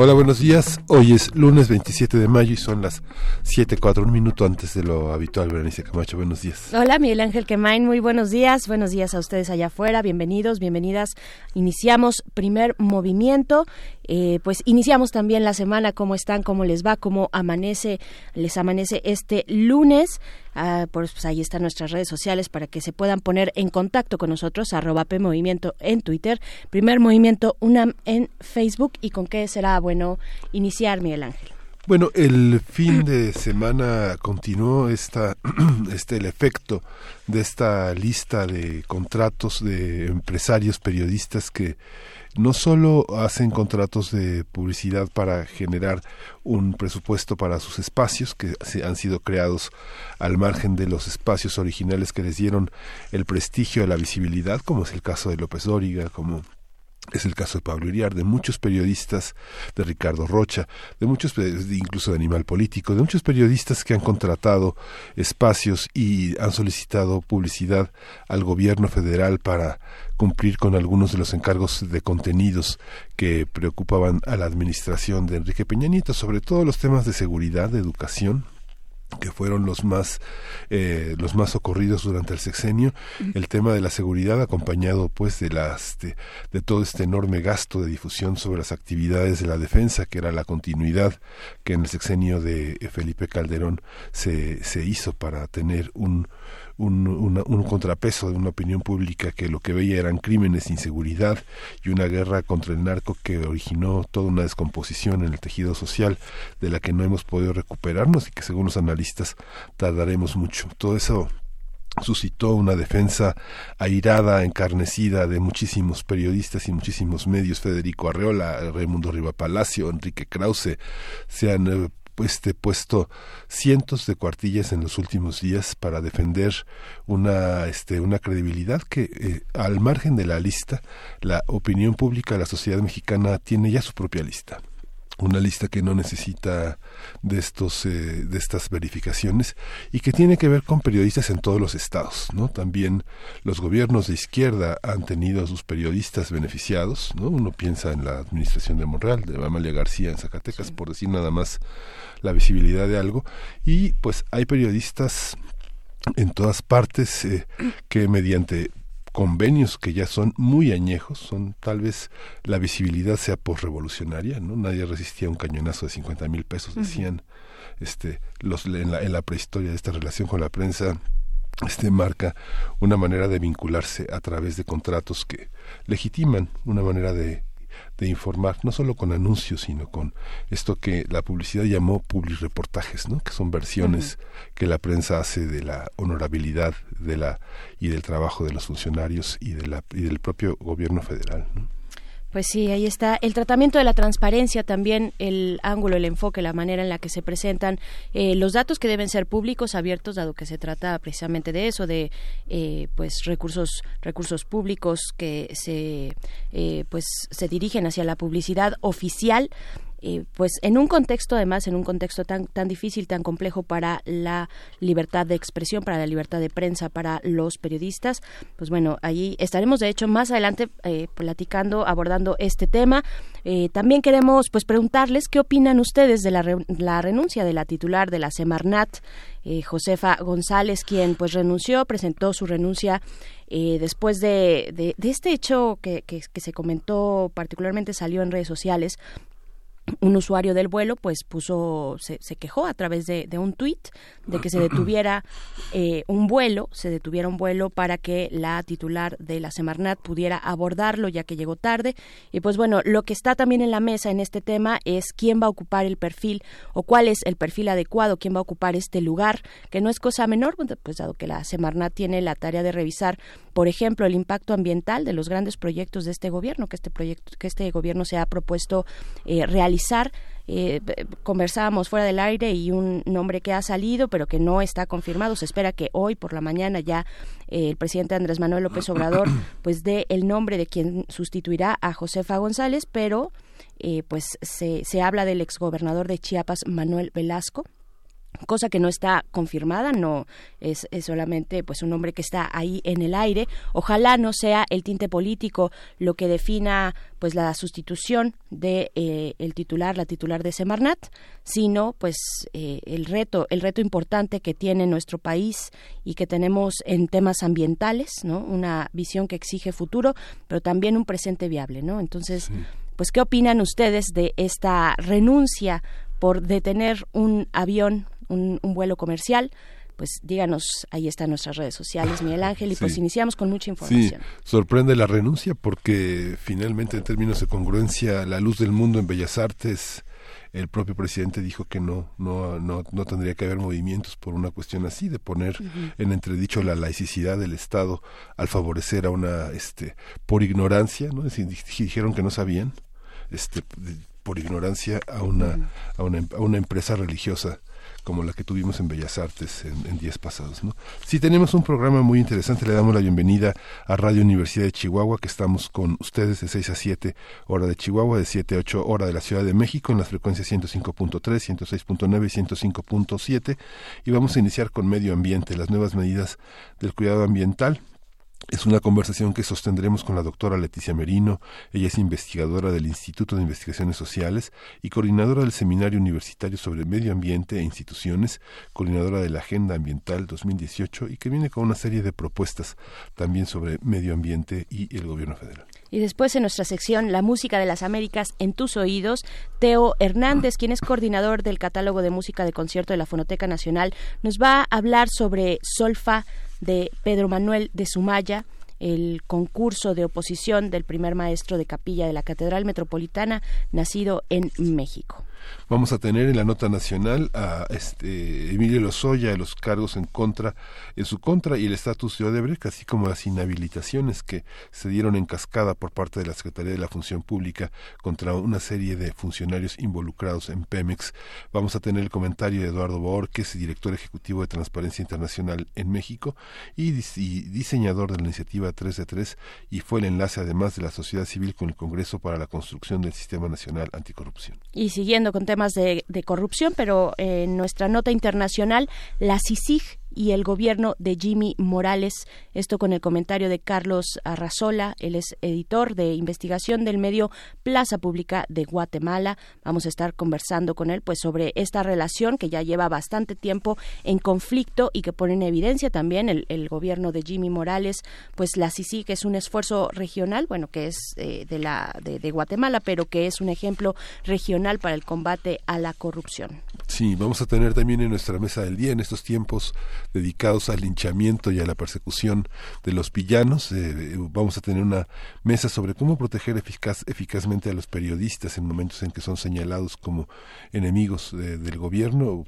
Hola, buenos días. Hoy es lunes 27 de mayo y son las 7.4, un minuto antes de lo habitual. Berenice Camacho, buenos días. Hola, Miguel Ángel Quemain, muy buenos días. Buenos días a ustedes allá afuera. Bienvenidos, bienvenidas. Iniciamos primer movimiento. Eh, pues iniciamos también la semana. ¿Cómo están? ¿Cómo les va? ¿Cómo amanece? Les amanece este lunes. Ah, pues ahí están nuestras redes sociales para que se puedan poner en contacto con nosotros, arroba P en Twitter, Primer Movimiento UNAM en Facebook. ¿Y con qué será bueno iniciar, Miguel Ángel? Bueno, el fin de semana continuó esta, este el efecto de esta lista de contratos de empresarios periodistas que no solo hacen contratos de publicidad para generar un presupuesto para sus espacios que han sido creados al margen de los espacios originales que les dieron el prestigio la visibilidad, como es el caso de López Dóriga, como es el caso de Pablo Iriar, de muchos periodistas, de Ricardo Rocha, de muchos, incluso de Animal Político, de muchos periodistas que han contratado espacios y han solicitado publicidad al gobierno federal para cumplir con algunos de los encargos de contenidos que preocupaban a la administración de Enrique Peña Nieto, sobre todo los temas de seguridad, de educación, que fueron los más eh, los más ocurridos durante el sexenio. El tema de la seguridad acompañado pues de las de, todo este enorme gasto de difusión sobre las actividades de la defensa que era la continuidad que en el sexenio de Felipe Calderón se, se hizo para tener un un, un, contrapeso de una opinión pública que lo que veía eran crímenes, inseguridad y una guerra contra el narco que originó toda una descomposición en el tejido social de la que no hemos podido recuperarnos y que según los analistas tardaremos mucho. Todo eso suscitó una defensa airada, encarnecida de muchísimos periodistas y muchísimos medios, Federico Arreola, Raimundo Riva Palacio, Enrique Krause, se han eh, este, puesto cientos de cuartillas en los últimos días para defender una, este, una credibilidad que eh, al margen de la lista, la opinión pública la sociedad mexicana tiene ya su propia lista una lista que no necesita de estos eh, de estas verificaciones y que tiene que ver con periodistas en todos los estados no también los gobiernos de izquierda han tenido a sus periodistas beneficiados no uno piensa en la administración de Monreal de Amalia García en Zacatecas por decir nada más la visibilidad de algo. Y pues hay periodistas en todas partes eh, que mediante convenios que ya son muy añejos, son tal vez la visibilidad sea posrevolucionaria, ¿no? Nadie resistía un cañonazo de 50 mil pesos, decían este, los, en, la, en la prehistoria de esta relación con la prensa este marca una manera de vincularse a través de contratos que legitiman una manera de de informar, no solo con anuncios, sino con esto que la publicidad llamó publireportajes, ¿no? que son versiones que la prensa hace de la honorabilidad de la y del trabajo de los funcionarios y de la y del propio gobierno federal. ¿no? Pues sí, ahí está. El tratamiento de la transparencia, también el ángulo, el enfoque, la manera en la que se presentan eh, los datos que deben ser públicos, abiertos, dado que se trata precisamente de eso, de eh, pues recursos recursos públicos que se eh, pues se dirigen hacia la publicidad oficial eh, pues en un contexto además en un contexto tan tan difícil tan complejo para la libertad de expresión para la libertad de prensa para los periodistas pues bueno ahí estaremos de hecho más adelante eh, platicando abordando este tema. Eh, también queremos pues preguntarles qué opinan ustedes de la, la renuncia de la titular de la Semarnat Josefa González quien pues renunció presentó su renuncia después de, de, este hecho que, que, que, se comentó, particularmente salió en redes sociales, un usuario del vuelo pues puso se, quejó a través de, un tuit de que se detuviera eh, un vuelo se detuviera un vuelo para que la titular de la Semarnat pudiera abordarlo ya que llegó tarde. Y pues bueno lo que está también en la mesa en este tema es quién va a ocupar el perfil o cuál es el perfil adecuado quién va a ocupar este lugar que no es cosa menor pues dado que la Semarnat tiene la tarea de revisar por ejemplo el impacto ambiental de los grandes proyectos de este gobierno que este proyecto que este gobierno se ha propuesto eh, realizar eh, conversábamos fuera del aire y un nombre que ha salido pero que no está confirmado. Se espera que hoy por la mañana ya eh, el presidente Andrés Manuel López Obrador pues dé el nombre de quien sustituirá a Josefa González, pero eh, pues se, se habla del exgobernador de Chiapas Manuel Velasco cosa que no está confirmada, no es, solamente pues un nombre que está ahí en el aire. Ojalá no sea el tinte político lo que defina pues la sustitución de eh, el titular, la titular de Semarnat, sino pues eh, el reto, el reto importante que tiene nuestro país y que tenemos en temas ambientales, ¿no? Una visión que exige futuro, pero también un presente viable, ¿no? Entonces, pues qué opinan ustedes de esta renuncia por detener un avión un, vuelo comercial pues díganos, ahí están nuestras redes sociales, Miguel Ángel, y pues iniciamos con mucha información. Sí, sorprende la renuncia porque finalmente en términos de congruencia, la luz del mundo en Bellas Artes, el propio presidente dijo que no, no, no, no tendría que haber movimientos por una cuestión así, de poner en entredicho la laicidad del Estado al favorecer a una, este, por ignorancia, ¿no? dijeron que no sabían, este, por ignorancia a una, a una, a una empresa religiosa como la que tuvimos en Bellas Artes en, días pasados. ¿no? Tenemos un programa muy interesante. Le damos la bienvenida a Radio Universidad de Chihuahua, que estamos con ustedes de 6 a 7 hora de Chihuahua, de 7 a 8 hora de la Ciudad de México, en las frecuencias 105.3, 106.9 y 105.7. Y vamos a iniciar con medio ambiente, las nuevas medidas del cuidado ambiental es una conversación que sostendremos con la doctora Leticia Merino. Ella es investigadora del Instituto de Investigaciones Sociales y coordinadora del Seminario Universitario sobre Medio Ambiente e Instituciones, coordinadora de la Agenda Ambiental 2018 y que viene con una serie de propuestas también sobre medio ambiente y el gobierno federal. Y después en nuestra sección La Música de las Américas en tus oídos, Teo Hernández, quien es coordinador del catálogo de música de concierto de la Fonoteca Nacional, nos va a hablar sobre Solfa de Pedro Manuel de Sumaya, el concurso de oposición del primer maestro de capilla de la Catedral Metropolitana, nacido en México. Vamos a tener en la nota nacional a este Emilio Lozoya, los cargos en contra, en su contra y el estatus de Odebrecht, así como las inhabilitaciones que se dieron en cascada por parte de la Secretaría de la Función Pública contra una serie de funcionarios involucrados en Pemex. Vamos a tener el comentario de Eduardo Borges, director ejecutivo de Transparencia Internacional en México y, diseñador de la iniciativa 3 de 3 y fue el enlace además de la sociedad civil con el Congreso para la construcción del Sistema Nacional Anticorrupción. Y siguiendo con temas de, corrupción, pero en nuestra nota internacional, la CICIG y el gobierno de Jimmy Morales. Esto con el comentario de Carlos Arrazola, él es editor de investigación del medio Plaza Pública de Guatemala. Vamos a estar conversando con él pues sobre esta relación que ya lleva bastante tiempo en conflicto y que pone en evidencia también el, gobierno de Jimmy Morales, pues la CICIG es un esfuerzo regional, bueno, que es eh, de la de Guatemala, pero que es un ejemplo regional para el combate a la corrupción. Sí, vamos a tener también en nuestra mesa del día en estos tiempos dedicados al linchamiento y a la persecución de los villanos. Eh, vamos a tener una mesa sobre cómo proteger eficaz, eficazmente a los periodistas en momentos en que son señalados como enemigos del gobierno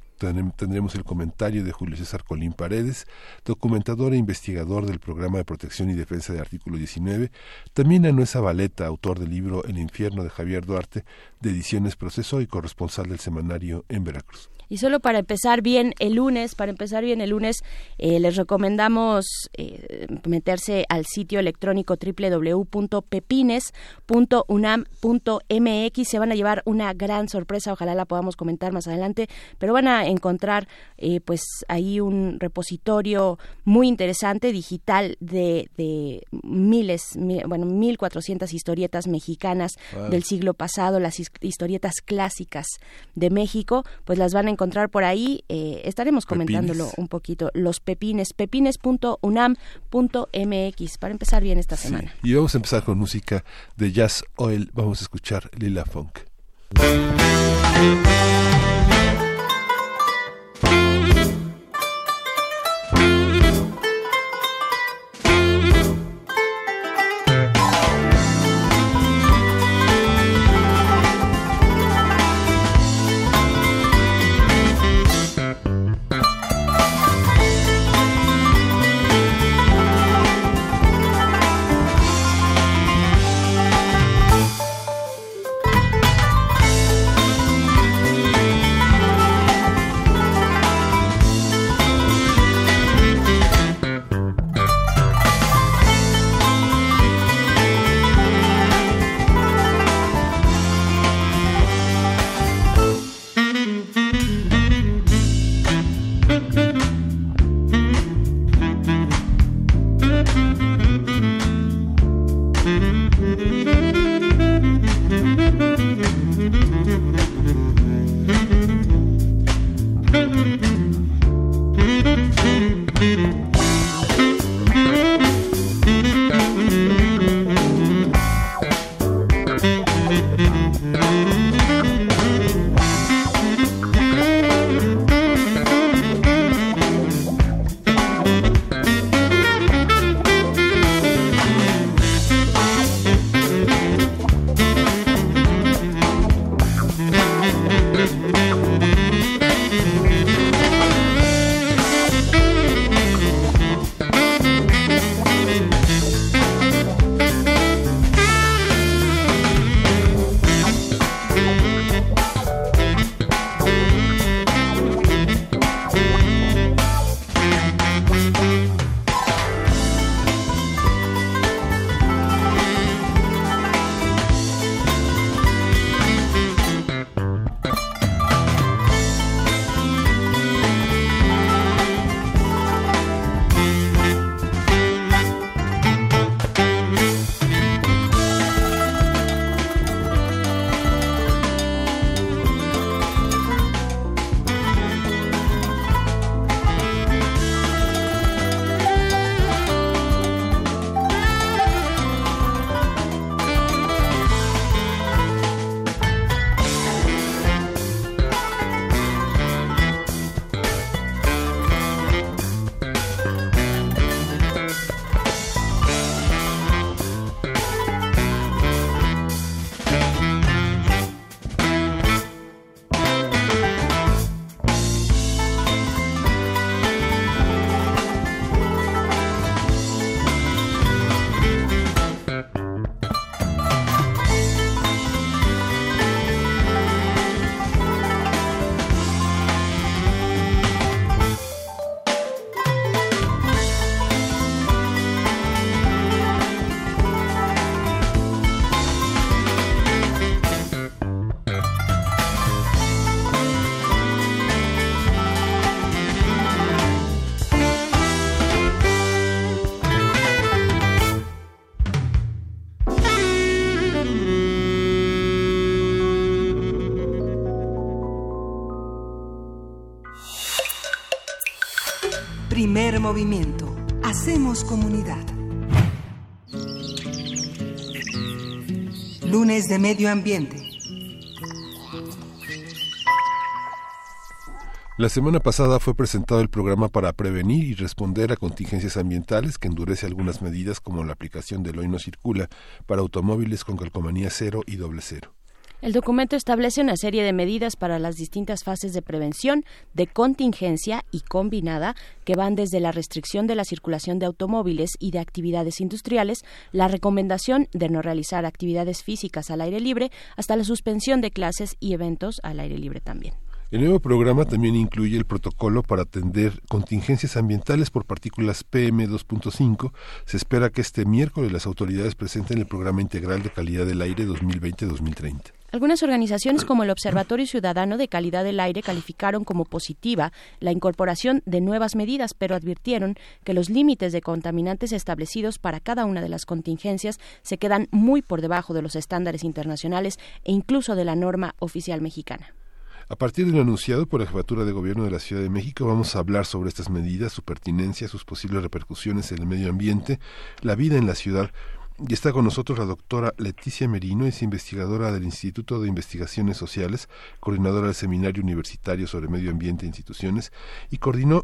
tendremos el comentario de Julio César Colín Paredes, documentador e investigador del Programa de Protección y Defensa del Artículo 19, también a Nuesa Valeta, autor del libro El infierno de Javier Duarte, de Ediciones Proceso y corresponsal del semanario en Veracruz. Y solo para empezar bien el lunes, para empezar bien el lunes, eh, les recomendamos eh, meterse al sitio electrónico www.pepines.unam.mx. Se van a llevar una gran sorpresa, ojalá la podamos comentar más adelante, pero van a encontrar eh, pues ahí un repositorio muy interesante digital de, de miles, bueno, mil cuatrocientas historietas mexicanas del siglo pasado, las historietas clásicas de México, pues las van a encontrar encontrar por ahí. Eh, estaremos comentándolo un poquito. Los pepines, pepines.unam.mx, para empezar bien esta semana. Y vamos a empezar con música de Jazz Oil. Vamos a escuchar Lila Funk. Movimiento. Hacemos comunidad. Lunes de Medio Ambiente. La semana pasada fue presentado el programa para prevenir y responder a contingencias ambientales que endurece algunas medidas como la aplicación del hoy no circula para automóviles con calcomanía cero y doble cero. El documento establece una serie de medidas para las distintas fases de prevención, de contingencia y combinada que van desde la restricción de la circulación de automóviles y de actividades industriales, la recomendación de no realizar actividades físicas al aire libre, hasta la suspensión de clases y eventos al aire libre también. El nuevo programa también incluye el protocolo para atender contingencias ambientales por partículas PM2.5. Se espera que este miércoles las autoridades presenten el Programa Integral de Calidad del Aire 2020-2030. Algunas organizaciones como el Observatorio Ciudadano de Calidad del Aire calificaron como positiva la incorporación de nuevas medidas, pero advirtieron que los límites de contaminantes establecidos para cada una de las contingencias se quedan muy por debajo de los estándares internacionales e incluso de la norma oficial mexicana. A partir de lo anunciado por la Jefatura de Gobierno de la Ciudad de México, vamos a hablar sobre estas medidas, su pertinencia, sus posibles repercusiones en el medio ambiente, la vida en la ciudad Y está con nosotros la doctora Leticia Merino, es investigadora del Instituto de Investigaciones Sociales, coordinadora del Seminario Universitario sobre Medio Ambiente e Instituciones y coordinó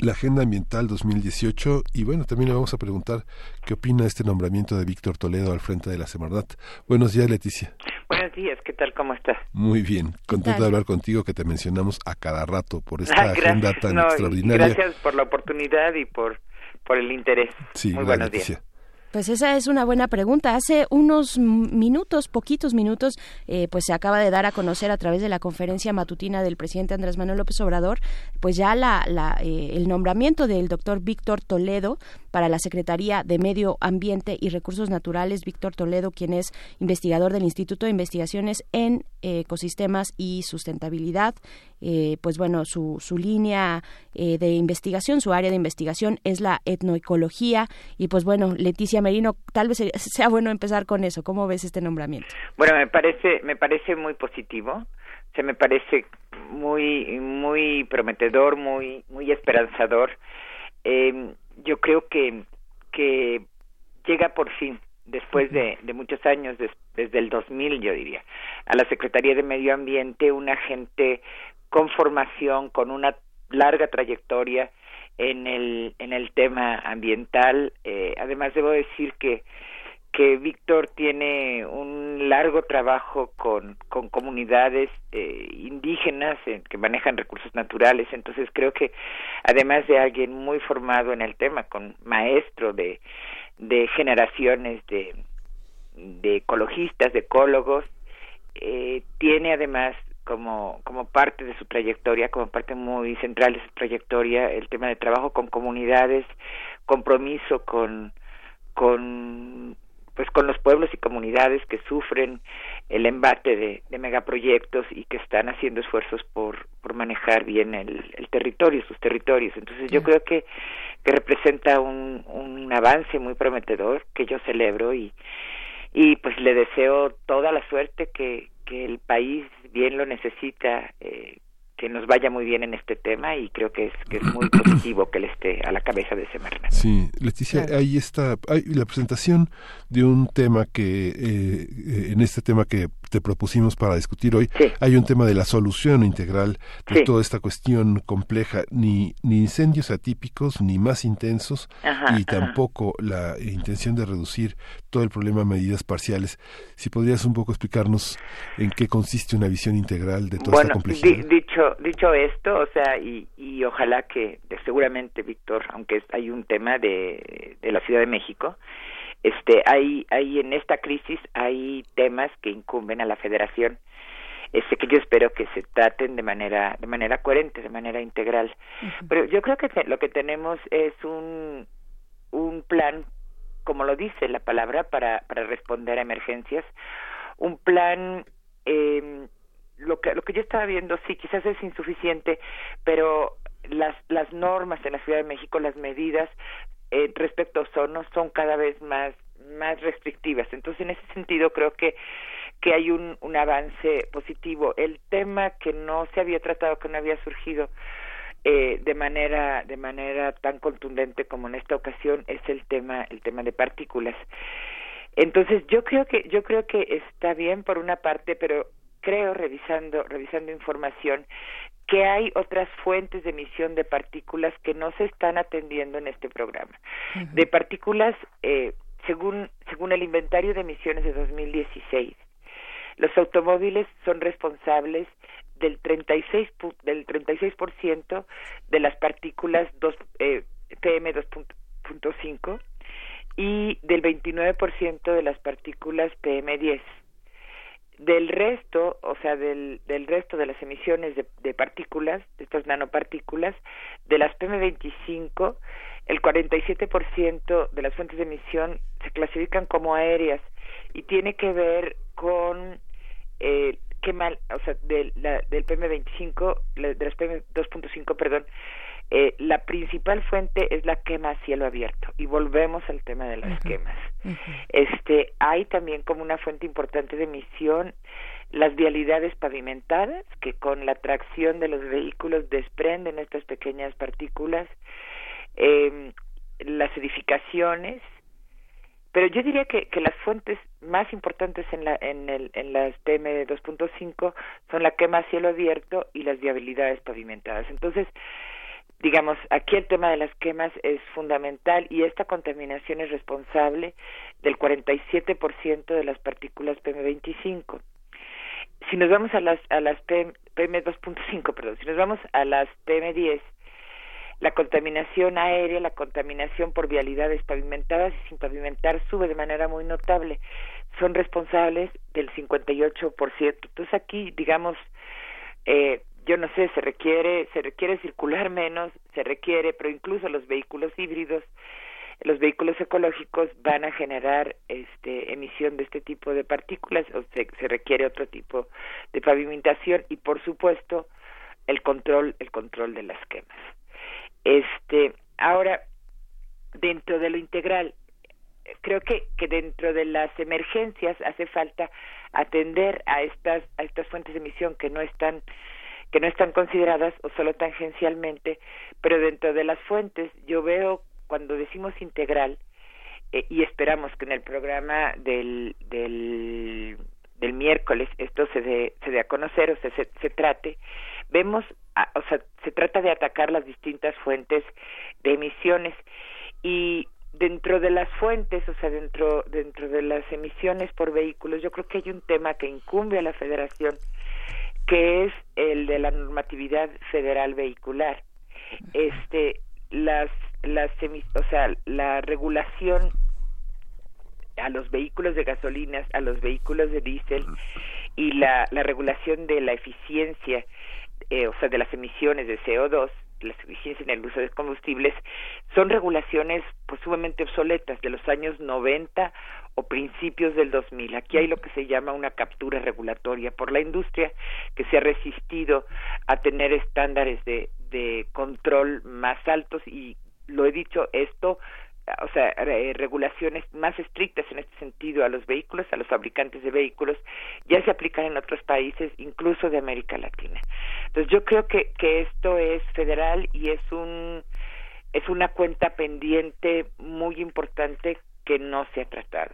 la Agenda Ambiental 2018 y bueno, también le vamos a preguntar qué opina este nombramiento de Víctor Toledo al frente de la Semarnat. Buenos días, Leticia. Buenos días, ¿qué tal? ¿Cómo estás? Muy bien, contento de hablar contigo que te mencionamos a cada rato por esta agenda tan extraordinaria. Gracias por la oportunidad y por, por el interés. Sí, Muy buenos días. Pues esa es una buena pregunta. Hace unos minutos, poquitos minutos, eh, pues se acaba de dar a conocer a través de la conferencia matutina del presidente Andrés Manuel López Obrador, pues ya la, la eh, el nombramiento del doctor Víctor Toledo para la Secretaría de Medio Ambiente y Recursos Naturales, Víctor Toledo, quien es investigador del Instituto de Investigaciones en Ecosistemas y Sustentabilidad. Eh, pues bueno, su, su línea eh, de investigación, su área de investigación es la etnoecología. Y pues bueno, Leticia Merino, tal vez sea bueno empezar con eso. ¿Cómo ves este nombramiento? Bueno, me parece, me parece muy positivo. Se me parece muy, muy prometedor, muy, muy esperanzador. Eh, yo creo que, que llega por fin, después de, de muchos años, desde el 2000 yo diría, a la Secretaría de Medio Ambiente una gente con formación, con una larga trayectoria en el, en el tema ambiental. Eh, además, debo decir que que Víctor tiene un largo trabajo con, con comunidades eh, indígenas que manejan recursos naturales, entonces creo que además de alguien muy formado en el tema, con maestro de, de generaciones de, de ecologistas, de ecólogos, eh, tiene además como, como parte de su trayectoria, como parte muy central de su trayectoria, el tema de trabajo con comunidades, compromiso con, con pues con los pueblos y comunidades que sufren el embate de, de megaproyectos y que están haciendo esfuerzos por, por manejar bien el, el territorio, sus territorios. Entonces yo creo que, que representa un, un avance muy prometedor que yo celebro y, y pues le deseo toda la suerte que, que el país bien lo necesita, eh, que nos vaya muy bien en este tema y creo que es, que es muy positivo que él esté a la cabeza de ese mercado. Sí, Leticia, ahí está hay la presentación de un tema que, eh, eh, en este tema que te propusimos para discutir hoy, hay un tema de la solución integral de toda esta cuestión compleja, ni, ni incendios atípicos, ni más intensos, y tampoco la intención de reducir todo el problema a medidas parciales. Si podrías un poco explicarnos en qué consiste una visión integral de toda esta complejidad. dicho, dicho esto, o sea, y, y ojalá que seguramente, Víctor, aunque hay un tema de, de la Ciudad de México, este hay hay en esta crisis hay temas que incumben a la Federación. Este que yo espero que se traten de manera de manera coherente de manera integral. Pero yo creo que lo que tenemos es un un plan como lo dice la palabra para para responder a emergencias. Un plan eh, lo que lo que yo estaba viendo sí quizás es insuficiente pero las las normas en la Ciudad de México las medidas eh, respecto a ozono son cada vez más más restrictivas. Entonces, en ese sentido, creo que que hay un, un avance positivo. El tema que no se había tratado, que no había surgido eh, de manera de manera tan contundente como en esta ocasión es el tema el tema de partículas. Entonces, yo creo que yo creo que está bien por una parte, pero creo revisando revisando información que hay otras fuentes de emisión de partículas que no se están atendiendo en este programa. De partículas, eh, según, según el inventario de emisiones de 2016, los automóviles son responsables del 36, del 36% de las partículas dos, eh, PM 2.5 y del 29% de las partículas PM10 del resto, o sea, del, del resto de las emisiones de, de partículas, de estas nanopartículas, de las PM25, el 47% de las fuentes de emisión se clasifican como aéreas y tiene que ver con eh, qué mal, o sea, del, la, del PM25, de las PM2.5, perdón, eh, la principal fuente es la quema a cielo abierto y volvemos al tema de las quemas. Este hay también como una fuente importante de emisión las vialidades pavimentadas que con la tracción de los vehículos desprenden estas pequeñas partículas, eh, las edificaciones pero yo diría que, que las fuentes más importantes en, la, en, el, en las PM 2.5 son la quema a cielo abierto y las viabilidades pavimentadas. Entonces, digamos, aquí el tema de las quemas es fundamental y esta contaminación es responsable del 47% de las partículas PM25. Si nos vamos a las a las PM, PM 2.5, perdón, si nos vamos a las PM10, la contaminación aérea, la contaminación por vialidades pavimentadas y sin pavimentar sube de manera muy notable. Son responsables del 58%. Entonces aquí, digamos, eh, yo no sé, se requiere, se requiere circular menos, se requiere, pero incluso los vehículos híbridos, los vehículos ecológicos van a generar este emisión de este tipo de partículas, o se, se requiere otro tipo de pavimentación y por supuesto el control, el control de las quemas. Este, ahora dentro de lo integral, creo que, que dentro de las emergencias hace falta atender a estas a estas fuentes de emisión que no están que no están consideradas o solo tangencialmente, pero dentro de las fuentes yo veo cuando decimos integral eh, y esperamos que en el programa del, del, miércoles esto se dé, se dé a conocer o se, se, trate, vemos, o sea, se trata de atacar las distintas fuentes de emisiones. Y dentro de las fuentes, o sea, dentro dentro de las emisiones por vehículos, yo creo que hay un tema que incumbe a la Federación que es el de la normatividad federal vehicular. Este, las, las, o sea, la regulación a los vehículos de gasolinas, a los vehículos de diésel y la, la regulación de la eficiencia, eh, o sea, de las emisiones de CO2 la eficiencia en el uso de combustibles son regulaciones pues sumamente obsoletas de los años 90 o principios del 2000. Aquí hay lo que se llama una captura regulatoria por la industria que se ha resistido a tener estándares de, de control más altos y lo he dicho esto o sea, regulaciones más estrictas en este sentido a los vehículos, a los fabricantes de vehículos, ya se aplican en otros países, incluso de América Latina. Entonces yo creo que, que esto es federal y es un es una cuenta pendiente muy importante que no se ha tratado.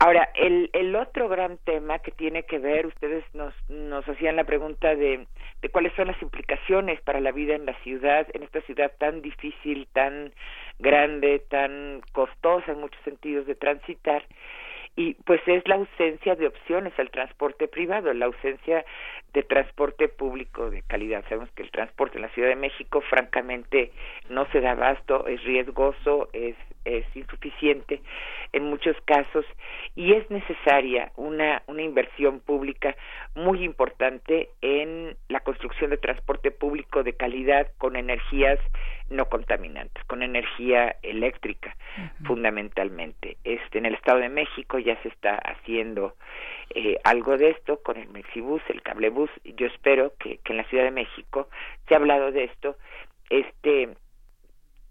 Ahora, el, el otro gran tema que tiene que ver, ustedes nos, nos hacían la pregunta de, de cuáles son las implicaciones para la vida en la ciudad, en esta ciudad tan difícil, tan grande, tan costosa en muchos sentidos de transitar, y pues es la ausencia de opciones al transporte privado, la ausencia de transporte público de calidad. Sabemos que el transporte en la Ciudad de México francamente no se da abasto, es riesgoso, es, es insuficiente en muchos casos y es necesaria una, una inversión pública muy importante en la construcción de transporte público de calidad con energías no contaminantes, con energía eléctrica fundamentalmente. Este, en el Estado de México ya se está haciendo eh, algo de esto con el Mexibus, el cablebus. Yo espero que, que en la Ciudad de México se ha hablado de esto. Este,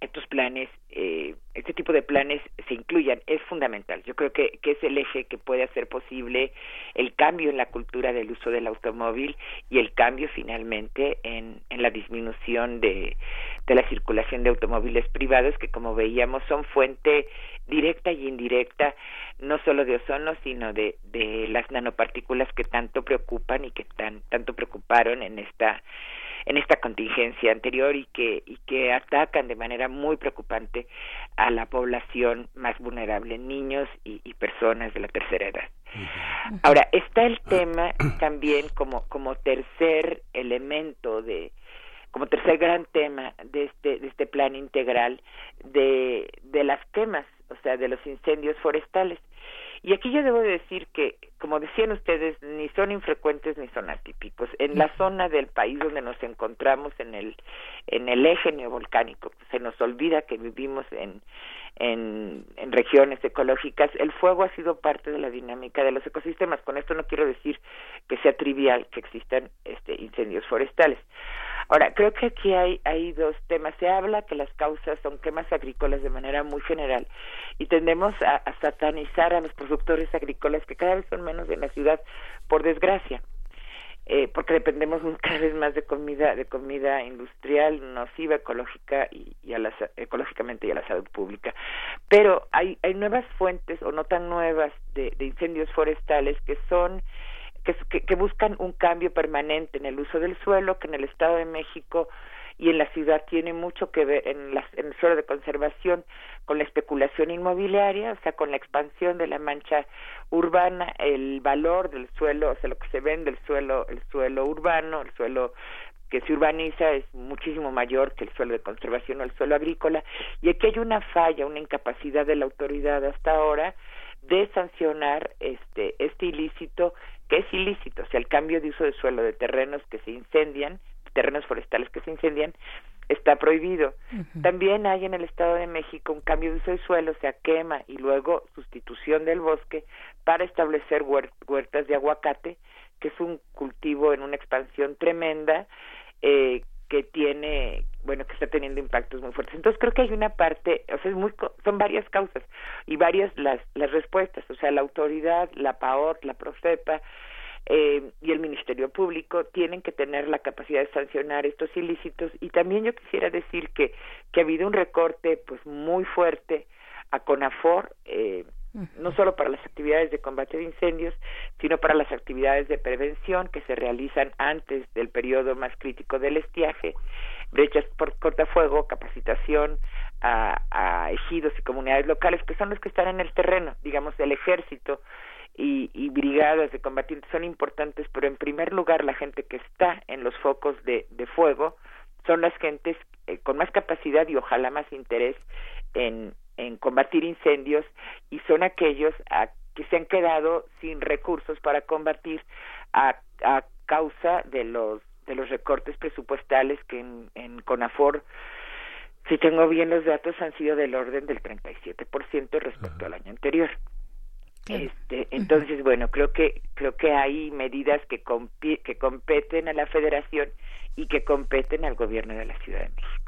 estos planes, eh, este tipo de planes se incluyan, es fundamental. Yo creo que, que es el eje que puede hacer posible el cambio en la cultura del uso del automóvil y el cambio finalmente en, en la disminución de, de la circulación de automóviles privados que como veíamos son fuente directa y indirecta no solo de ozono sino de, de las nanopartículas que tanto preocupan y que tan, tanto preocuparon en esta en esta contingencia anterior y que y que atacan de manera muy preocupante a la población más vulnerable, niños y, y personas de la tercera edad. Ahora está el tema también como como tercer elemento de como tercer gran tema de este de este plan integral de de las quemas, o sea, de los incendios forestales. Y aquí yo debo decir que, como decían ustedes, ni son infrecuentes ni son atípicos. En la zona del país donde nos encontramos, en el, en el eje neovolcánico, se nos olvida que vivimos en, en, en regiones ecológicas, el fuego ha sido parte de la dinámica de los ecosistemas. Con esto no quiero decir que sea trivial que existan este, incendios forestales. Ahora, creo que aquí hay, hay dos temas. Se habla que las causas son quemas agrícolas de manera muy general y tendemos a, satanizar a los productores agrícolas que cada vez son menos en la ciudad, por desgracia. eh, porque dependemos cada vez más de comida de comida industrial nociva ecológica y, y a la, ecológicamente y a la salud pública pero hay hay nuevas fuentes o no tan nuevas de, de incendios forestales que son que, buscan un cambio permanente en el uso del suelo que en el Estado de México y en la ciudad tiene mucho que ver en, la, en el suelo de conservación con la especulación inmobiliaria, o sea, con la expansión de la mancha urbana, el valor del suelo, o sea, lo que se vende el suelo, el suelo urbano, el suelo que se urbaniza es muchísimo mayor que el suelo de conservación o el suelo agrícola. Y aquí hay una falla, una incapacidad de la autoridad hasta ahora de sancionar este este ilícito que es ilícito, o sea, el cambio de uso de suelo de terrenos que se incendian terrenos forestales que se incendian está prohibido. También hay en el Estado de México un cambio de uso de suelo, o sea, quema y luego sustitución del bosque para establecer huertas de aguacate, que es un cultivo en una expansión tremenda eh, que tiene, bueno, que está teniendo impactos muy fuertes. Entonces creo que hay una parte, o sea, es muy, son varias causas y varias las, las respuestas, o sea, la autoridad, la PAOT, la PROCEPA, eh, y el Ministerio Público tienen que tener la capacidad de sancionar estos ilícitos y también yo quisiera decir que que ha habido un recorte pues muy fuerte a CONAFOR eh, no solo para las actividades de combate de incendios, sino para las actividades de prevención que se realizan antes del periodo más crítico del estiaje, brechas por cortafuego, capacitación a, a ejidos y comunidades locales, que son los que están en el terreno, digamos, el ejército y, y, brigadas de combatientes son importantes, pero en primer lugar la gente que está en los focos de, de fuego son las gentes eh, con más capacidad y ojalá más interés en, en combatir incendios y son aquellos a, que se han quedado sin recursos para combatir a, a causa de los de los recortes presupuestales que en, en CONAFOR si tengo bien los datos han sido del orden del 37% respecto al año anterior. Este, entonces, bueno, creo que creo que hay medidas que que competen a la Federación y que competen al gobierno de la Ciudad de México.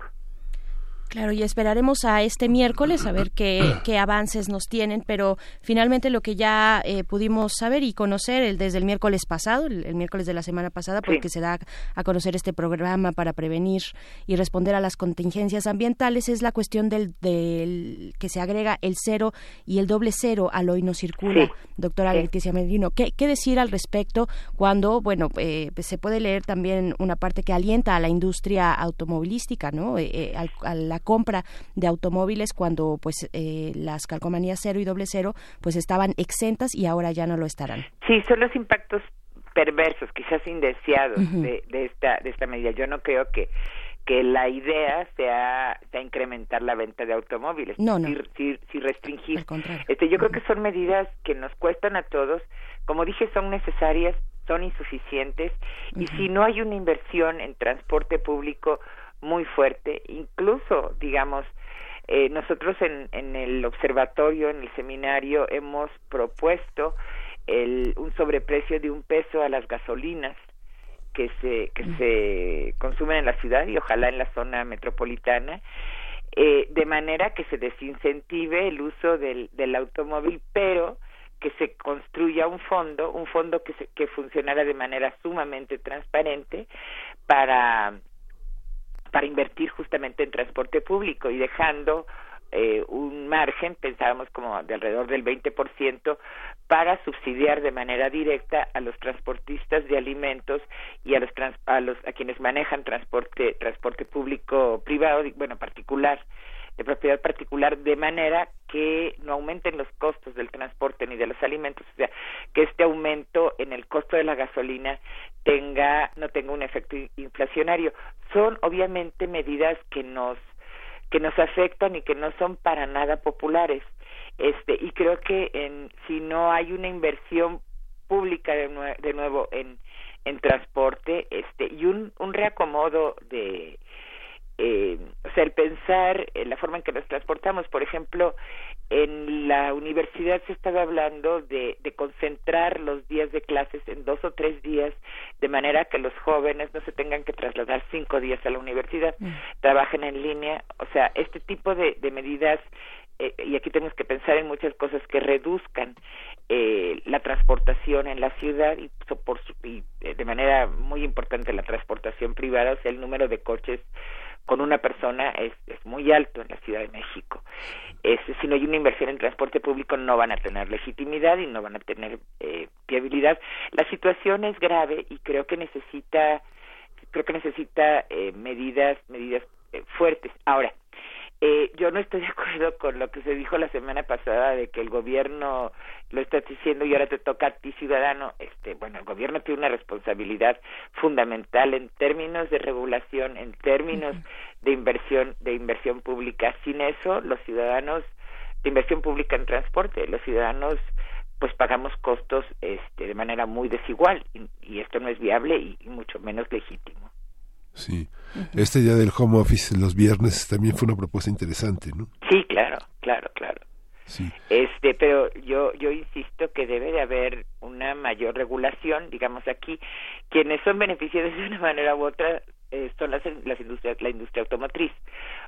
Claro, y esperaremos a este miércoles a ver qué, qué avances nos tienen, pero finalmente lo que ya eh, pudimos saber y conocer el, desde el miércoles pasado, el, miércoles de la semana pasada, porque se da a conocer este programa para prevenir y responder a las contingencias ambientales, es la cuestión del, del que se agrega el cero y el doble cero al hoy no circula. Doctora Leticia Medino, ¿qué, ¿qué, decir al respecto cuando, bueno, eh, pues se puede leer también una parte que alienta a la industria automovilística, ¿no? Eh, al, a la compra de automóviles cuando pues eh, las calcomanías cero y doble cero pues estaban exentas y ahora ya no lo estarán. Sí, son los impactos perversos, quizás indeseados de, de, esta de esta medida. Yo no creo que que la idea sea, sea incrementar la venta de automóviles, no, no. Si, si, restringir. Este, yo creo que son medidas que nos cuestan a todos, como dije, son necesarias, son insuficientes, y si no hay una inversión en transporte público, muy fuerte, incluso, digamos, eh, nosotros en, en el observatorio, en el seminario, hemos propuesto el, un sobreprecio de un peso a las gasolinas que se que se consumen en la ciudad y ojalá en la zona metropolitana eh, de manera que se desincentive el uso del, del automóvil pero que se construya un fondo un fondo que se, que funcionara de manera sumamente transparente para para invertir justamente en transporte público y dejando eh, un margen, pensábamos como de alrededor del 20%, para subsidiar de manera directa a los transportistas de alimentos y a los, a los a quienes manejan transporte transporte público privado, bueno, particular de propiedad particular de manera que no aumenten los costos del transporte ni de los alimentos, o sea, que este aumento en el costo de la gasolina tenga no tenga un efecto inflacionario. Son obviamente medidas que nos que nos afectan y que no son para nada populares. Este y creo que en si no hay una inversión pública de, de nuevo en en transporte este y un un reacomodo de eh, o sea, el pensar en la forma en que nos transportamos, por ejemplo, en la universidad se estaba hablando de, de concentrar los días de clases en dos o tres días, de manera que los jóvenes no se tengan que trasladar cinco días a la universidad, mm. trabajen en línea, o sea, este tipo de, de medidas eh, y aquí tenemos que pensar en muchas cosas que reduzcan eh, la transportación en la ciudad y, por y en de manera muy importante la transportación privada, o sea, el número de coches con una persona es, es muy alto en la Ciudad de México. Es, si no hay una inversión en transporte público no van a tener legitimidad y no van a tener eh, viabilidad. La situación es grave y creo que necesita creo que necesita eh, medidas medidas eh, fuertes. Ahora, eh, yo no estoy de acuerdo con lo que se dijo la semana pasada de que el gobierno lo está diciendo y ahora te toca a ti ciudadano. Este, bueno, el gobierno tiene una responsabilidad fundamental en términos de regulación, en términos de inversión, de inversión pública. Sin eso, los ciudadanos de inversión pública en transporte, los ciudadanos pues pagamos costos este, de manera muy desigual y, esto no es viable y mucho menos legítimo. Sí. Este día del home office los viernes también fue una propuesta interesante, ¿no? Sí, claro, claro, claro. Sí. Este, pero yo yo insisto que debe de haber una mayor regulación, digamos aquí, quienes son beneficiarios de una manera u otra eh, son las, las industrias, la industria automotriz.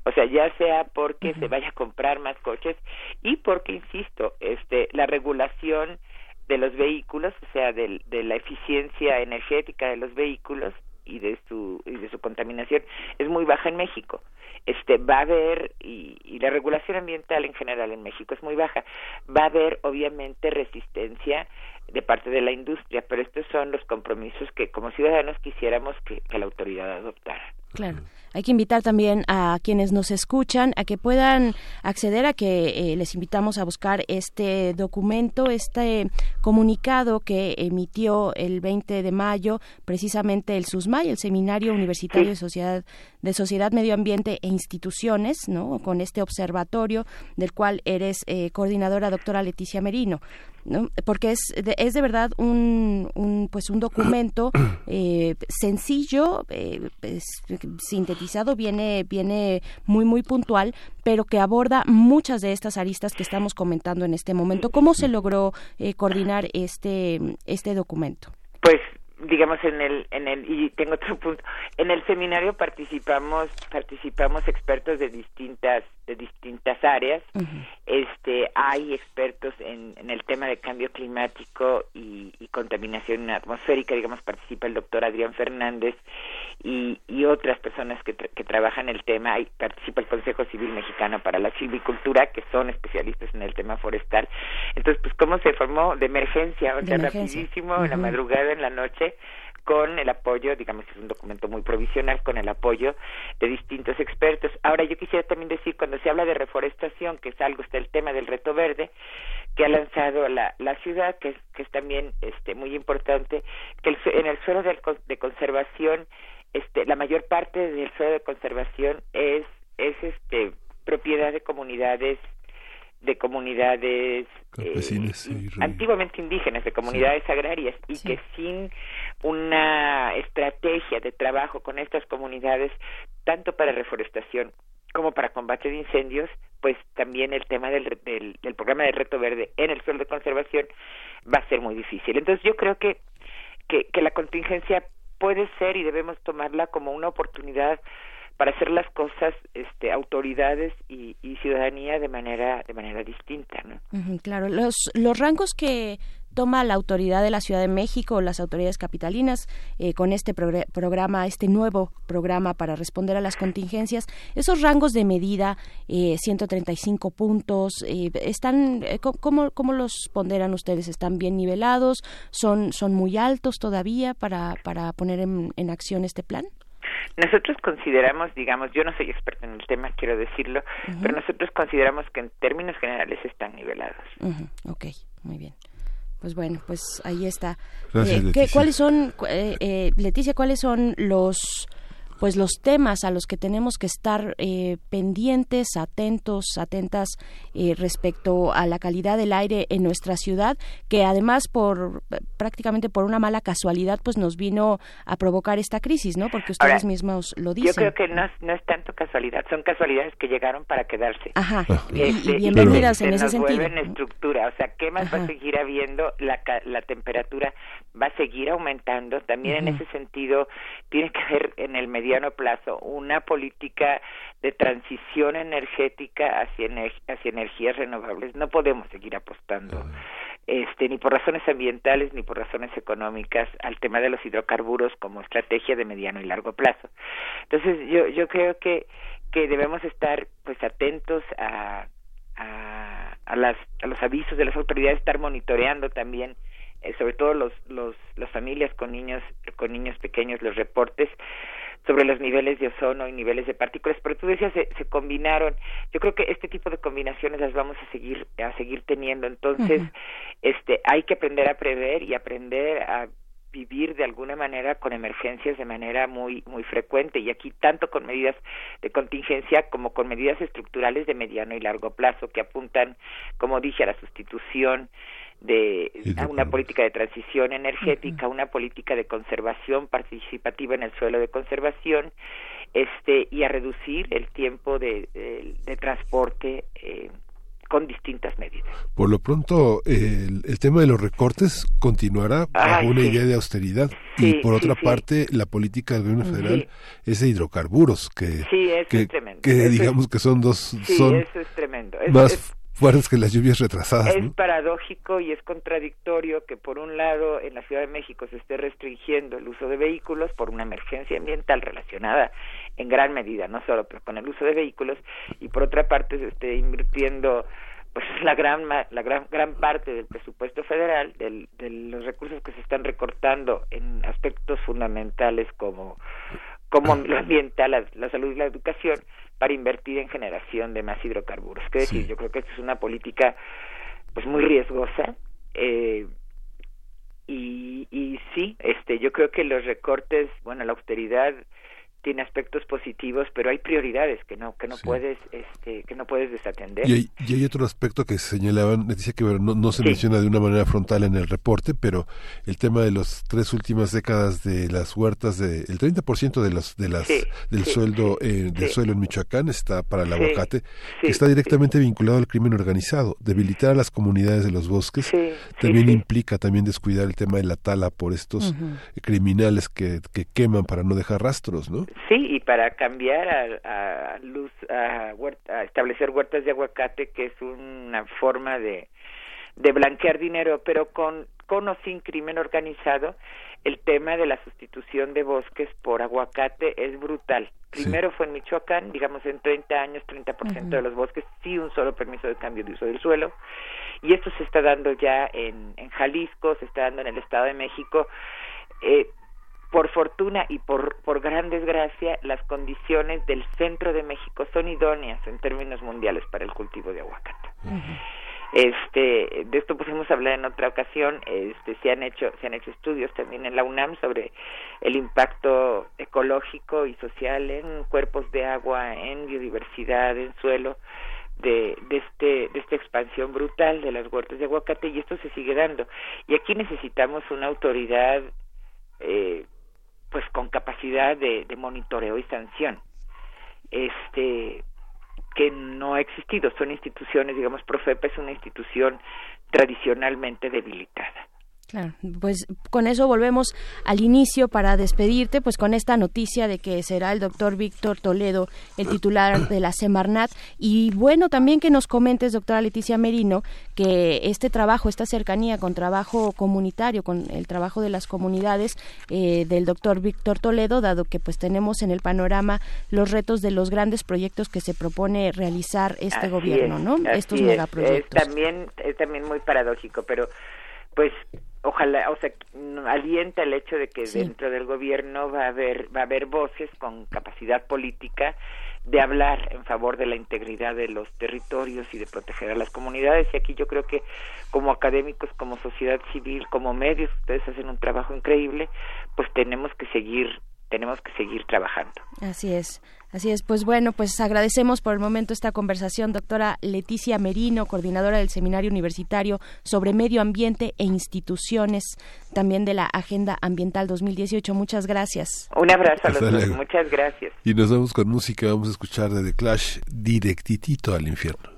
O sea, ya sea porque se vaya a comprar más coches y porque, insisto, este, la regulación de los vehículos, o sea, de la eficiencia energética de los vehículos, y de su y de su contaminación es muy baja en México. Este va a haber y, y, la regulación ambiental en general en México es muy baja. Va a haber obviamente resistencia de parte de la industria pero estos son los compromisos que como ciudadanos quisiéramos que, que la autoridad adoptara. Claro hay que invitar también a quienes nos escuchan a que puedan acceder a que eh, les invitamos a buscar este documento, este comunicado que emitió el 20 de mayo precisamente el SUSMAI, el Seminario Universitario de Sociedad de Sociedad, Medio Ambiente e Instituciones, ¿no? Con este observatorio del cual eres eh, coordinadora, doctora Leticia Merino. ¿no? porque es de, es de verdad un, un pues un documento eh, sencillo eh, sintetizado viene viene muy muy puntual pero que aborda muchas de estas aristas que estamos comentando en este momento. Cómo se logró eh, coordinar este este documento pues digamos en el en el y tengo otro punto en el seminario participamos participamos expertos de distintas de distintas áreas. Este hay expertos en, en, el tema de cambio climático y, y, contaminación atmosférica. Digamos participa el doctor Adrián Fernández y, y otras personas que, que trabajan el tema hay, participa el Consejo Civil Mexicano para la Silvicultura que son especialistas en el tema forestal. Entonces pues cómo se formó de emergencia o sea rapidísimo en la madrugada en la noche con el apoyo, digamos es un documento muy provisional, con el apoyo de distintos expertos. Ahora yo quisiera también decir, cuando se habla de reforestación, que es algo, está el tema del reto verde, que ha lanzado la, la ciudad, que es, que es también este, muy importante, que el, en el suelo de, de conservación, este, la mayor parte del suelo de conservación es, es este, propiedad de comunidades de comunidades eh, antiguamente indígenas, de comunidades agrarias, y que sin una estrategia de trabajo con estas comunidades, tanto para reforestación como para combate de incendios, pues también el tema del, del, del programa de reto verde en el suelo de conservación va a ser muy difícil. Entonces yo creo que, que, que la contingencia puede ser y debemos tomarla como una oportunidad para hacer las cosas este autoridades y, ciudadanía de manera de manera distinta ¿no? claro los los rangos que toma la autoridad de la Ciudad de México las autoridades capitalinas eh, con este programa este nuevo programa para responder a las contingencias. Esos rangos de medida eh, 135 puntos eh, están eh, cómo cómo los ponderan ustedes están bien nivelados son son muy altos todavía para para poner en, en acción este plan nosotros consideramos, digamos, yo no soy experto en el tema, quiero decirlo, pero nosotros consideramos que en términos generales están nivelados. Ok, muy bien. Pues bueno, pues ahí está. Eh, ¿Cuáles son, eh, eh, Leticia, cuáles son los pues los temas a los que tenemos que estar eh, pendientes, atentos, atentas eh, respecto a la calidad del aire en nuestra ciudad, que además por prácticamente por una mala casualidad pues nos vino a provocar esta crisis, ¿no? Porque ustedes mismos lo dicen. Yo creo que no, no, es tanto casualidad, son casualidades que llegaron para quedarse. Ajá. Este, y, bienvenidas en ese nos sentido. Vuelven estructura, o sea, ¿qué más va a seguir habiendo? La, la temperatura va a seguir aumentando. También en ese sentido tiene que haber en el medio mediano plazo una política de transición energética hacia, hacia energías renovables. No podemos seguir apostando este, ni por razones ambientales ni por razones económicas al tema de los hidrocarburos como estrategia de mediano y largo plazo. Entonces yo yo creo que que debemos estar pues atentos a a, a las a los avisos de las autoridades estar monitoreando también eh, sobre todo los los las familias con niños con niños pequeños los reportes sobre los niveles de ozono y niveles de partículas, pero tú decías se, se combinaron. Yo creo que este tipo de combinaciones las vamos a seguir a seguir teniendo. Entonces, este hay que aprender a prever y aprender a vivir de alguna manera con emergencias de manera muy muy frecuente y aquí tanto con medidas de contingencia como con medidas estructurales de mediano y largo plazo que apuntan como dije a la sustitución de a una política de transición energética, una política de conservación participativa en el suelo de conservación, este y a reducir el tiempo de, de, transporte eh, con distintas medidas. Por lo pronto, el, el tema de los recortes continuará bajo una idea de austeridad. Y por otra parte, la política del gobierno federal es de hidrocarburos que que, que digamos que son dos son eso es tremendo. más que las lluvias retrasadas. Es paradójico y es contradictorio que por un lado en la Ciudad de México se esté restringiendo el uso de vehículos por una emergencia ambiental relacionada en gran medida, no solo pero con el uso de vehículos y por otra parte se esté invirtiendo pues la gran la gran gran parte del presupuesto federal del, de los recursos que se están recortando en aspectos fundamentales como como lo ambiental, la, la salud y la educación para invertir en generación de más hidrocarburos. ¿Qué decir? Yo creo que esto es una política pues muy riesgosa eh, y, y sí, este, yo creo que los recortes, bueno, la austeridad tiene aspectos positivos, pero hay prioridades que no que no puedes este que no puedes desatender. Y hay, otro aspecto que señalaban, decía que no, no se menciona de una manera frontal en el reporte, pero el tema de las tres últimas décadas de las huertas de el 30% de los de las del sueldo eh, del suelo en Michoacán está para el aguacate, que está directamente vinculado al crimen organizado, debilitar a las comunidades de los bosques también implica también descuidar el tema de la tala por estos criminales que, que queman para no dejar rastros, ¿no? Sí, y para cambiar a, a luz, a, a, establecer huertas de aguacate, que es una forma de, de blanquear dinero, pero con, con o sin crimen organizado, el tema de la sustitución de bosques por aguacate es brutal. Primero fue en Michoacán, digamos en 30 años, 30% de los bosques, sí un solo permiso de cambio de uso del suelo, y esto se está dando ya en, en Jalisco, se está dando en el Estado de México. Eh, por fortuna y por, por gran desgracia, las condiciones del centro de México son idóneas en términos mundiales para el cultivo de aguacate. Este, de esto pusimos hablar en otra ocasión, este, se han hecho, se han hecho estudios también en la UNAM sobre el impacto ecológico y social en cuerpos de agua, en biodiversidad, en suelo, de, de, este, de esta expansión brutal de las huertas de aguacate y esto se sigue dando. Y aquí necesitamos una autoridad eh, pues con capacidad de, de monitoreo y sanción. Este que no ha existido. Son instituciones digamos Profepa es una institución tradicionalmente debilitada Claro, pues con eso volvemos al inicio para despedirte, pues con esta noticia de que será el doctor Víctor Toledo el titular de la Semarnat y bueno también que nos comentes, doctora Leticia Merino, que este trabajo, esta cercanía con trabajo comunitario, con el trabajo de las comunidades eh, del doctor Víctor Toledo, dado que pues tenemos en el panorama los retos de los grandes proyectos que se propone realizar este gobierno, ¿no? Estos megaproyectos. también es también muy paradójico, pero pues ojalá, o sea, alienta el hecho de que dentro del gobierno va a haber va a haber voces con capacidad política de hablar en favor de la integridad de los territorios y de proteger a las comunidades. Y aquí yo creo que como académicos, como sociedad civil, como medios, ustedes hacen un trabajo increíble, pues tenemos que seguir tenemos que seguir trabajando. Así es. Así es, pues bueno, pues agradecemos por el momento esta conversación, doctora Leticia Merino, coordinadora del Seminario Universitario sobre Medio Ambiente e Instituciones, también de la Agenda Ambiental 2018. Muchas gracias. Un abrazo a los dos, muchas gracias. Y nos vamos con música, vamos a escuchar de The Clash directitito al infierno.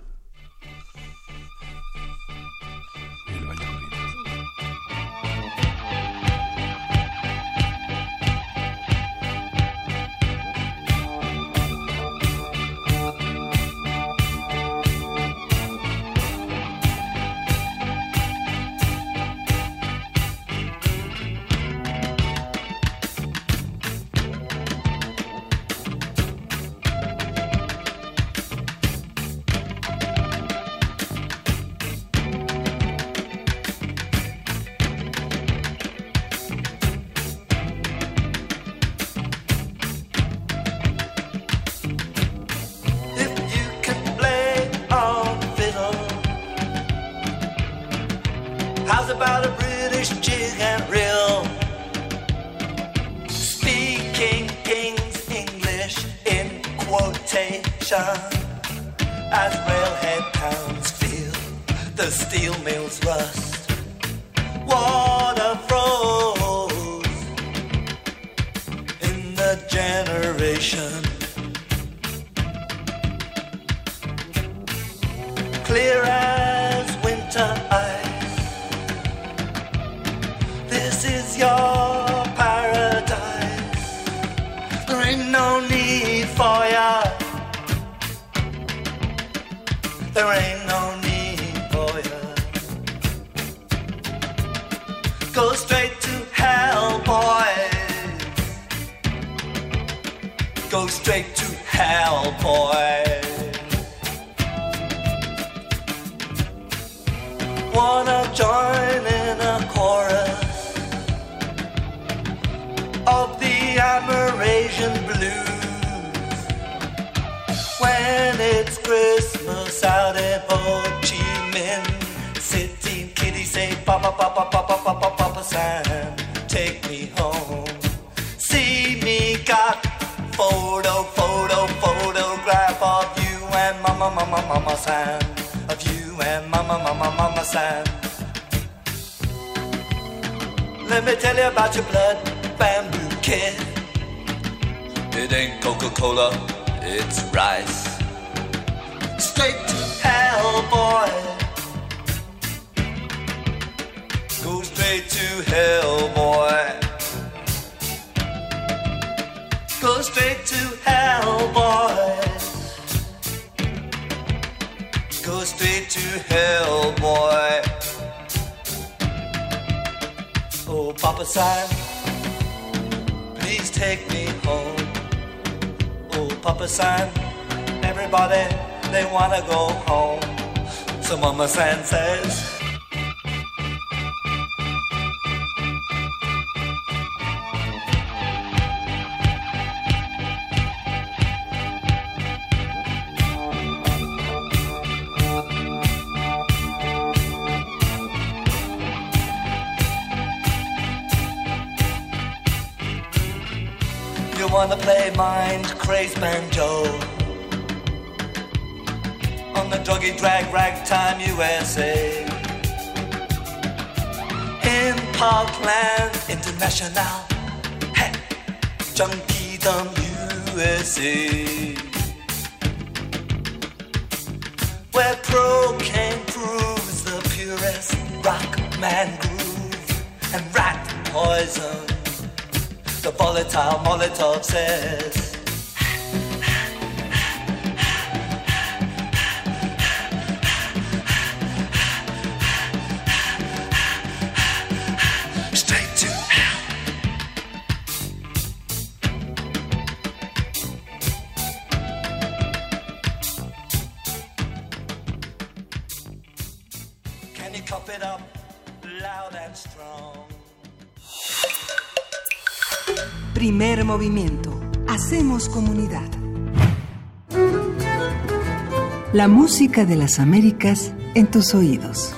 La música de las Américas en tus oídos.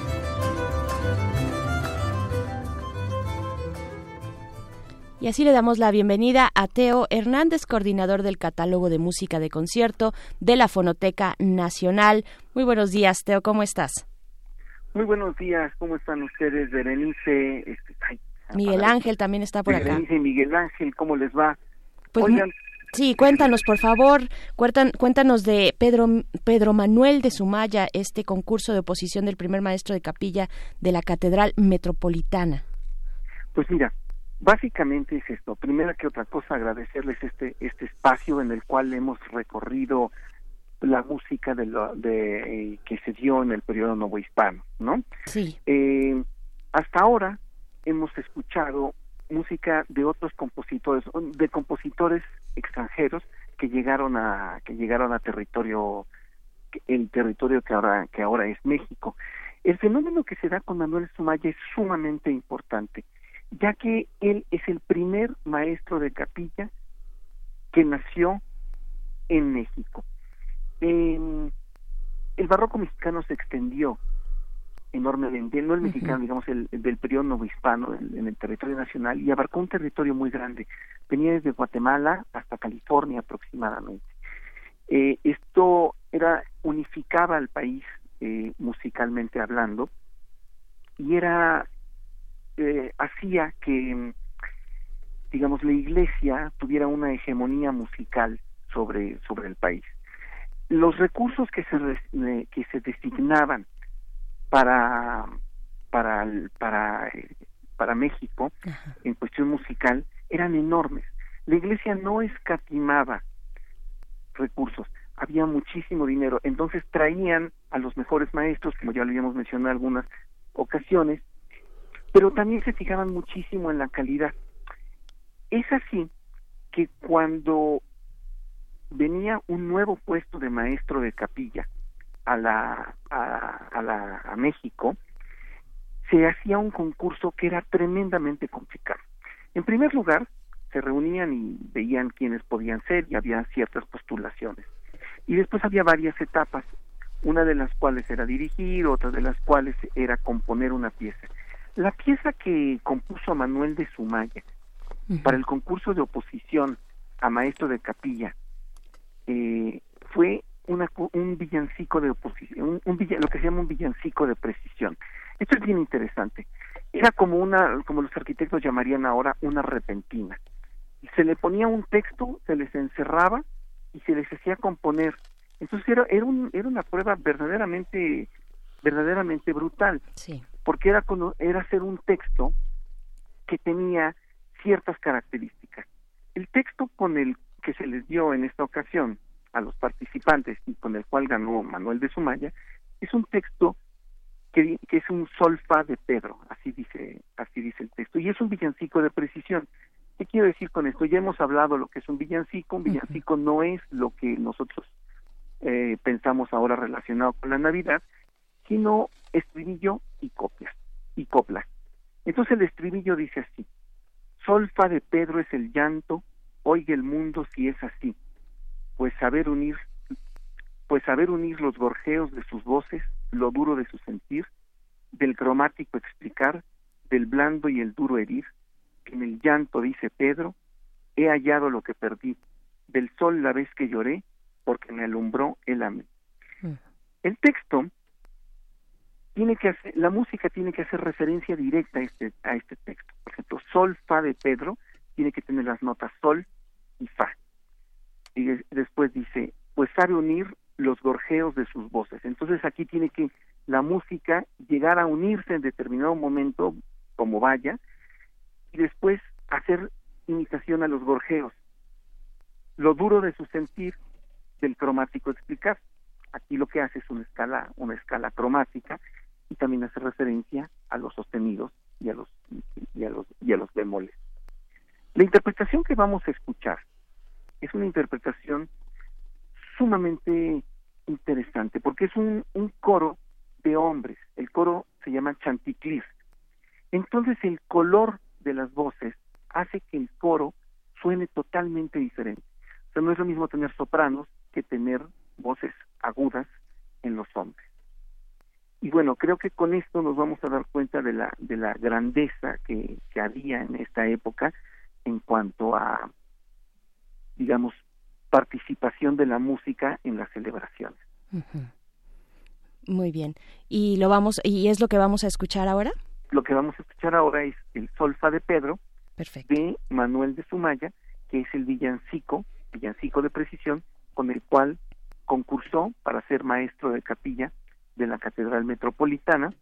Y así le damos la bienvenida a Teo Hernández, coordinador del catálogo de música de concierto de la Fonoteca Nacional. Muy buenos días, Teo, ¿cómo estás? Muy buenos días, ¿cómo están ustedes, Berenice? Este, Miguel Ángel también está por acá. Dice Miguel Ángel, ¿cómo les va? Pues, sí, cuéntanos, por favor, cuéntanos de Pedro, Pedro Manuel de Sumaya, este concurso de oposición del primer maestro de capilla de la Catedral Metropolitana. Pues mira, básicamente es esto. Primero que otra cosa, agradecerles este, este espacio en el cual hemos recorrido la música de, lo, de eh, que se dio en el periodo novohispano, ¿no? Sí. Eh, hasta ahora hemos escuchado música de otros compositores, de compositores extranjeros que llegaron a que llegaron a territorio el territorio que ahora que ahora es México. El fenómeno que se da con Manuel Sumaya es sumamente importante, ya que él es el primer maestro de capilla que nació en México. el barroco mexicano se extendió enormemente, no el mexicano, digamos, el, del periodo novohispano en, en el territorio nacional y abarcó un territorio muy grande. Venía desde Guatemala hasta California aproximadamente. Eh, esto era unificaba al país eh, musicalmente hablando y era eh, hacía que digamos la iglesia tuviera una hegemonía musical sobre sobre el país los recursos que se que se designaban para para para para México en cuestión musical eran enormes. La iglesia no escatimaba recursos había muchísimo dinero. Entonces traían a los mejores maestros como ya lo habíamos mencionado en algunas ocasiones pero también se fijaban muchísimo en la calidad. Es así que cuando venía un nuevo puesto de maestro de capilla a la a, la a México se hacía un concurso que era tremendamente complicado. En primer lugar se reunían y veían quiénes podían ser y había ciertas postulaciones. Y después había varias etapas una de las cuales era dirigir otra de las cuales era componer una pieza. La pieza que compuso Manuel de Sumaya para el concurso de oposición a maestro de capilla eh, fue una, un villancico de oposición, un, lo que se llama un villancico de precisión. Esto es bien interesante. Era como una, como los arquitectos llamarían ahora, una repentina. Se le ponía un texto, se les encerraba y se les hacía componer. Entonces era, era, un, era una prueba verdaderamente, verdaderamente brutal. Sí. Porque era, era hacer un texto que tenía ciertas características. El texto con el que se les dio en esta ocasión a los participantes y con el cual ganó Manuel de Sumaya es un texto que, que, es un solfa de Pedro, así dice, así dice el texto, y es un villancico de precisión. ¿Qué quiero decir con esto? Ya hemos hablado lo que es un villancico, un villancico no es lo que nosotros eh, pensamos ahora relacionado con la Navidad, sino estribillo y copias, y copla. Entonces el estribillo dice así, solfa de Pedro es el llanto, oiga el mundo si es así, pues saber unir, pues saber unir los gorjeos de sus voces, lo duro de su sentir, del cromático explicar, del blando y el duro herir, en el llanto dice Pedro, he hallado lo que perdí, del sol la vez que lloré, porque me alumbró el amén. Mm. El texto tiene que hacer, la música tiene que hacer referencia directa a este, a este texto. Por ejemplo, sol, fa de Pedro tiene que tener las notas sol y fa. Y después dice, pues sabe unir los gorjeos de sus voces. Entonces aquí tiene que la música llegar a unirse en determinado momento, como vaya, y después hacer imitación a los gorjeos. Lo duro de su sentir del cromático explicar. Aquí lo que hace es una escala, una escala cromática y también hace referencia a los sostenidos y a los y a los y a los bemoles. La interpretación que vamos a escuchar es una interpretación sumamente interesante porque es un, coro de hombres. El coro se llama chanticlis. Entonces el color de las voces hace que el coro suene totalmente diferente. O sea, no es lo mismo tener sopranos que tener voces agudas en los hombres. Y bueno, creo que con esto nos vamos a dar cuenta de la, de la grandeza que, que había en esta época en cuanto a, digamos, participación de la música en las celebraciones. Muy bien. ¿Y lo vamos y es lo que vamos a escuchar ahora? Lo que vamos a escuchar ahora es el Solfa de Pedro de Manuel de Sumaya, que es el villancico, villancico de precisión con el cual concursó para ser maestro de capilla de la Catedral Metropolitana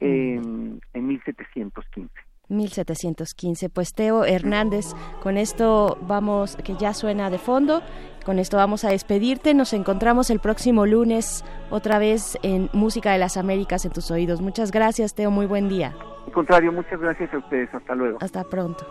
en, en 1715. 1715. Pues Teo Hernández, con esto vamos, que ya suena de fondo, con esto vamos a despedirte. Nos encontramos el próximo lunes otra vez en Música de las Américas en tus oídos. Muchas gracias, Teo, muy buen día. Al contrario, muchas gracias a ustedes. Hasta luego. Hasta pronto.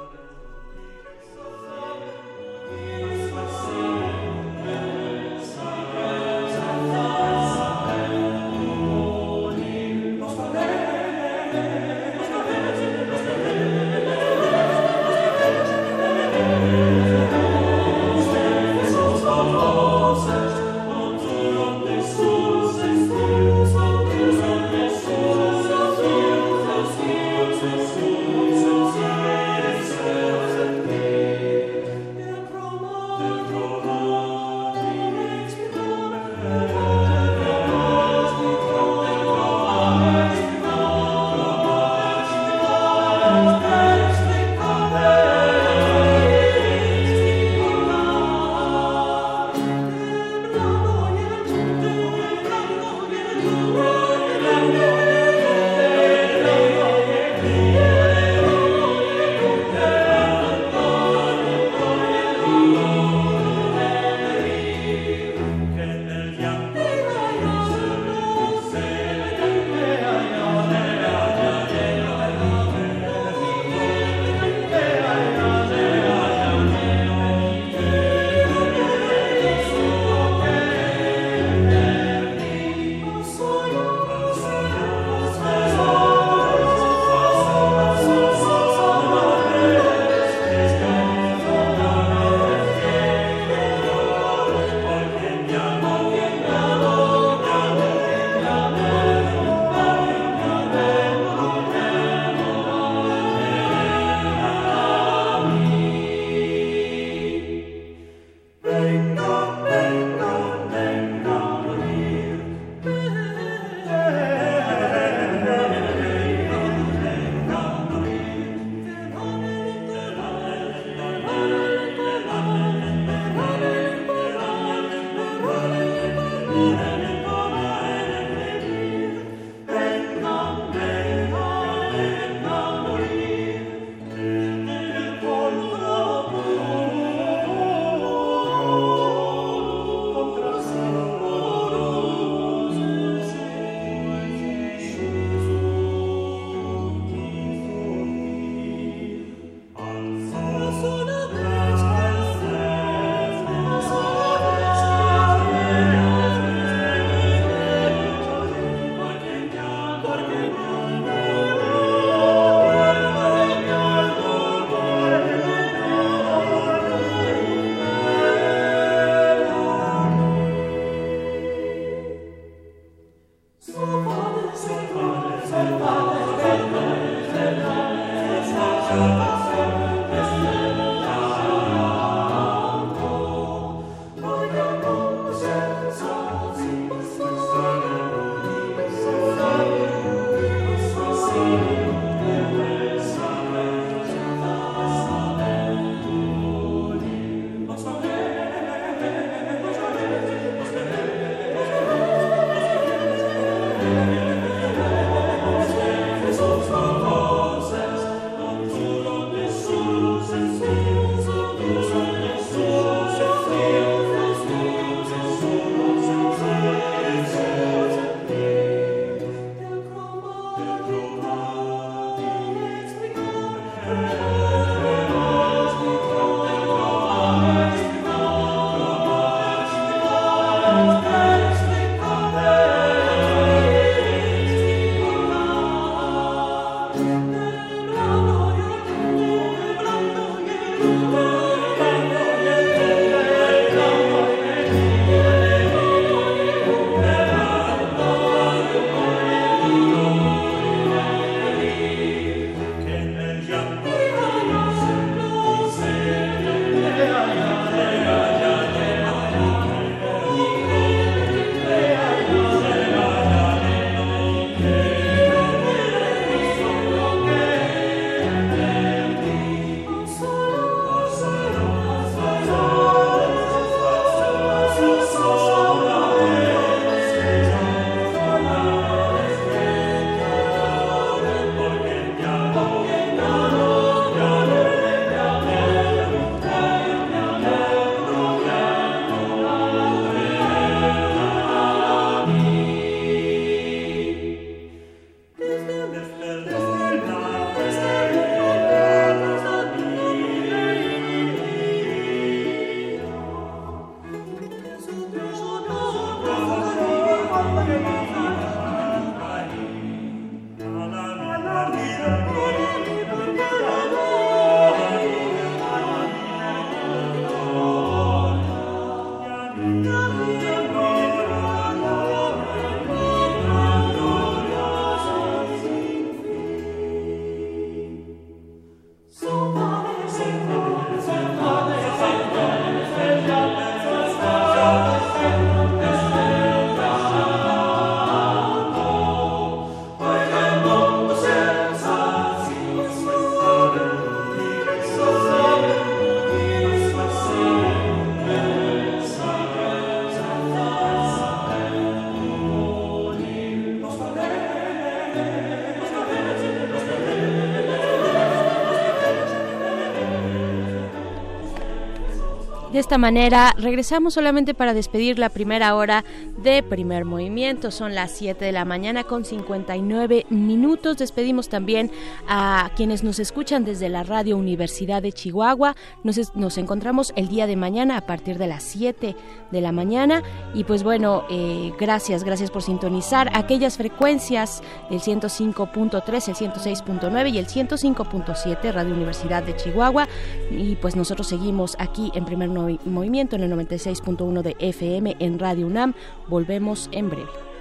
De esta manera, regresamos solamente para despedir la primera hora de primer movimiento. Son las 7 de la mañana con 59 minutos. Despedimos también a quienes nos escuchan desde la Radio Universidad de Chihuahua. Nos, nos encontramos el día de mañana a partir de las 7 de la mañana. Y pues bueno, eh, gracias, gracias por sintonizar aquellas frecuencias del 105.3, el 106.9 y el 105.7 Radio Universidad de Chihuahua. Y pues nosotros seguimos aquí en primer movimiento en el 96.1 de FM en Radio UNAM. Volvemos en breve.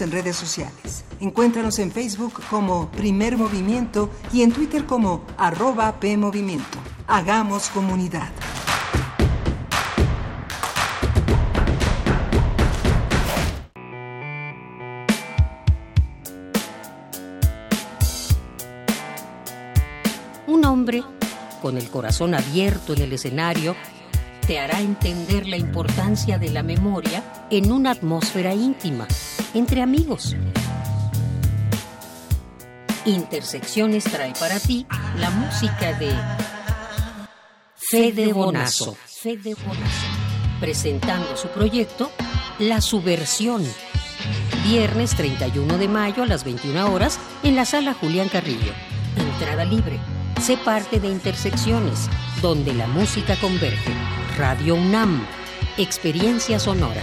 En redes sociales. Encuéntranos en Facebook como Primer Movimiento y en Twitter como arroba PMovimiento. Hagamos comunidad. Un hombre con el corazón abierto en el escenario te hará entender la importancia de la memoria en una atmósfera íntima, entre amigos. Intersecciones trae para ti la música de Fede Bonazo. Fede Bonazo. Presentando su proyecto La Subversión. Viernes 31 de mayo a las 21 horas en la sala Julián Carrillo. Entrada libre. Sé parte de Intersecciones, donde la música converge. Radio UNAM. Experiencia sonora.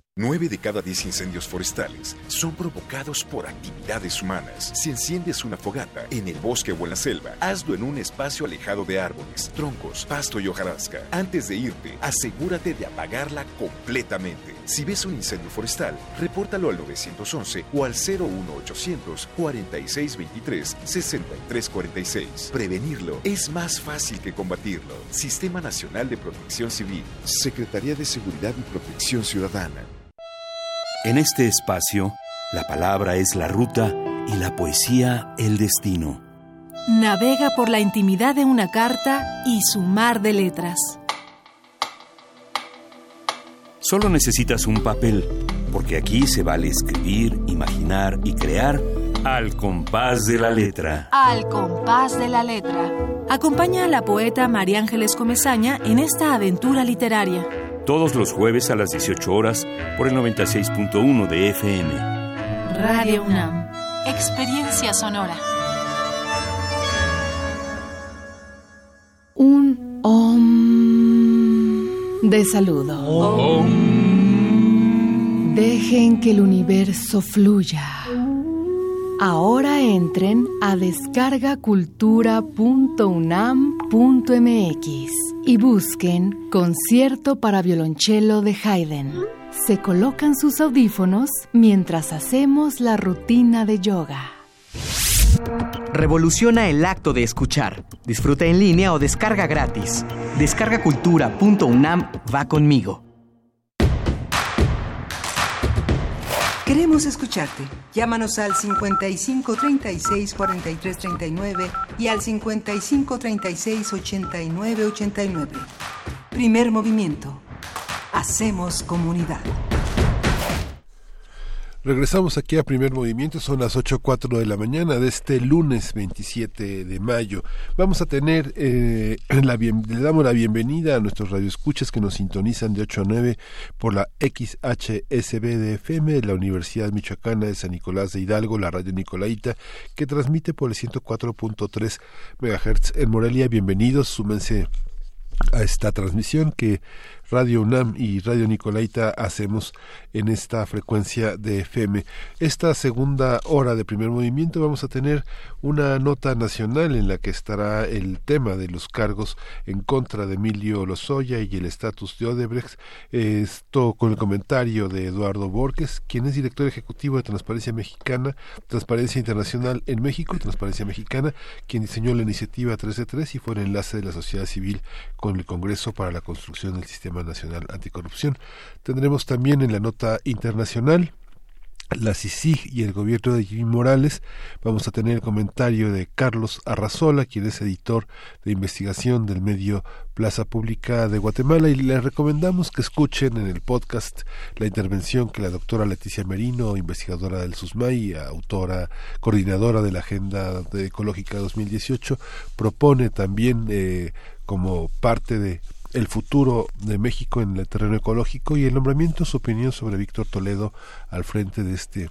Nueve de cada diez incendios forestales son provocados por actividades humanas. Si enciendes una fogata en el bosque o en la selva, hazlo en un espacio alejado de árboles, troncos, pasto y hojarasca. Antes de irte, asegúrate de apagarla completamente. Si ves un incendio forestal, repórtalo al 911 o al 01800 4623 6346. Prevenirlo es más fácil que combatirlo. Sistema Nacional de Protección Civil. Secretaría de Seguridad y Protección Ciudadana. En este espacio, la palabra es la ruta y la poesía el destino. Navega por la intimidad de una carta y su mar de letras. Solo necesitas un papel, porque aquí se vale escribir, imaginar y crear al compás de la letra. Al compás de la letra. Acompaña a la poeta María Ángeles Comezaña en esta aventura literaria. Todos los jueves a las 18 horas por el 96.1 de FM. Radio UNAM. Experiencia sonora. Un om de saludo. Dejen que el universo fluya. Ahora entren a descargacultura.unam.mx y busquen Concierto para violonchelo de Haydn. Se colocan sus audífonos mientras hacemos la rutina de yoga. Revoluciona el acto de escuchar. Disfruta en línea o descarga gratis. Descargacultura.unam va conmigo. Queremos escucharte. Llámanos al 55 36 43 39 y al 55 36 89 89. Primer movimiento. Hacemos comunidad. Regresamos aquí a primer movimiento, son las 8.04 de la mañana de este lunes 27 de mayo. Vamos a tener, eh, la bien, le damos la bienvenida a nuestros radioescuchas que nos sintonizan de 8 a 9 por la XHSB de FM la Universidad Michoacana de San Nicolás de Hidalgo, la radio Nicolaita, que transmite por el 104.3 MHz en Morelia. Bienvenidos, súmense a esta transmisión que Radio UNAM y Radio Nicolaita hacemos en esta frecuencia de FM. Esta segunda hora de primer movimiento vamos a tener una nota nacional en la que estará el tema de los cargos en contra de Emilio Lozoya y el estatus de Odebrecht. Esto con el comentario de Eduardo Borges, quien es director ejecutivo de Transparencia Mexicana, Transparencia Internacional en México Transparencia Mexicana, quien diseñó la iniciativa 3 de 3 y fue el enlace de la sociedad civil con el Congreso para la construcción del sistema Nacional Anticorrupción. Tendremos también en la nota internacional la CICIG y el gobierno de Jimmy Morales. Vamos a tener el comentario de Carlos Arrazola, quien es editor de investigación del medio Plaza Pública de Guatemala, y le recomendamos que escuchen en el podcast la intervención que la doctora Leticia Merino, investigadora del SUSMAI, autora, coordinadora de la Agenda Ecológica 2018, propone también eh, como parte de el futuro de México en el terreno ecológico y el nombramiento, su opinión sobre Víctor Toledo al frente de este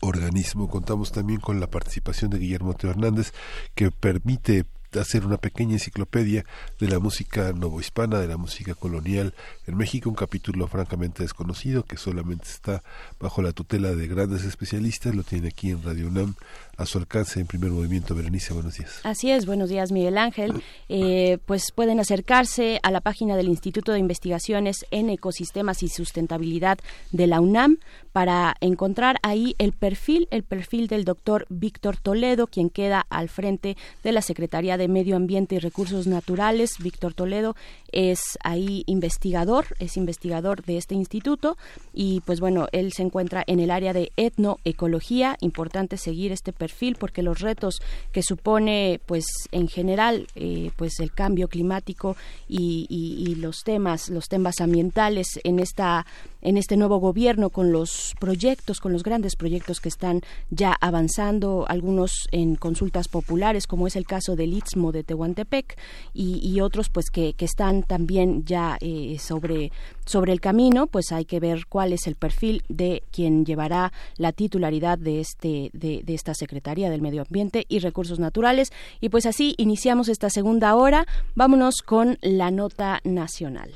organismo. Contamos también con la participación de Guillermo Teo Hernández, que permite hacer una pequeña enciclopedia de la música novohispana, de la música colonial en México, un capítulo francamente desconocido que solamente está bajo la tutela de grandes especialistas, lo tiene aquí en Radio UNAM a su alcance en primer movimiento. Berenice, buenos días. Así es, buenos días Miguel Ángel. Eh, pues pueden acercarse a la página del Instituto de Investigaciones en Ecosistemas y Sustentabilidad de la UNAM para encontrar ahí el perfil, el perfil del doctor Víctor Toledo, quien queda al frente de la Secretaría de Medio Ambiente y Recursos Naturales. Víctor Toledo es ahí investigador, es investigador de este instituto y pues bueno, él se encuentra en el área de etnoecología. Importante seguir este perfil porque los retos que supone pues en general eh, pues el cambio climático y, y, los temas los temas ambientales en esta en este nuevo gobierno con los proyectos, con los grandes proyectos que están ya avanzando, algunos en consultas populares, como es el caso del Istmo de Tehuantepec, y, otros pues que, están también ya eh, sobre, sobre el camino, pues hay que ver cuál es el perfil de quien llevará la titularidad de, este, de, de esta Secretaría del Medio Ambiente y Recursos Naturales. Y pues así iniciamos esta segunda hora. Vámonos con la nota nacional.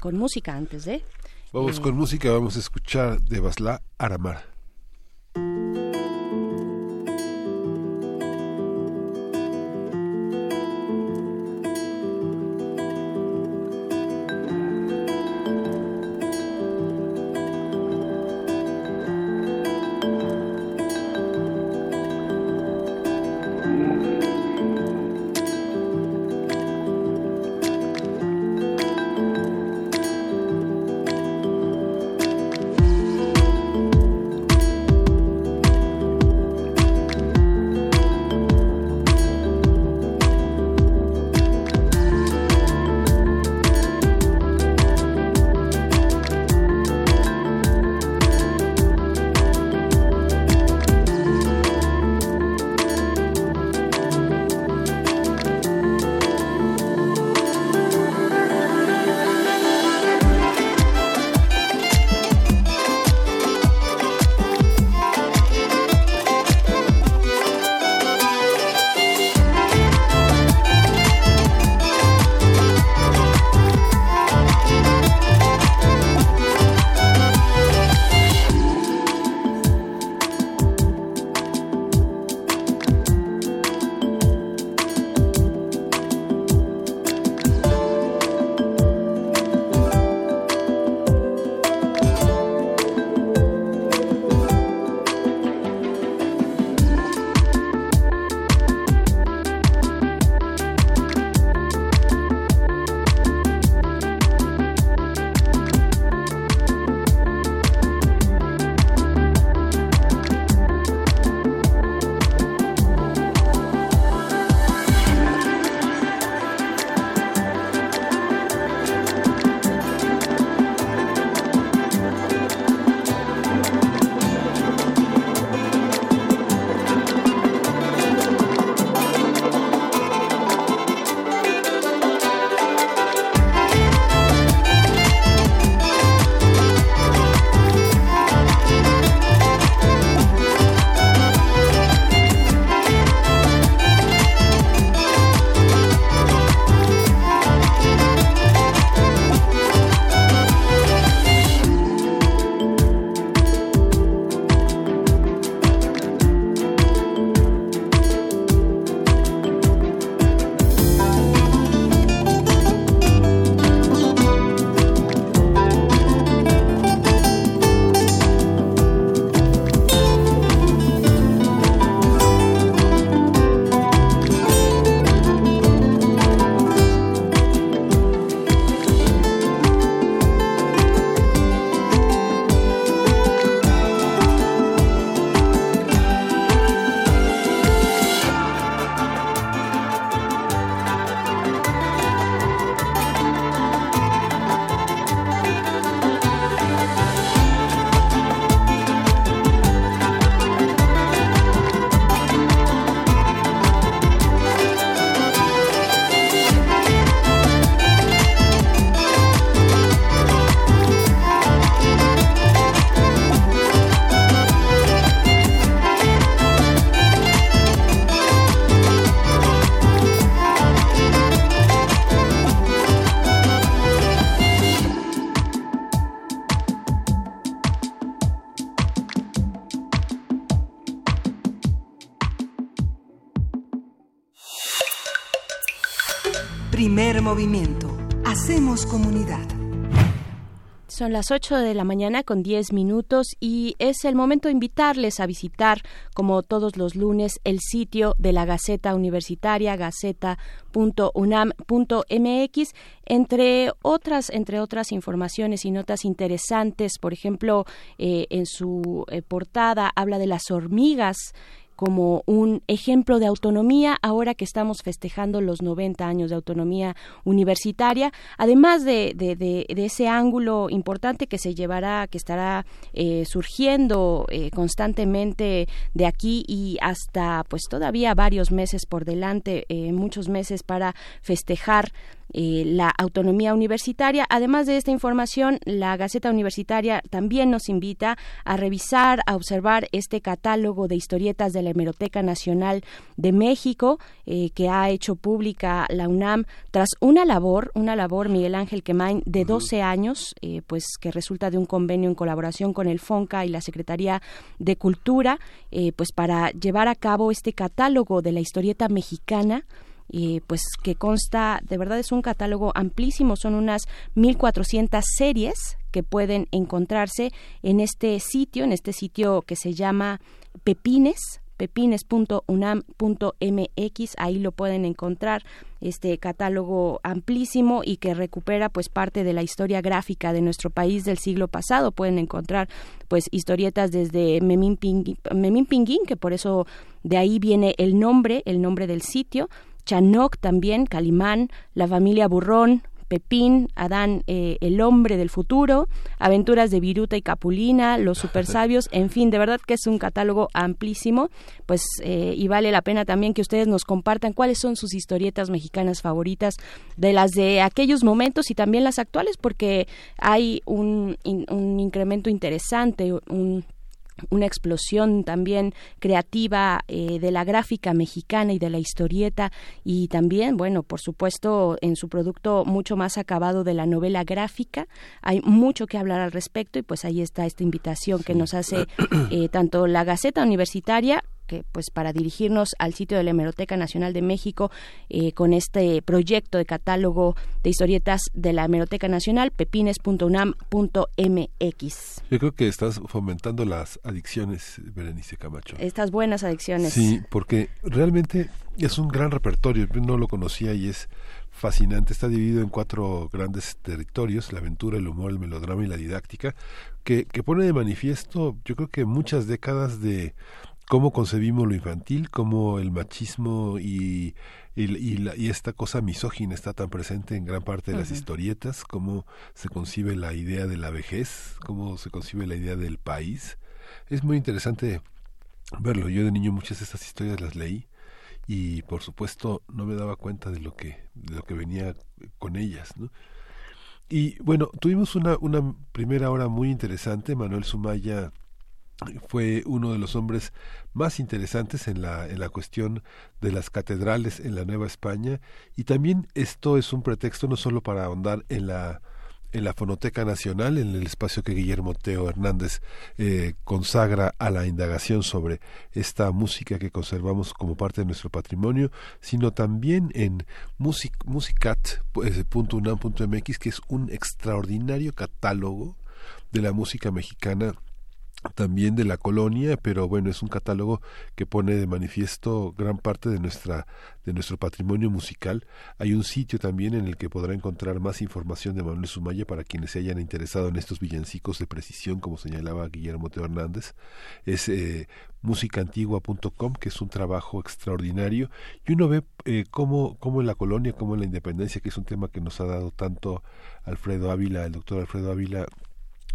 Con música antes de... Vamos con música, vamos a escuchar de Basla Aramar. Son las 8 de la mañana con 10 minutos y es el momento de invitarles a visitar, como todos los lunes, el sitio de la Gaceta Universitaria, gaceta.unam.mx, entre otras, entre otras informaciones y notas interesantes. Por ejemplo, eh, en su eh, portada habla de las hormigas como un ejemplo de autonomía ahora que estamos festejando los 90 años de autonomía universitaria, además de, de, ese ángulo importante que se llevará, que estará eh, surgiendo eh, constantemente de aquí y hasta pues todavía varios meses por delante, eh, muchos meses para festejar la autonomía universitaria. Además de esta información, la Gaceta Universitaria también nos invita a revisar, a observar este catálogo de historietas de la Hemeroteca Nacional de México eh, que ha hecho pública la UNAM tras una labor, una labor, Miguel Ángel Quemain, de 12 años, eh, pues que resulta de un convenio en colaboración con el FONCA y la Secretaría de Cultura, pues para llevar a cabo este catálogo de la historieta mexicana pues que consta, de verdad es un catálogo amplísimo, son unas 1400 series que pueden encontrarse en este sitio, en este sitio que se llama Pepines, pepines.unam.mx, ahí lo pueden encontrar este catálogo amplísimo y que recupera pues parte de la historia gráfica de nuestro país del siglo pasado. Pueden encontrar pues historietas desde Memín Pinguín, que por eso de ahí viene el nombre, el nombre del sitio, Chanoc también, Calimán, la familia Burrón, Pepín, Adán, eh, el hombre del futuro, Aventuras de Viruta y Capulina, Los super sabios, en fin, de verdad que es un catálogo amplísimo, pues eh, y vale la pena también que ustedes nos compartan cuáles son sus historietas mexicanas favoritas de las de aquellos momentos y también las actuales, porque hay un, un incremento interesante, un una explosión también creativa eh, de la gráfica mexicana y de la historieta y también, bueno, por supuesto, en su producto mucho más acabado de la novela gráfica. Hay mucho que hablar al respecto y pues ahí está esta invitación que nos hace eh, tanto la Gaceta Universitaria que pues para dirigirnos al sitio de la Hemeroteca Nacional de México eh, con este proyecto de catálogo de historietas de la Hemeroteca Nacional, pepines.unam.mx. Yo creo que estás fomentando las adicciones, Berenice Camacho. Estas buenas adicciones. Sí, porque realmente es un gran repertorio, no lo conocía y es fascinante. Está dividido en cuatro grandes territorios, la aventura, el humor, el melodrama y la didáctica, que, que pone de manifiesto, yo creo que muchas décadas de cómo concebimos lo infantil, cómo el machismo y, y, esta cosa misógina está tan presente en gran parte de las historietas, cómo se concibe la idea de la vejez, cómo se concibe la idea del país. Es muy interesante verlo. Yo de niño muchas de estas historias las leí y por supuesto no me daba cuenta de lo que, de lo que venía con ellas. ¿no? Y bueno, tuvimos una, una primera hora muy interesante. Manuel Sumaya fue uno de los hombres más interesantes en la, en la cuestión de las catedrales en la Nueva España. Y también esto es un pretexto no solo para ahondar en la en la Fonoteca Nacional, en el espacio que Guillermo Teo Hernández eh, consagra a la indagación sobre esta música que conservamos como parte de nuestro patrimonio, sino también en music, musicat.unam.mx, que es un extraordinario catálogo de la música mexicana también de la colonia, pero bueno, es un catálogo que pone de manifiesto gran parte de nuestra de nuestro patrimonio musical. Hay un sitio también en el que podrá encontrar más información de Manuel Sumaya para quienes se hayan interesado en estos villancicos de precisión, como señalaba Guillermo Teo Hernández. Es eh, que es un trabajo extraordinario, y uno ve eh, cómo, cómo en la colonia, cómo en la independencia, que es un tema que nos ha dado tanto Alfredo Ávila, el doctor Alfredo Ávila,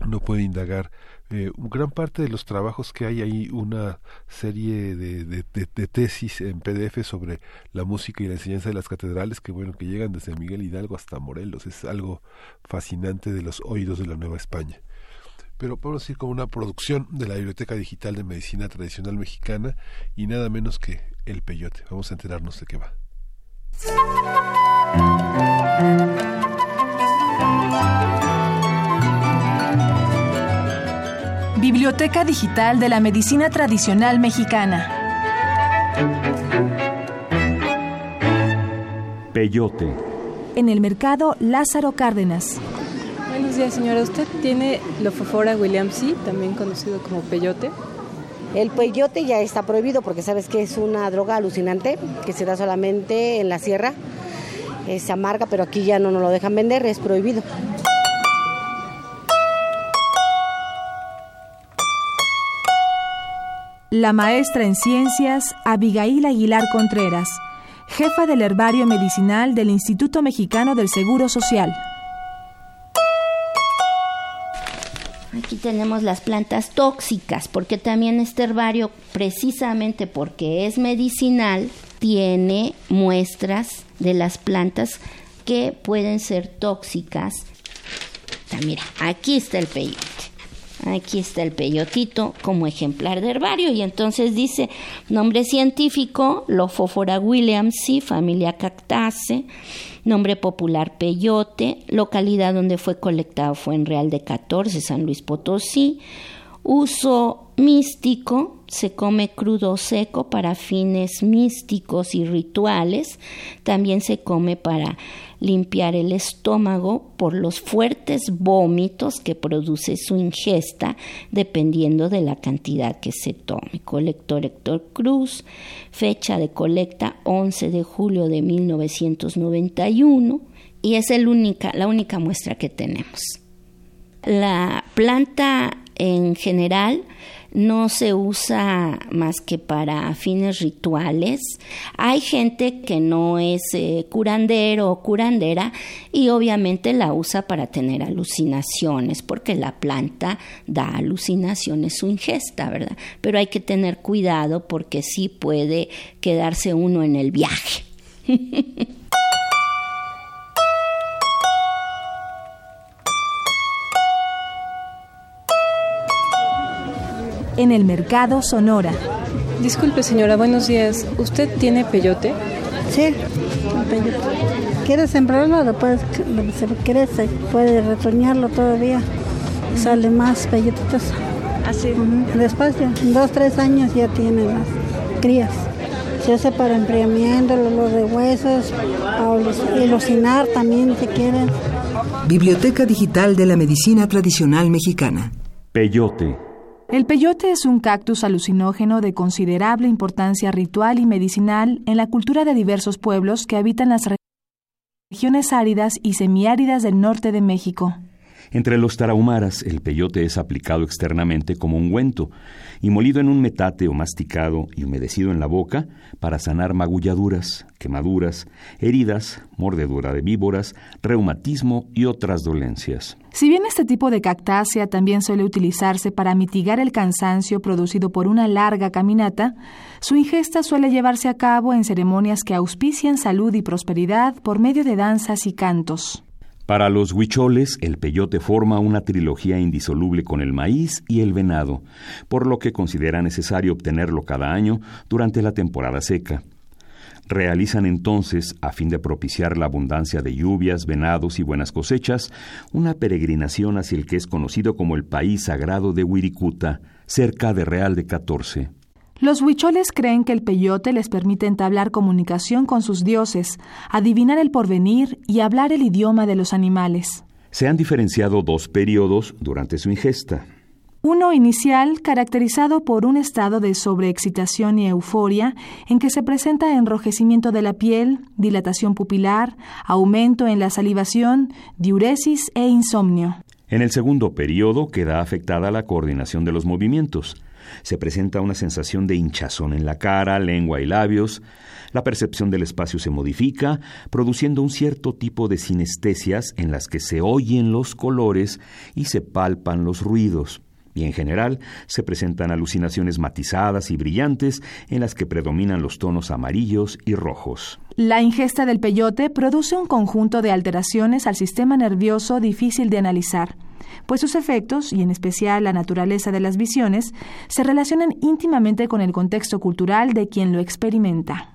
no puede indagar eh, gran parte de los trabajos que hay ahí una serie de, de, tesis en PDF sobre la música y la enseñanza de las catedrales que bueno que llegan desde Miguel Hidalgo hasta Morelos es algo fascinante de los oídos de la Nueva España pero podemos decir como una producción de la Biblioteca Digital de Medicina Tradicional Mexicana y nada menos que El Peyote. Vamos a enterarnos de qué va. Biblioteca Digital de la Medicina Tradicional Mexicana. Peyote. en el mercado Lázaro Cárdenas. Buenos días, señora. ¿Usted tiene Lofofora williamsi, también conocido como peyote? El peyote ya está prohibido porque sabes que es una droga alucinante que se da solamente en la sierra. Es amarga, pero aquí ya no nos lo dejan vender, es prohibido. La maestra en ciencias Abigail Aguilar Contreras, jefa del herbario medicinal del Instituto Mexicano del Seguro Social. Aquí tenemos las plantas tóxicas, porque también este herbario, precisamente porque es medicinal, tiene muestras de las plantas que pueden ser tóxicas. Mira, aquí está el peyote. Aquí está el peyotito como ejemplar de herbario. Y entonces dice nombre científico Lophophora williamsi, familia Cactaceae, nombre popular peyote, localidad donde fue colectado fue en Real de 14, San Luis Potosí, uso místico, se come crudo o seco para fines místicos y rituales, también se come para limpiar el estómago por los fuertes vómitos que produce su ingesta dependiendo de la cantidad que se tome. Colector Héctor Cruz, fecha de colecta 11 de julio de 1991 y es la única muestra que tenemos. La planta en general no se usa más que para fines rituales. Hay gente que no es eh, curandero o curandera y obviamente la usa para tener alucinaciones, porque la planta da alucinaciones su ingesta, ¿verdad? Pero hay que tener cuidado porque sí puede quedarse uno en el viaje. en el mercado Sonora. Disculpe señora, buenos días. ¿Usted tiene peyote? Sí, peyote. ¿Quieres sembrarlo? Después se crece, puede retoñarlo todavía. Sale más peyotitos. Así. ¿Ah, Después ya, dos, tres años ya tiene las crías. Se hace para enfriamiento, los de huesos, ilusinar también si quieren. Biblioteca Digital de la Medicina Tradicional Mexicana. Peyote el peyote es un cactus alucinógeno de considerable importancia ritual y medicinal en la cultura de diversos pueblos que habitan las regiones áridas y semiáridas del norte de México. Entre los tarahumaras, el peyote es aplicado externamente como ungüento y molido en un metate o masticado y humedecido en la boca para sanar magulladuras, quemaduras, heridas, mordedura de víboras, reumatismo y otras dolencias. Si bien este tipo de cactácea también suele utilizarse para mitigar el cansancio producido por una larga caminata, su ingesta suele llevarse a cabo en ceremonias que auspician salud y prosperidad por medio de danzas y cantos. Para los huicholes, el peyote forma una trilogía indisoluble con el maíz y el venado, por lo que considera necesario obtenerlo cada año durante la temporada seca. Realizan entonces, a fin de propiciar la abundancia de lluvias, venados y buenas cosechas, una peregrinación hacia el que es conocido como el país sagrado de Wirikuta, cerca de Real de Catorce. Los huicholes creen que el peyote les permite entablar comunicación con sus dioses, adivinar el porvenir y hablar el idioma de los animales. Se han diferenciado dos periodos durante su ingesta. Uno inicial caracterizado por un estado de sobreexcitación y euforia en que se presenta enrojecimiento de la piel, dilatación pupilar, aumento en la salivación, diuresis e insomnio. En el segundo periodo queda afectada la coordinación de los movimientos. Se presenta una sensación de hinchazón en la cara, lengua y labios. La percepción del espacio se modifica, produciendo un cierto tipo de sinestesias en las que se oyen los colores y se palpan los ruidos. Y en general se presentan alucinaciones matizadas y brillantes en las que predominan los tonos amarillos y rojos. La ingesta del peyote produce un conjunto de alteraciones al sistema nervioso difícil de analizar pues sus efectos, y en especial la naturaleza de las visiones, se relacionan íntimamente con el contexto cultural de quien lo experimenta.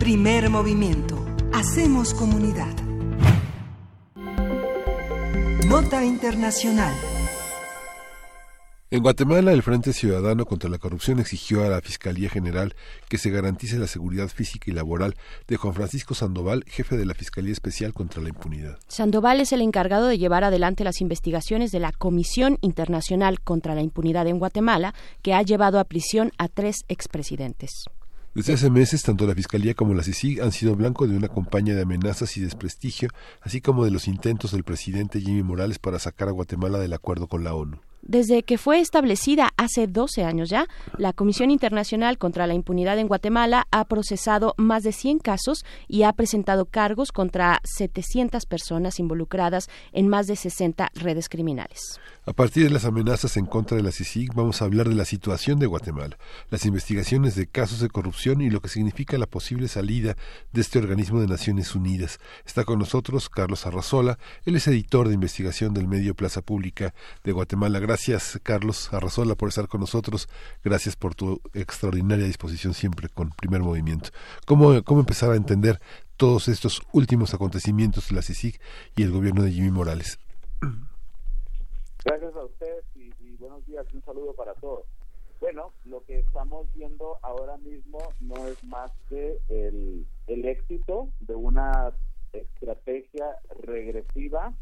Primer movimiento. Hacemos comunidad. Nota Internacional. En Guatemala, el Frente Ciudadano contra la Corrupción exigió a la Fiscalía General que se garantice la seguridad física y laboral de Juan Francisco Sandoval, jefe de la Fiscalía Especial contra la Impunidad. Sandoval es el encargado de llevar adelante las investigaciones de la Comisión Internacional contra la Impunidad en Guatemala, que ha llevado a prisión a tres expresidentes. Desde hace meses, tanto la Fiscalía como la CICIG han sido blanco de una campaña de amenazas y desprestigio, así como de los intentos del presidente Jimmy Morales para sacar a Guatemala del acuerdo con la ONU. Desde que fue establecida hace 12 años ya, la Comisión Internacional contra la Impunidad en Guatemala ha procesado más de 100 casos y ha presentado cargos contra 700 personas involucradas en más de 60 redes criminales. A partir de las amenazas en contra de la CICIG, vamos a hablar de la situación de Guatemala, las investigaciones de casos de corrupción y lo que significa la posible salida de este organismo de Naciones Unidas. Está con nosotros Carlos Arrazola, él es editor de investigación del medio Plaza Pública de Guatemala. Gracias, Carlos Arrazola, por estar con nosotros. Gracias por tu extraordinaria disposición siempre con primer movimiento. ¿Cómo, cómo empezar a entender todos estos últimos acontecimientos de la CICIG y el gobierno de Jimmy Morales? Gracias a ustedes y, buenos días. Un saludo para todos. Bueno, lo que estamos viendo ahora mismo no es más que el, el éxito de una estrategia regresiva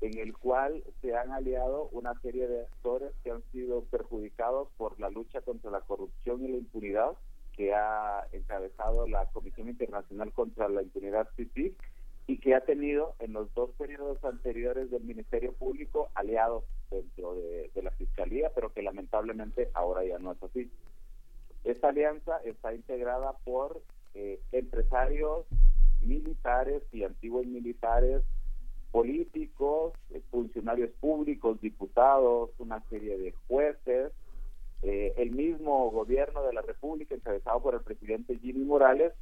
en el cual se han aliado una serie de actores que han sido perjudicados por la lucha contra la corrupción y la impunidad que ha encabezado la Comisión Internacional contra la Impunidad CICIG y que ha tenido en los dos periodos anteriores del Ministerio Público aliados dentro de, la Fiscalía, pero que lamentablemente ahora ya no es así. Esta alianza está integrada por eh, empresarios militares y antiguos militares, políticos, eh, funcionarios públicos, diputados, una serie de jueces, eh, el mismo gobierno de la República encabezado por el presidente Jimmy Morales,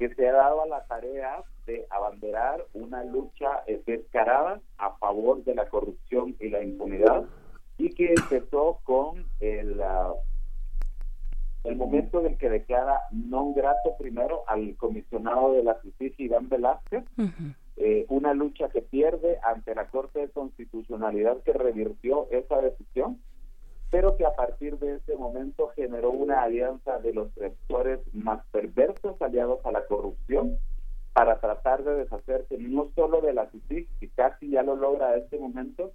que se ha dado a la tarea de abanderar una lucha descarada a favor de la corrupción y la impunidad y que empezó con el, uh, el momento en el que declara non grato primero al comisionado de la justicia Iván Velázquez, uh -huh. eh, una lucha que pierde ante la Corte de Constitucionalidad que revirtió esa decisión pero que a partir de ese momento generó una alianza de los sectores más perversos aliados a la corrupción para tratar de deshacerse no solo de la CICIG, que casi ya lo logra a este momento,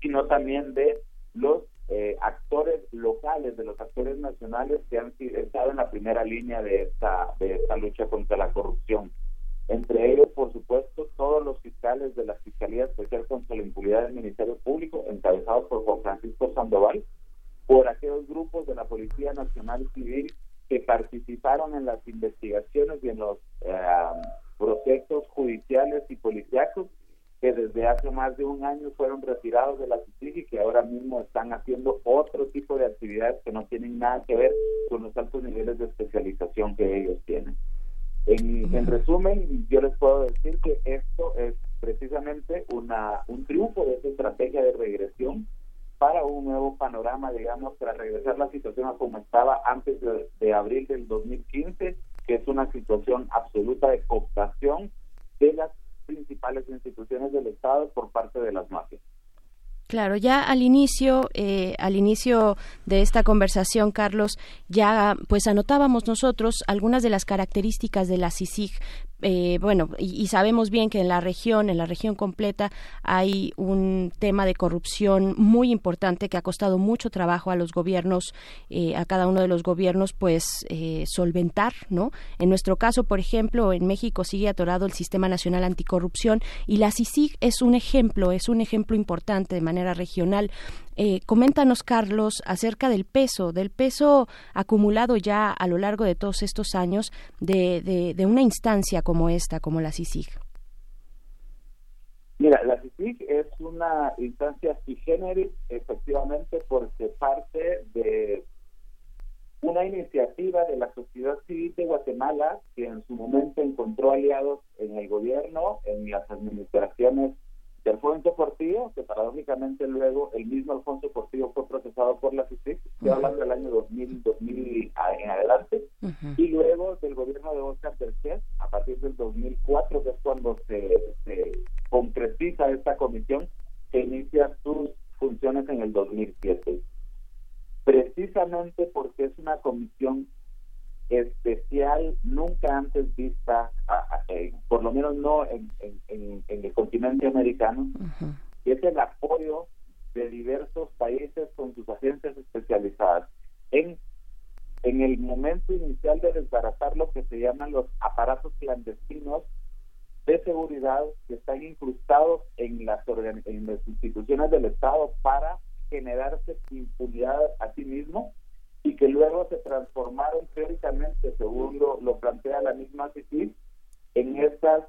sino también de los eh, actores locales, de los actores nacionales que han estado en la primera línea de esta, de esta lucha contra la corrupción. Entre ellos, por supuesto, todos los fiscales de la Fiscalía Especial contra la Impunidad del Ministerio Público, encabezados por Juan Francisco Sandoval, por aquellos grupos de la Policía Nacional Civil que participaron en las investigaciones y en los eh, procesos judiciales y policíacos que desde hace más de un año fueron retirados de la CICIG y que ahora mismo están haciendo otro tipo de actividades que no tienen nada que ver con los altos niveles de especialización que ellos tienen. En, en, resumen, yo les puedo decir que esto es precisamente una, un triunfo de esta estrategia de regresión para un nuevo panorama, digamos, para regresar la situación a como estaba antes de, de abril del 2015, que es una situación absoluta de cooptación de las principales instituciones del Estado por parte de las mafias. Claro, ya al inicio, eh, al inicio de esta conversación, Carlos, ya pues anotábamos nosotros algunas de las características de la CICIG, eh, bueno, y, y, sabemos bien que en la región, en la región completa, hay un tema de corrupción muy importante que ha costado mucho trabajo a los gobiernos, eh, a cada uno de los gobiernos, pues eh, solventar, ¿no? En nuestro caso, por ejemplo, en México sigue atorado el Sistema Nacional Anticorrupción y la CICIG es un ejemplo, es un ejemplo importante de manera regional. Eh, coméntanos, Carlos, acerca del peso, del peso acumulado ya a lo largo de todos estos años de, de, una instancia como esta, como la CICIG. Mira, la CICIG es una instancia sui efectivamente, porque parte de una iniciativa de la sociedad civil de Guatemala que en su momento encontró aliados en el gobierno, en las administraciones de Alfonso Portillo, que paradójicamente luego el mismo Alfonso Portillo fue procesado por la CICIC, estoy hablando del año 2000, 2000 en adelante, y luego del gobierno de Oscar Tercés, a partir del 2004, que es cuando se, se concretiza esta comisión que inicia sus funciones en el 2007. Precisamente porque es una comisión especial nunca antes vista, por lo menos no en, el continente americano, y es el apoyo de diversos países con sus agencias especializadas. En, en el momento inicial de desbaratar lo que se llaman los aparatos clandestinos de seguridad que están incrustados en las, en las instituciones del Estado para generarse impunidad a sí mismo y que luego se transformaron teóricamente, según lo, plantea la misma CICI, en estas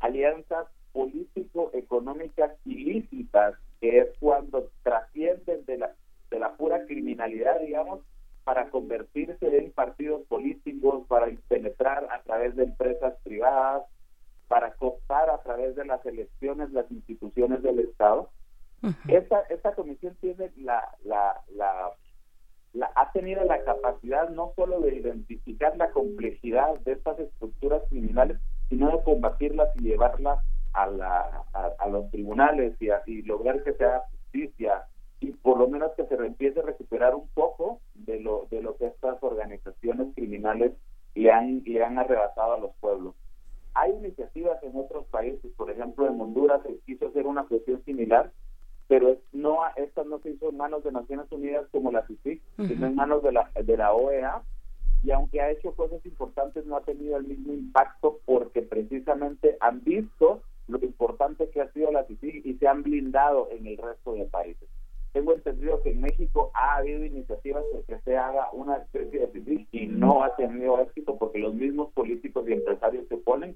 alianzas político-económicas ilícitas, que es cuando trascienden de la, de la pura criminalidad, digamos, para convertirse en partidos políticos, para penetrar a través de empresas privadas, para cooptar a través de las elecciones las instituciones del Estado. esta, esta comisión tiene la, la, la ha tenido la capacidad no solo de identificar la complejidad de estas estructuras criminales, sino de combatirlas y llevarlas a, la, a, los tribunales y así lograr que sea justicia y por lo menos que se empiece a recuperar un poco de lo de lo que estas organizaciones criminales le han le han arrebatado a los pueblos. Hay iniciativas en otros países, por ejemplo en Honduras se quiso hacer una cuestión similar, pero no esta no se hizo en manos de Naciones Unidas como la CICIC, sino en manos de la, de la OEA, y aunque ha hecho cosas importantes, no ha tenido el mismo impacto porque precisamente han visto lo importante que ha sido la CICIC y se han blindado en el resto de países. Tengo entendido que en México ha habido iniciativas de que se haga una especie de CICIC y no ha tenido éxito porque los mismos políticos y empresarios se oponen.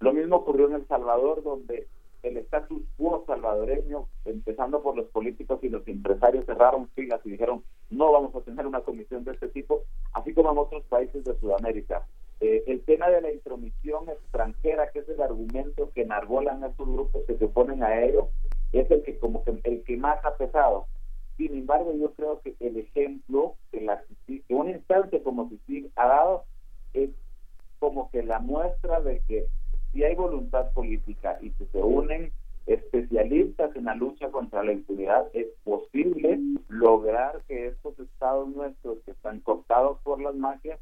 Lo mismo ocurrió en El Salvador, donde el status quo salvadoreño, empezando por los políticos y los empresarios, cerraron filas y dijeron no vamos a tener una comisión de este tipo, así como en otros países de Sudamérica. Eh, el tema de la intromisión extranjera, que es el argumento que enarbolan estos grupos que se oponen a ello, es el que como que el que más ha pesado. Sin embargo, yo creo que el ejemplo que, la, que una instancia como CICIG ha dado es como que la muestra de que si hay voluntad política y si se unen especialistas en la lucha contra la impunidad, es posible lograr que estos estados nuestros que están cortados por las mafias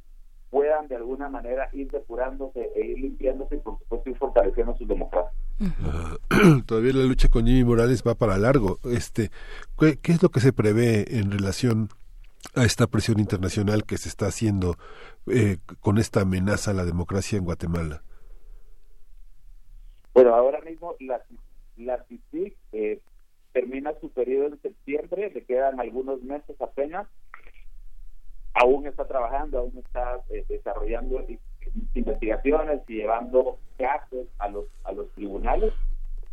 puedan de alguna manera ir depurándose e ir limpiándose y por supuesto ir fortaleciendo su democracia. Ah, todavía la lucha con Jimmy Morales va para largo. Este, ¿qué, es lo que se prevé en relación a esta presión internacional que se está haciendo eh, con esta amenaza a la democracia en Guatemala? Bueno, ahora mismo la, la CICIC eh, termina su periodo en septiembre, le quedan algunos meses apenas. Aún está trabajando, aún está eh, desarrollando investigaciones y llevando casos a los a los tribunales,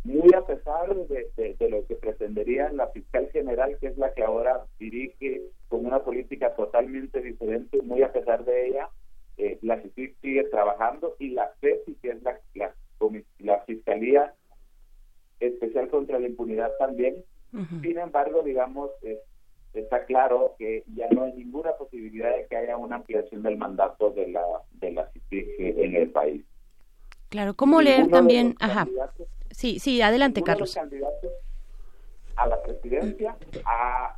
muy a pesar de, de, lo que pretendería la fiscal general, que es la que ahora dirige con una política totalmente diferente, muy a pesar de ella, eh, la CICIC sigue trabajando y la FESI, que es la, la la Fiscalía Especial contra la Impunidad también. Sin embargo, digamos, está claro que ya no hay ninguna posibilidad de que haya una ampliación del mandato de la de la en el país. Claro, ¿cómo leer también? Ajá. Sí, sí, adelante, Carlos. a la presidencia ha,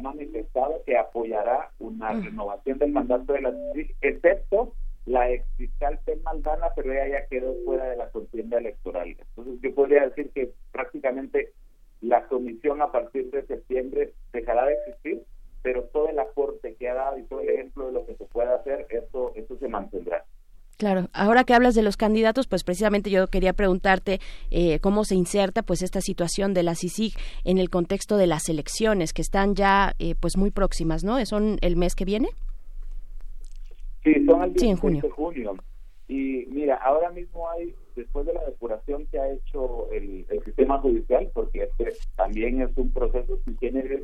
manifestado que apoyará una renovación del mandato de la CICIG, excepto la ex fiscal Maldana, pero ella ya quedó fuera de la contienda electoral. Entonces yo podría decir que prácticamente la comisión a partir de septiembre dejará de existir, pero todo el aporte que ha dado y todo el ejemplo de lo que se puede hacer, eso, eso se mantendrá. Claro, ahora que hablas de los candidatos, pues precisamente yo quería preguntarte eh, cómo se inserta pues esta situación de la CICIG en el contexto de las elecciones que están ya eh, pues muy próximas, ¿no? ¿Son el mes que viene? Sí, son el 16 de junio. Y mira, ahora mismo hay, después de la depuración que ha hecho el, sistema judicial, porque este también es un proceso que tiene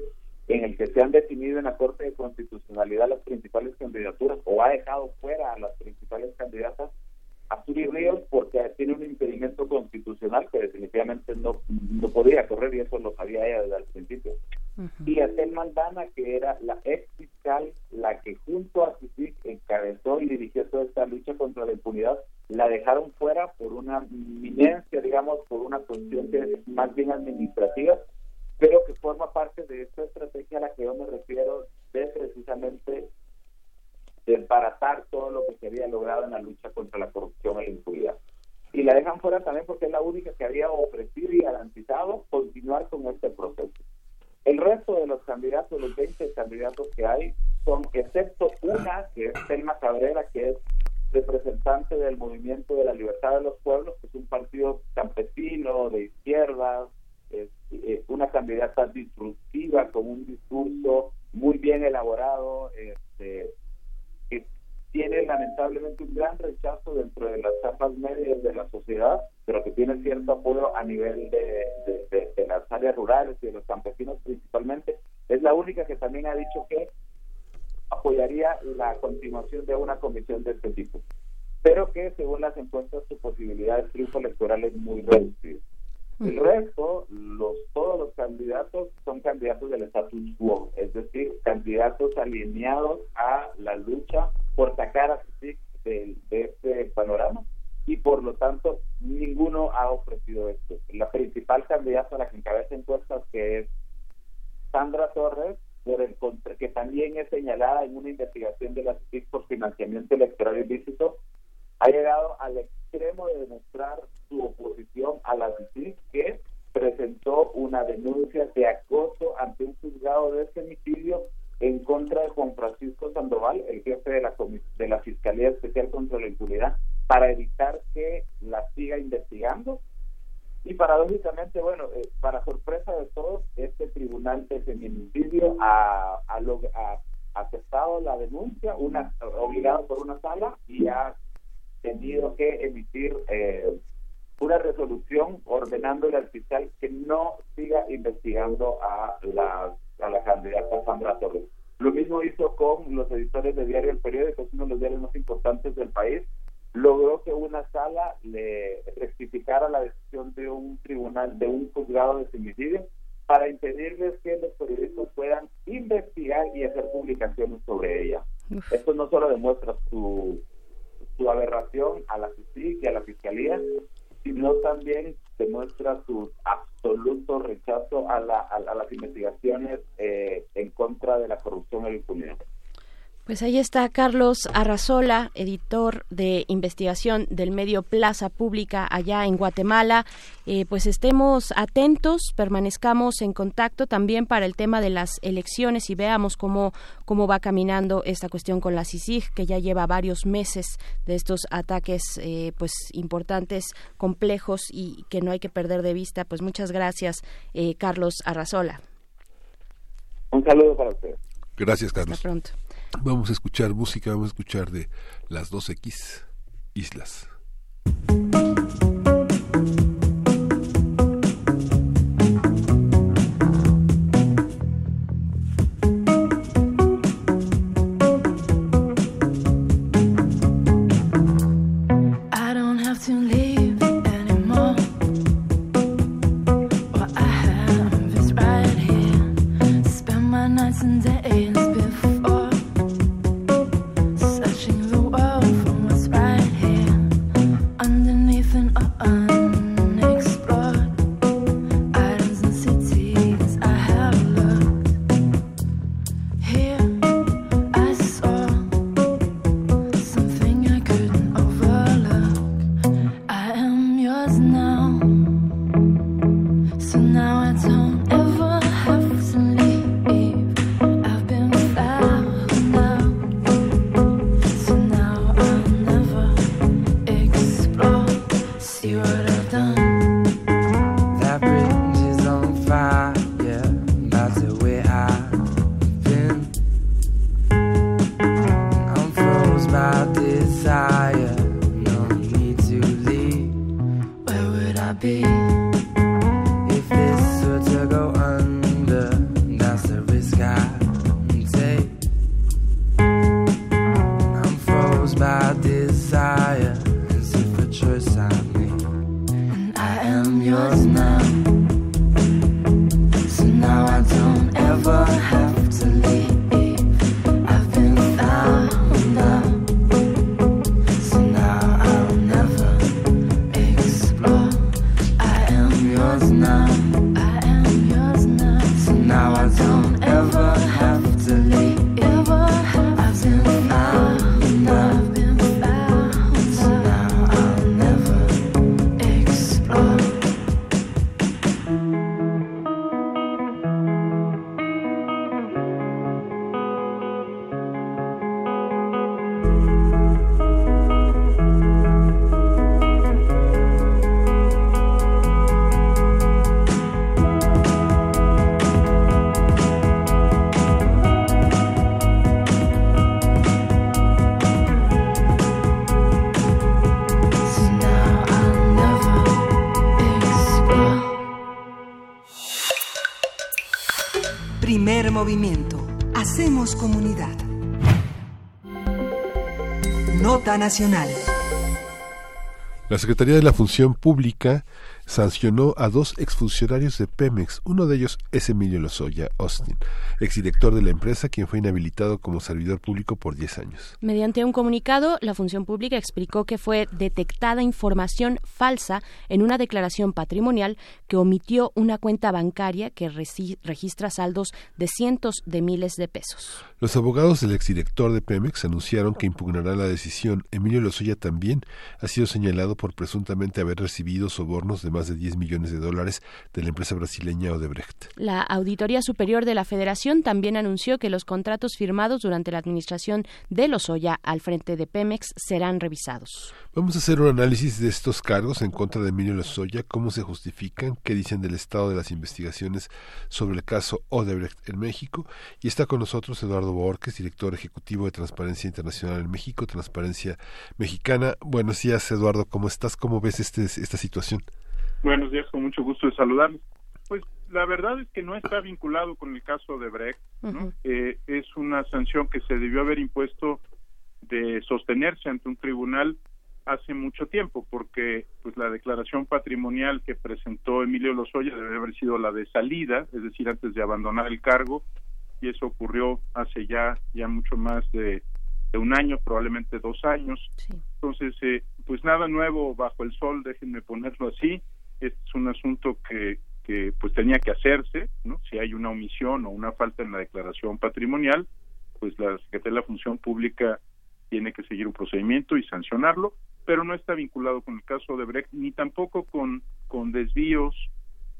en el que se han definido en la Corte de Constitucionalidad las principales candidaturas o ha dejado fuera a las principales candidatas a Ríos porque tiene un impedimento constitucional que definitivamente no, no podía correr y eso lo sabía ella desde el principio. Y a Tel Maldana, que era la ex fiscal, la que junto a CICIC encabezó y dirigió toda esta lucha contra la impunidad, la dejaron fuera por una minencia, digamos, por una cuestión que es más bien administrativa, pero que forma parte de esta estrategia a la que yo me refiero de precisamente desbaratar todo lo que se había logrado en la lucha contra la corrupción y la impunidad. Y la dejan fuera también porque es la única que había ofrecido y garantizado continuar con este proceso. El resto de los candidatos, los 20 candidatos que hay, son, excepto una, que es Selma Cabrera, que es representante del Movimiento de la Libertad de los Pueblos, que es un partido campesino, de izquierdas, es, eh, una candidata disruptiva, con un discurso muy bien elaborado, este, tiene lamentablemente un gran rechazo dentro de las capas medias de la sociedad, pero que tiene cierto apoyo a nivel de, de, las áreas rurales y de los campesinos principalmente. Es la única que también ha dicho que apoyaría la continuación de una comisión de este tipo, pero que según las encuestas su posibilidad de triunfo electoral es muy reducida. El resto, los, todos los candidatos son candidatos del status quo, es decir, candidatos alineados a la lucha por sacar a CICIC de, de este panorama y por lo tanto ninguno ha ofrecido esto. La principal candidata a la que encabeza encuestas que es Sandra Torres, por el que también es señalada en una investigación de la CICIC por financiamiento electoral ilícito, ha llegado al de demostrar su oposición a la CICIC, que presentó una denuncia de acoso ante un juzgado de femicidio en contra de Juan Francisco Sandoval, el jefe de la, de la Fiscalía Especial contra la Impunidad, para evitar que la siga investigando. Y paradójicamente, bueno, eh, para sorpresa de todos, este tribunal de feminicidio ha, ha, aceptado la denuncia, una obligado por una sala, y ha tenido que emitir eh, una resolución ordenándole al fiscal que no siga investigando a la, a la candidata Sandra Torres. Lo mismo hizo con los editores de Diario El Periódico, uno de los diarios más importantes del país. Logró que una sala le rectificara la decisión de un tribunal, de un juzgado de femicidio, para impedirles que los periodistas puedan investigar y hacer publicaciones sobre ella. Esto no solo demuestra su su aberración a la justicia y a la fiscalía, sino también demuestra su absoluto rechazo a, la, a, las investigaciones eh, en contra de la corrupción y la impunidad. Pues ahí está Carlos Arrazola, editor de investigación del medio Plaza Pública allá en Guatemala. Eh, pues estemos atentos, permanezcamos en contacto también para el tema de las elecciones y veamos cómo, cómo va caminando esta cuestión con la CICIG, que ya lleva varios meses de estos ataques eh, pues importantes, complejos y que no hay que perder de vista. Pues muchas gracias, eh, Carlos Arrazola. Un saludo para usted. Gracias, Carlos. Hasta pronto. Vamos a escuchar música, vamos a escuchar de las 2X Islas. Movimiento. Hacemos comunidad. Nota Nacional. La Secretaría de la Función Pública sancionó a dos exfuncionarios de Pemex. Uno de ellos es Emilio Lozoya Austin, exdirector de la empresa, quien fue inhabilitado como servidor público por 10 años. Mediante un comunicado, la función pública explicó que fue detectada información falsa en una declaración patrimonial que omitió una cuenta bancaria que registra saldos de cientos de miles de pesos. Los abogados del exdirector de Pemex anunciaron que impugnarán la decisión. Emilio Lozoya también ha sido señalado por presuntamente haber recibido sobornos de más de 10 millones de dólares de la empresa brasileña Odebrecht. La Auditoría Superior de la Federación también anunció que los contratos firmados durante la administración de Lozoya al frente de Pemex serán revisados. Vamos a hacer un análisis de estos cargos en contra de Emilio Lozoya, cómo se justifican, qué dicen del estado de las investigaciones sobre el caso Odebrecht en México. Y está con nosotros Eduardo Borges, director ejecutivo de Transparencia Internacional en México, Transparencia Mexicana. Buenos días, Eduardo, ¿cómo estás? ¿Cómo ves este, esta situación? Buenos días, con mucho gusto de saludarles. Pues la verdad es que no está vinculado con el caso de Brecht. ¿no? Eh, es una sanción que se debió haber impuesto de sostenerse ante un tribunal hace mucho tiempo, porque pues la declaración patrimonial que presentó Emilio Lozoya debe haber sido la de salida, es decir, antes de abandonar el cargo, y eso ocurrió hace ya ya mucho más de, de un año, probablemente dos años. Entonces, eh, pues nada nuevo bajo el sol, déjenme ponerlo así. Este es un asunto que, que pues tenía que hacerse, ¿no? Si hay una omisión o una falta en la declaración patrimonial, pues la Secretaría de la Función Pública tiene que seguir un procedimiento y sancionarlo, pero no está vinculado con el caso de Brecht ni tampoco con, con desvíos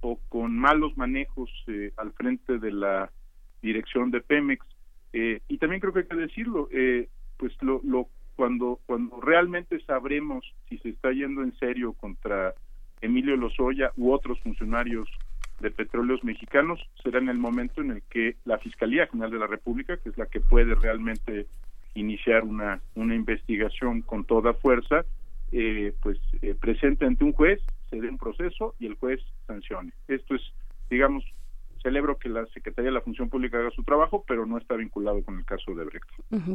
o con malos manejos eh, al frente de la dirección de Pemex. Eh, y también creo que hay que decirlo, eh, pues lo, lo cuando cuando realmente sabremos si se está yendo en serio contra Emilio Lozoya u otros funcionarios de petróleos mexicanos será en el momento en el que la Fiscalía General de la República, que es la que puede realmente iniciar una una investigación con toda fuerza, eh, pues eh, presente ante un juez, se dé un proceso y el juez sancione. Esto es, digamos, celebro que la Secretaría de la Función Pública haga su trabajo, pero no está vinculado con el caso de Brecht.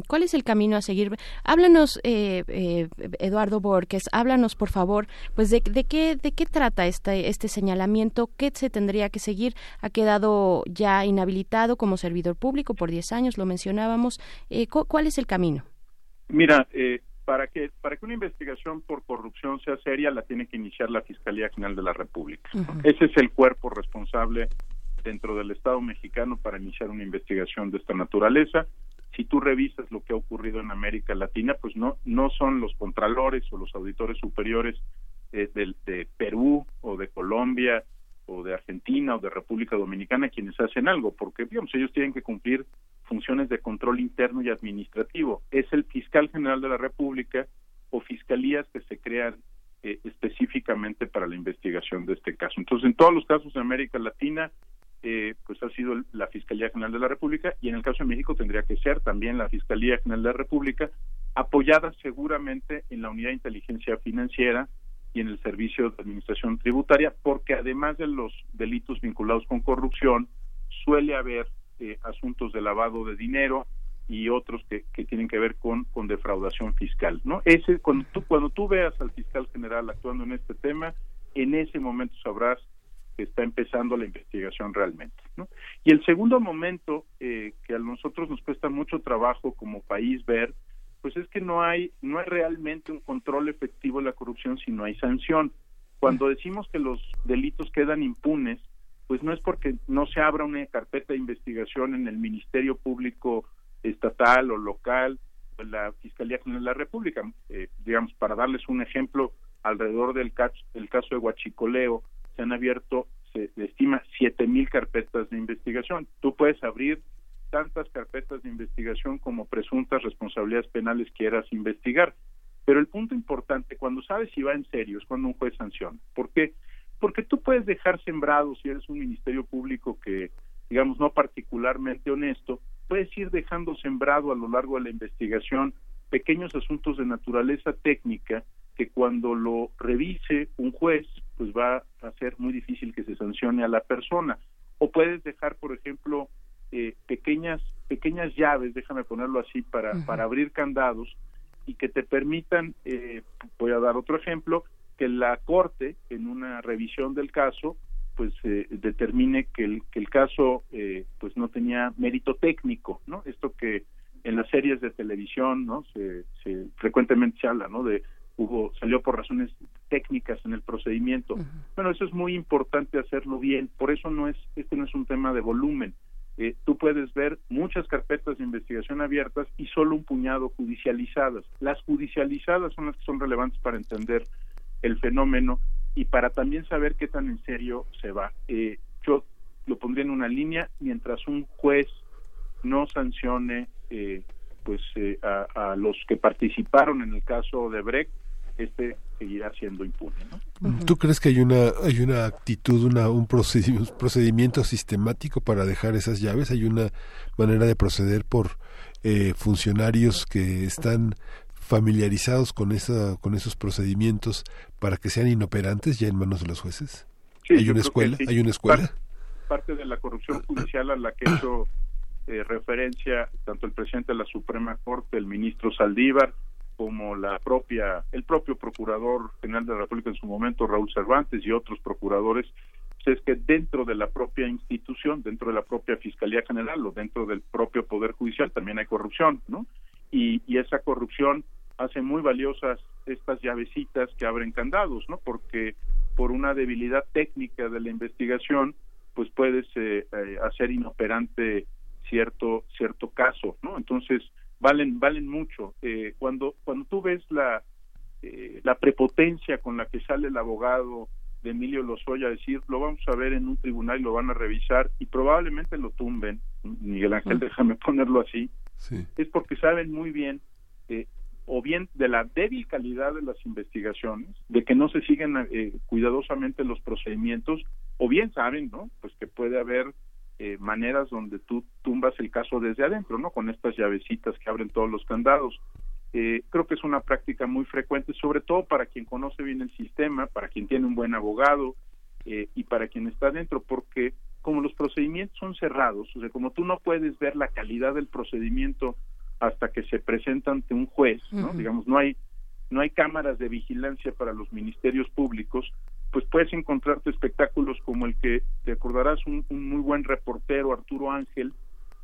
¿Cuál es el camino a seguir? Háblanos, eh, eh, Eduardo Borges, háblanos, por favor, pues de, de qué de qué trata este este señalamiento, qué se tendría que seguir. Ha quedado ya inhabilitado como servidor público por 10 años, lo mencionábamos. Eh, cu- ¿Cuál es el camino? Mira, eh, para que para que una investigación por corrupción sea seria, la tiene que iniciar la Fiscalía General de la República. Ese es el cuerpo responsable dentro del Estado mexicano para iniciar una investigación de esta naturaleza. Si tú revisas lo que ha ocurrido en América Latina, pues no no son los contralores o los auditores superiores eh, del- de, Perú o de Colombia o de Argentina o de República Dominicana quienes hacen algo, porque digamos ellos tienen que cumplir funciones de control interno y administrativo. Es el fiscal general de la República o fiscalías que se crean eh, específicamente para la investigación de este caso. Entonces, en todos los casos de América Latina, eh, pues ha sido la Fiscalía General de la República y en el caso de México tendría que ser también la Fiscalía General de la República, apoyada seguramente en la Unidad de Inteligencia Financiera y en el Servicio de Administración Tributaria, porque además de los delitos vinculados con corrupción, suele haber eh, asuntos de lavado de dinero y otros que, que tienen que ver con, con defraudación fiscal, ¿no? Ese, cuando tú, cuando tú veas al fiscal general actuando en este tema, en ese momento sabrás que está empezando la investigación realmente, ¿no? Y el segundo momento eh, que a nosotros nos cuesta mucho trabajo como país ver, pues es que no hay, no hay realmente un control efectivo de la corrupción si no hay sanción. Cuando decimos que los delitos quedan impunes, pues no es porque no se abra una carpeta de investigación en el Ministerio Público estatal o local o en la Fiscalía General de la República. Eh, digamos, para darles un ejemplo, alrededor del caso, el caso de Huachicoleo se han abierto, se estima, siete mil carpetas de investigación. Tú puedes abrir tantas carpetas de investigación como presuntas responsabilidades penales quieras investigar. Pero el punto importante, cuando sabes si va en serio, es cuando un juez sanciona. ¿Por qué? Porque tú puedes dejar sembrado, si eres un ministerio público que, digamos, no particularmente honesto, puedes ir dejando sembrado a lo largo de la investigación pequeños asuntos de naturaleza técnica que cuando lo revise un juez, pues va a ser muy difícil que se sancione a la persona. O puedes dejar, por ejemplo, eh, pequeñas pequeñas llaves, déjame ponerlo así, para, para abrir candados y que te permitan, eh, voy a dar otro ejemplo, que la Corte, en una revisión del caso, pues eh, determine que el, que el caso eh, pues no tenía mérito técnico, ¿no? Esto que en las series de televisión, ¿no? Se, se frecuentemente se habla, ¿no? De hubo salió por razones técnicas en el procedimiento. Bueno, eso es muy importante hacerlo bien. Por eso no es este no es un tema de volumen. Eh, tú puedes ver muchas carpetas de investigación abiertas y solo un puñado judicializadas. Las judicializadas son las que son relevantes para entender el fenómeno y para también saber qué tan en serio se va. Eh, yo lo pondría en una línea mientras un juez no sancione eh, pues eh, a, a los que participaron en el caso de Brecht, este seguirá siendo impune. ¿no? ¿Tú crees que hay una hay una actitud, una un procedi- procedimiento sistemático para dejar esas llaves? ¿Hay una manera de proceder por eh, funcionarios que están familiarizados con esa con esos procedimientos para que sean inoperantes ya en manos de los jueces? Sí, ¿Hay una escuela? sí. ¿Hay una escuela? Parte, parte de la corrupción judicial a la que hizo eh, referencia tanto el presidente de la Suprema Corte, el ministro Saldívar, como la propia, el propio procurador general de la República en su momento, Raúl Cervantes, y otros procuradores, pues es que dentro de la propia institución, dentro de la propia Fiscalía General o dentro del propio Poder Judicial también hay corrupción, ¿no? Y, y esa corrupción hace muy valiosas estas llavecitas que abren candados, ¿no? Porque por una debilidad técnica de la investigación, pues puedes eh, eh, hacer inoperante cierto cierto caso, ¿no? Entonces valen valen mucho. Eh, cuando cuando tú ves la eh, la prepotencia con la que sale el abogado de Emilio Lozoya a decir lo vamos a ver en un tribunal y lo van a revisar y probablemente lo tumben, Miguel Ángel, déjame ponerlo así, es porque saben muy bien eh, o bien de la débil calidad de las investigaciones, de que no se siguen eh, cuidadosamente los procedimientos, o bien saben, ¿no? Pues que puede haber eh, maneras donde tú tumbas el caso desde adentro, ¿no? Con estas llavecitas que abren todos los candados. Eh, creo que es una práctica muy frecuente, sobre todo para quien conoce bien el sistema, para quien tiene un buen abogado eh, y para quien está dentro, porque como los procedimientos son cerrados, o sea, como tú no puedes ver la calidad del procedimiento hasta que se presenta ante un juez, ¿no? Digamos, no hay no hay cámaras de vigilancia para los ministerios públicos, pues puedes encontrarte espectáculos como el que te acordarás un, un muy buen reportero Arturo Ángel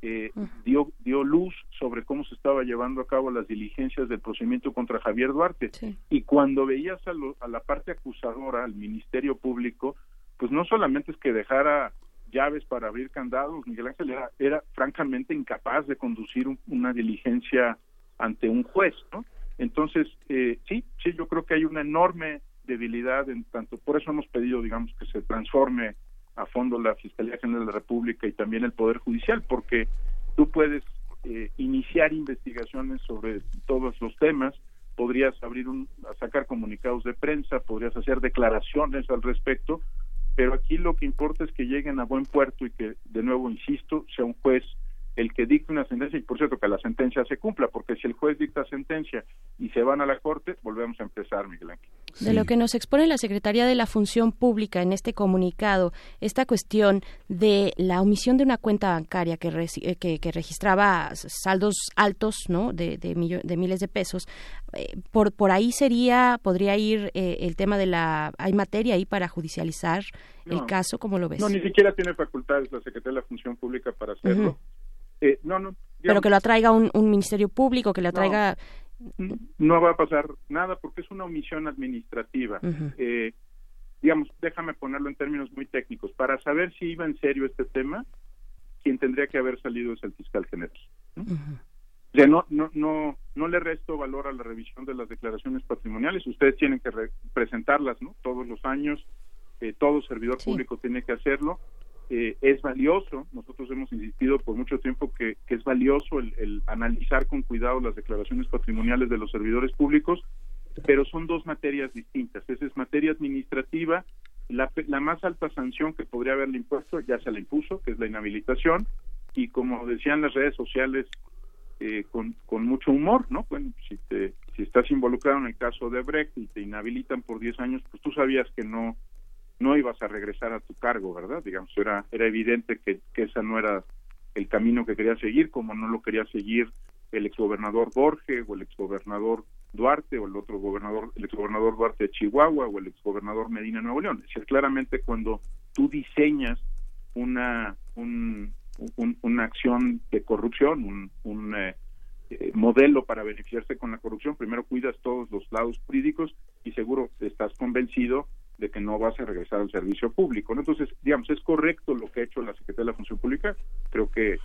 eh, dio dio luz sobre cómo se estaba llevando a cabo las diligencias del procedimiento contra Javier Duarte. Y cuando veías a, lo- a la parte acusadora al ministerio público pues no solamente es que dejara llaves para abrir candados Miguel Ángel era, era francamente incapaz de conducir un- una diligencia ante un juez no entonces eh, sí sí yo creo que hay una enorme debilidad en tanto por eso hemos pedido digamos que se transforme a fondo la Fiscalía General de la República y también el Poder Judicial, porque tú puedes eh, iniciar investigaciones sobre todos los temas, podrías abrir un, sacar comunicados de prensa, podrías hacer declaraciones al respecto, pero aquí lo que importa es que lleguen a buen puerto y que, de nuevo, insisto, sea un juez el que dicte una sentencia y por cierto que la sentencia se cumpla, porque si el juez dicta sentencia y se van a la corte, volvemos a empezar, Miguel Ángel. De lo que nos expone la Secretaría de la Función Pública en este comunicado, esta cuestión de la omisión de una cuenta bancaria que, reci- eh, que, que registraba saldos altos, ¿no? De, de, millo- de miles de pesos. Eh, por, por ahí sería, podría ir eh, el tema de la, hay materia ahí para judicializar el caso, ¿cómo lo ves? No, ni siquiera tiene facultades la Secretaría de la Función Pública para hacerlo. Eh, no, no. Pero digamos, que lo atraiga un, un ministerio público, que lo atraiga... no va a pasar nada porque es una omisión administrativa. Eh, digamos, déjame ponerlo en términos muy técnicos. Para saber si iba en serio este tema, quien tendría que haber salido es el fiscal general. ¿no? O sea, no, no, no, no le resto valor a la revisión de las declaraciones patrimoniales. Ustedes tienen que re- presentarlas, ¿no? Todos los años. Eh, todo servidor público tiene que hacerlo. Eh, es valioso. Nosotros hemos insistido por mucho tiempo que, es valioso el, analizar con cuidado las declaraciones patrimoniales de los servidores públicos, pero son dos materias distintas. Esa es materia administrativa. La, la más alta sanción que podría haberle impuesto ya se la impuso, que es la inhabilitación. Y como decían las redes sociales, eh, con, con mucho humor, ¿no? Bueno, si, te, si estás involucrado en el caso de Brecht y te inhabilitan por 10 años, pues tú sabías que no no ibas a regresar a tu cargo, ¿verdad? Digamos, era, era evidente que, que esa no era el camino que quería seguir, como no lo quería seguir el exgobernador Borge o el exgobernador Duarte o el otro gobernador, el exgobernador Duarte de Chihuahua o el exgobernador Medina Nuevo León. Es decir, claramente cuando tú diseñas una, un, un- una acción de corrupción, un, un, eh, eh, modelo para beneficiarse con la corrupción, primero cuidas todos los lados jurídicos y seguro estás convencido de que no vas a regresar al servicio público. ¿no? Entonces, digamos, es correcto lo que ha hecho la Secretaría de la Función Pública, creo que,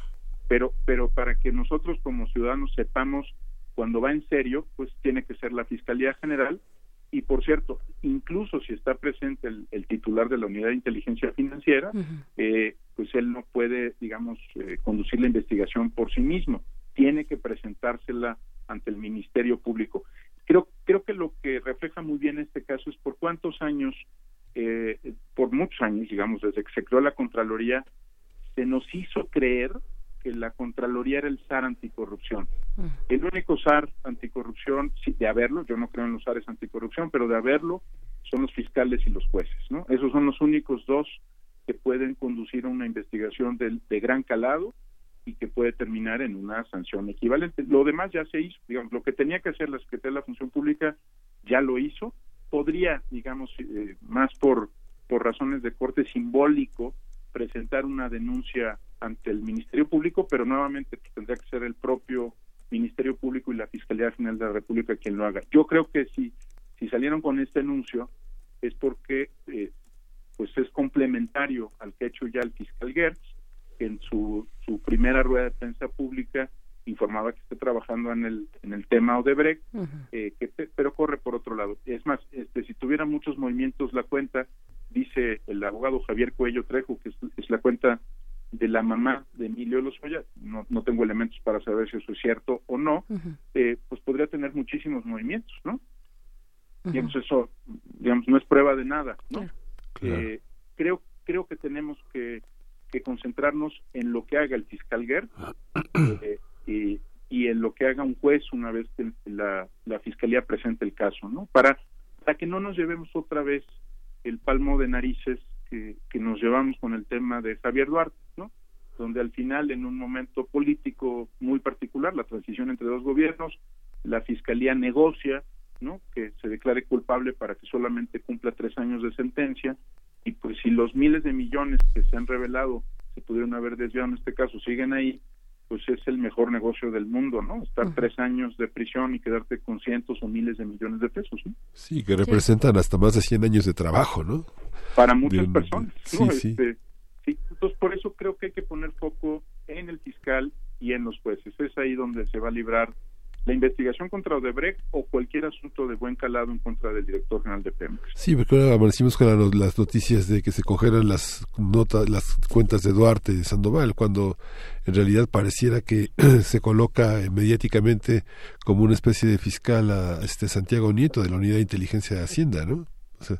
pero, pero para que nosotros como ciudadanos sepamos cuando va en serio, pues tiene que ser la Fiscalía General y por cierto, incluso si está presente el, el titular de la Unidad de Inteligencia Financiera, eh, pues él no puede, digamos, eh, conducir la investigación por sí mismo, tiene que presentársela ante el Ministerio Público. Creo, creo que lo que refleja muy bien este caso es por cuántos años, eh, por muchos años, digamos, desde que se creó la Contraloría, se nos hizo creer que la Contraloría era el SAR anticorrupción. El único SAR anticorrupción, sí, de haberlo, yo no creo en los SARes anticorrupción, pero de haberlo, son los fiscales y los jueces, ¿no? Esos son los únicos dos que pueden conducir a una investigación de, de gran calado y que puede terminar en una sanción equivalente. Lo demás ya se hizo, digamos, lo que tenía que hacer la Secretaría de la Función Pública ya lo hizo. Podría, digamos, eh, más por, por razones de corte simbólico, presentar una denuncia ante el Ministerio Público, pero nuevamente pues, tendría que ser el propio Ministerio Público y la Fiscalía General de la República quien lo haga. Yo creo que si, si salieron con este anuncio es porque eh, pues es complementario al que ha hecho ya el fiscal Gertz, que en su, su primera rueda de prensa pública informaba que está trabajando en el, en el tema Odebrecht, eh, que, pe- pero corre por otro lado. Es más, este, si tuviera muchos movimientos la cuenta, dice el abogado Javier Cuello Trejo, que es, es la cuenta de la mamá de Emilio Lozoya, no, no tengo elementos para saber si eso es cierto o no, eh, pues podría tener muchísimos movimientos, ¿no? Digamos, eso, digamos, no es prueba de nada, ¿no? Eh, creo, creo que tenemos que, que concentrarnos en lo que haga el fiscal Gertz eh, y, y en lo que haga un juez una vez que la, la fiscalía presente el caso, ¿no? Para, para que no nos llevemos otra vez el palmo de narices que, que nos llevamos con el tema de Javier Duarte, ¿no? Donde al final, en un momento político muy particular, la transición entre dos gobiernos, la fiscalía negocia, ¿no? Que se declare culpable para que solamente cumpla tres años de sentencia y pues si los miles de millones que se han revelado se pudieron haber desviado en este caso siguen ahí, pues es el mejor negocio del mundo, ¿no? Estar tres años de prisión y quedarte con cientos o miles de millones de pesos, ¿no? Sí, que representan hasta más de 100 años de trabajo, ¿no? Para muchas personas, sí, ¿no? sí. Este, sí, entonces por eso creo que hay que poner foco en el fiscal y en los jueces. Es ahí donde se va a librar la investigación contra Odebrecht o cualquier asunto de buen calado en contra del director general de Pemex. Sí, porque ahora amanecimos con las noticias de que se congelan las notas, las cuentas de Duarte y de Sandoval, cuando en realidad pareciera que se coloca mediáticamente como una especie de fiscal a este Santiago Nieto de la Unidad de Inteligencia de Hacienda, ¿no? O sea,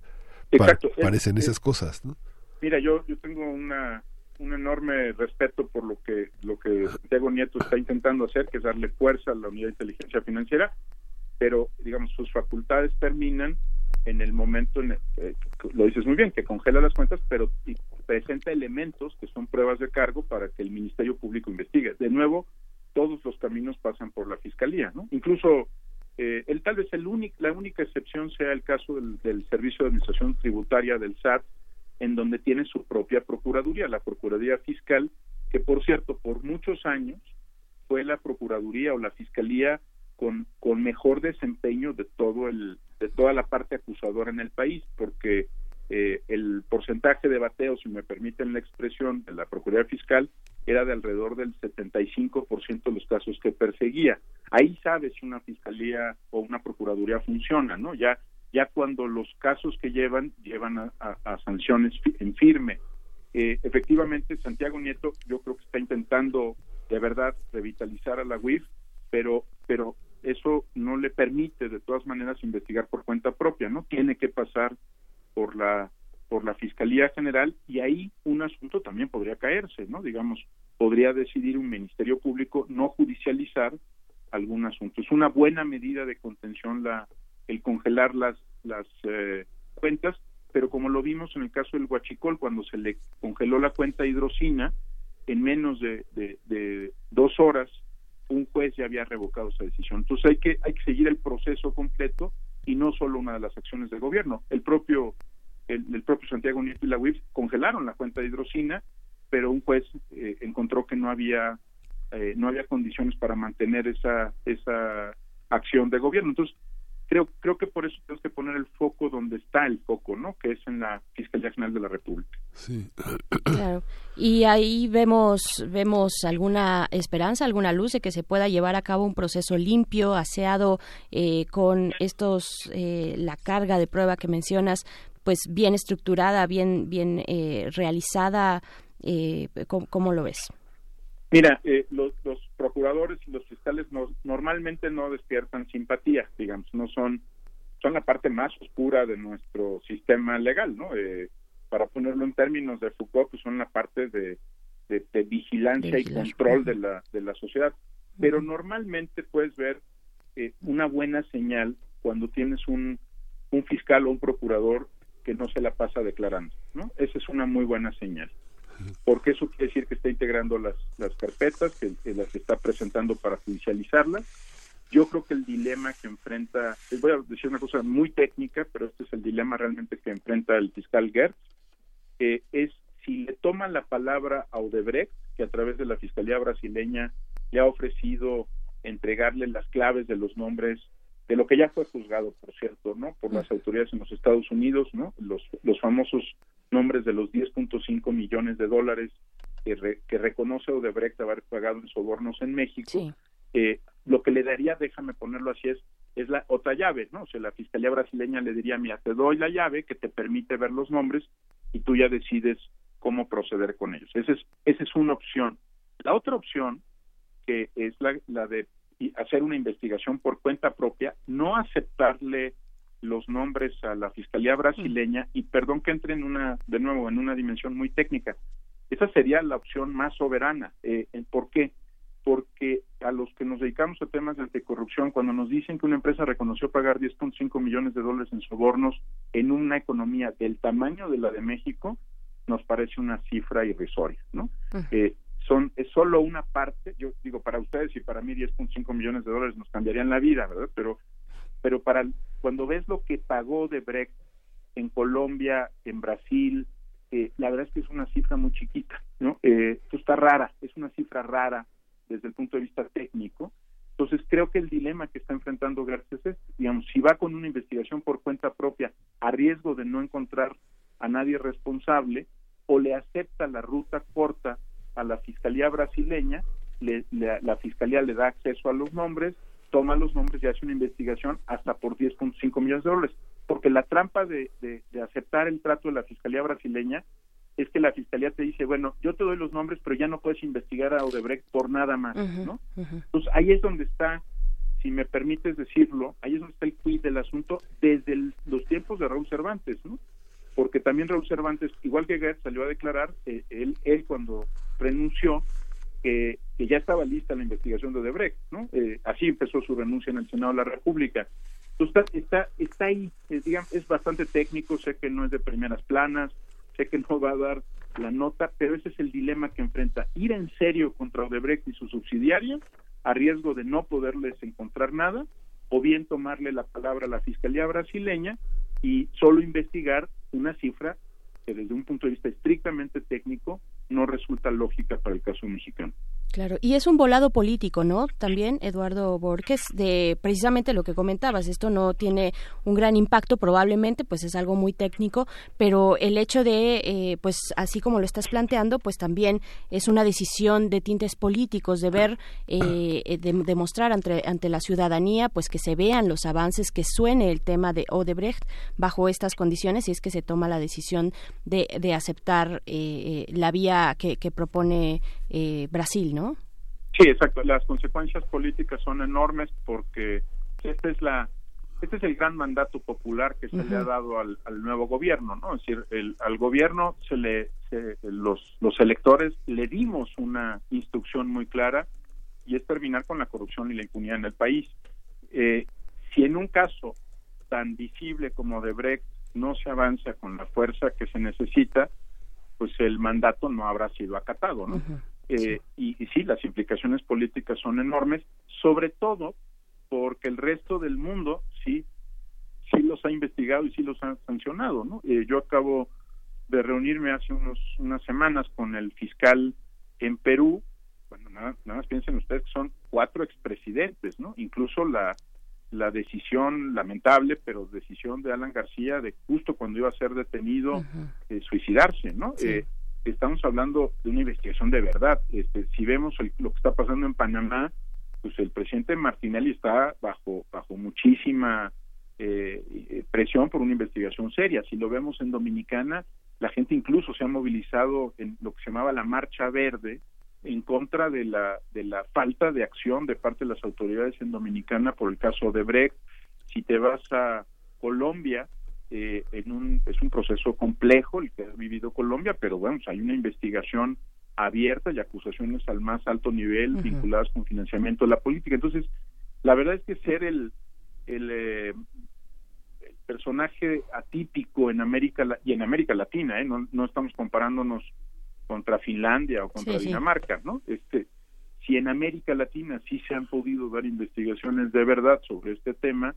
Exacto. Parecen es- esas cosas, ¿no? Mira, yo yo tengo una un enorme respeto por lo que lo que Santiago Nieto está intentando hacer, que es darle fuerza a la unidad de inteligencia financiera, pero digamos sus facultades terminan en el momento, en el- eh, lo dices muy bien, que congela las cuentas, pero y presenta elementos que son pruebas de cargo para que el Ministerio Público investigue. De nuevo, todos los caminos pasan por la Fiscalía, ¿no? Incluso eh, el, tal vez el único, la única excepción sea el caso del, del Servicio de Administración Tributaria del SAT, en donde tiene su propia Procuraduría, la Procuraduría Fiscal, que por cierto, por muchos años fue la Procuraduría o la Fiscalía con, con mejor desempeño de todo el de toda la parte acusadora en el país, porque eh, el porcentaje de bateo, si me permiten la expresión, de la Procuraduría Fiscal era de alrededor del 75% de los casos que perseguía. Ahí sabes si una fiscalía o una procuraduría funciona, ¿no? Ya ya cuando los casos que llevan llevan a, a- a sanciones en firme. Eh, efectivamente, Santiago Nieto yo creo que está intentando de verdad revitalizar a la UIF, pero pero eso no le permite de todas maneras investigar por cuenta propia, ¿no? Tiene que pasar por la por la Fiscalía General y ahí un asunto también podría caerse, ¿no? Digamos, podría decidir un Ministerio Público no judicializar algún asunto. Es una buena medida de contención la el congelar las las eh, cuentas, pero como lo vimos en el caso del Huachicol cuando se le congeló la cuenta hidrocina en menos de, de- dos horas un juez ya había revocado esa decisión. Entonces hay que hay que seguir el proceso completo y no solo una de las acciones del gobierno. El propio el, el propio Santiago Nieto y la UIF congelaron la cuenta de hidrocina, pero un juez eh, encontró que no había eh, no había condiciones para mantener esa esa acción de gobierno. Entonces creo creo que por eso tenemos que poner el foco donde está el foco, ¿no? Que es en la Fiscalía General de la República. Sí. Claro. Y ahí vemos vemos alguna esperanza, alguna luz de que se pueda llevar a cabo un proceso limpio, aseado eh, con estos eh, la carga de prueba que mencionas, pues bien estructurada, bien bien eh, realizada. Eh, ¿cómo, cómo lo ves? Mira, eh, los, los procuradores y los fiscales no- normalmente no despiertan simpatía, digamos, no son son la parte más oscura de nuestro sistema legal, ¿no? Eh, para ponerlo en términos de Foucault, pues son la parte de, de- de vigilancia De y control de la, de la sociedad. Pero normalmente puedes ver eh, una buena señal cuando tienes un, un fiscal o un procurador que no se la pasa declarando, ¿no? Esa es una muy buena señal porque eso quiere decir que está integrando las, las carpetas, que, que las está presentando para judicializarlas. Yo creo que el dilema que enfrenta, voy a decir una cosa muy técnica, pero este es el dilema realmente que enfrenta el fiscal Gertz, es si le toman la palabra a Odebrecht, que a través de la Fiscalía brasileña le ha ofrecido entregarle las claves de los nombres de lo que ya fue juzgado, por cierto, ¿no? Por las autoridades en los Estados Unidos, ¿no? Los, los famosos nombres de los 10.5 millones de dólares que, re- que reconoce Odebrecht haber pagado en sobornos en México. Eh, lo que le daría, déjame ponerlo así, es, es la otra llave, ¿no? O sea, la Fiscalía brasileña le diría, mira, te doy la llave que te permite ver los nombres y tú ya decides cómo proceder con ellos. Esa es, esa es una opción. La otra opción, que es la, la de hacer una investigación por cuenta propia, no aceptarle los nombres a la Fiscalía brasileña y perdón que entre en una, de nuevo, en una dimensión muy técnica. Esa sería la opción más soberana. Eh, ¿Por qué? Porque a los que nos dedicamos a temas de anticorrupción, cuando nos dicen que una empresa reconoció pagar 10.5 millones de dólares en sobornos en una economía del tamaño de la de México, nos parece una cifra irrisoria, ¿no? Eh, son es solo una parte, yo digo para ustedes y para mí 10.5 millones de dólares nos cambiarían la vida, ¿verdad? Pero pero para cuando ves lo que pagó de Brecht en Colombia, en Brasil, eh, la verdad es que es una cifra muy chiquita, ¿no? Eh, esto está rara, es una cifra rara desde el punto de vista técnico. Entonces creo que el dilema que está enfrentando García es, digamos, si va con una investigación por cuenta propia a riesgo de no encontrar a nadie responsable o le acepta la ruta corta a la fiscalía brasileña, le- le- la fiscalía le da acceso a los nombres, toma los nombres y hace una investigación hasta por 10.5 millones de dólares. Porque la trampa de, de- de aceptar el trato de la fiscalía brasileña es que la fiscalía te dice, bueno, yo te doy los nombres, pero ya no puedes investigar a Odebrecht por nada más, ¿no? Entonces ahí es donde está, si me permites decirlo, ahí es donde está el quid del asunto desde el- los tiempos de Raúl Cervantes, ¿no? Porque también Raúl Cervantes, igual que Gertz, salió a declarar, eh, él, él cuando renunció, que, ya estaba lista la investigación de Odebrecht, ¿no? Eh, así empezó su renuncia en el Senado de la República. Entonces, está, ahí, es, digamos, es bastante técnico, sé que no es de primeras planas, sé que no va a dar la nota, pero ese es el dilema que enfrenta. Ir en serio contra Odebrecht y su subsidiaria, a riesgo de no poderles encontrar nada, o bien tomarle la palabra a la Fiscalía brasileña y solo investigar una cifra que desde un punto de vista estrictamente técnico no resulta lógica para el caso mexicano. Claro, y es un volado político, ¿no? También, Eduardo Borges, de precisamente lo que comentabas, esto no tiene un gran impacto, probablemente, pues es algo muy técnico, pero el hecho de, eh, pues así como lo estás planteando, pues también es una decisión de tintes políticos, de ver, eh, de demostrar ante, ante la ciudadanía, pues que se vean los avances, que suene el tema de Odebrecht bajo estas condiciones, y es que se toma la decisión de, de aceptar eh, eh, la vía que, que propone eh, Brasil, ¿no? Sí, exacto. Las consecuencias políticas son enormes porque esta es la este es el gran mandato popular que se le ha dado al, al nuevo gobierno, ¿no? Es decir, el, al gobierno se le se- los los electores le dimos una instrucción muy clara y es terminar con la corrupción y la impunidad en el país. Eh, si en un caso tan visible como de Brecht no se avanza con la fuerza que se necesita, pues el mandato no habrá sido acatado, ¿no? Eh, y, y sí, las implicaciones políticas son enormes, sobre todo porque el resto del mundo sí, sí los ha investigado y sí los ha sancionado, ¿no? Eh, yo acabo de reunirme hace unos, unas semanas con el fiscal en Perú, bueno, nada, nada más piensen ustedes que son cuatro expresidentes, ¿no? Incluso la, la decisión lamentable, pero decisión de Alan García de justo cuando iba a ser detenido, eh, suicidarse, ¿no? Sí. Eh, estamos hablando de una investigación de verdad. Este, si vemos lo que está pasando en Panamá, pues el presidente Martinelli está bajo bajo muchísima eh, presión por una investigación seria. Si lo vemos en Dominicana, la gente incluso se ha movilizado en lo que se llamaba la Marcha Verde en contra de la de la falta de acción de parte de las autoridades en Dominicana por el caso de Brecht. Si te vas a Colombia, eh, en un, es un proceso complejo el que ha vivido Colombia, pero bueno, hay una investigación abierta y acusaciones al más alto nivel vinculadas con financiamiento de la política. Entonces, la verdad es que ser el, el, eh, el personaje atípico en América y en América Latina, ¿eh? no, no estamos comparándonos contra Finlandia o contra Sí, sí. Dinamarca, ¿no? Este, si en América Latina sí se han podido dar investigaciones de verdad sobre este tema,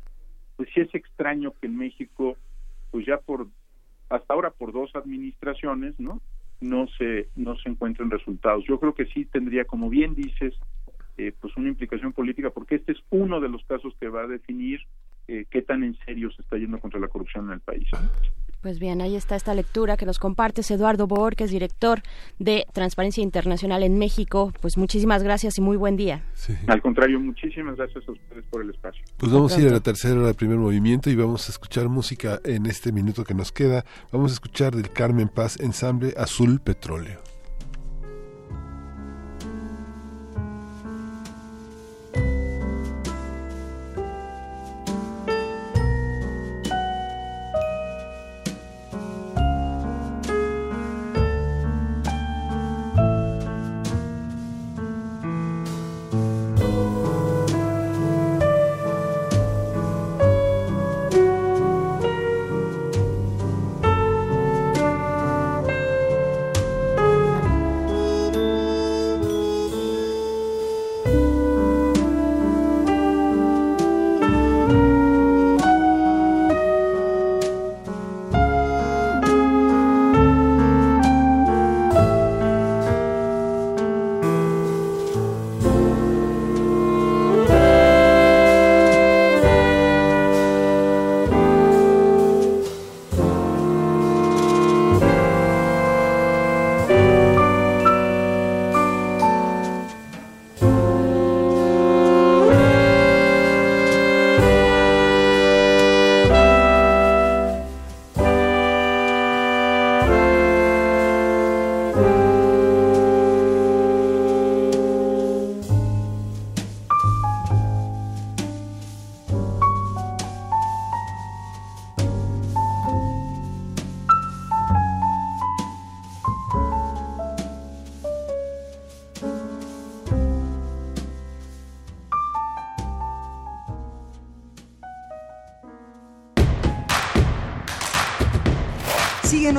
pues sí es extraño que en México, pues ya por hasta ahora por dos administraciones, ¿no? No se no se encuentren resultados. Yo creo que sí tendría, como bien dices, eh, pues una implicación política, porque este es uno de los casos que va a definir eh, qué tan en serio se está yendo contra la corrupción en el país. Pues bien, ahí está esta lectura que nos compartes Eduardo Borges, director de Transparencia Internacional en México. Pues muchísimas gracias y muy buen día. Al contrario, muchísimas gracias a ustedes por el espacio. Pues vamos a ir a la tercera hora del primer movimiento y vamos a escuchar música en este minuto que nos queda. Vamos a escuchar del Carmen Paz Ensamble Azul Petróleo.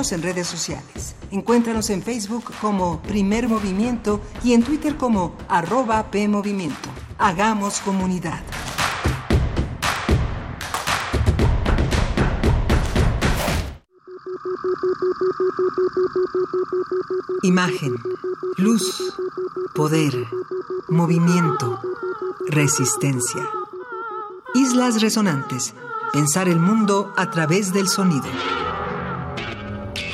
En redes sociales. Encuéntranos en Facebook como Primer Movimiento y en Twitter como arroba PMovimiento. Hagamos comunidad. Imagen, luz, poder, movimiento, resistencia. Islas Resonantes. Pensar el mundo a través del sonido.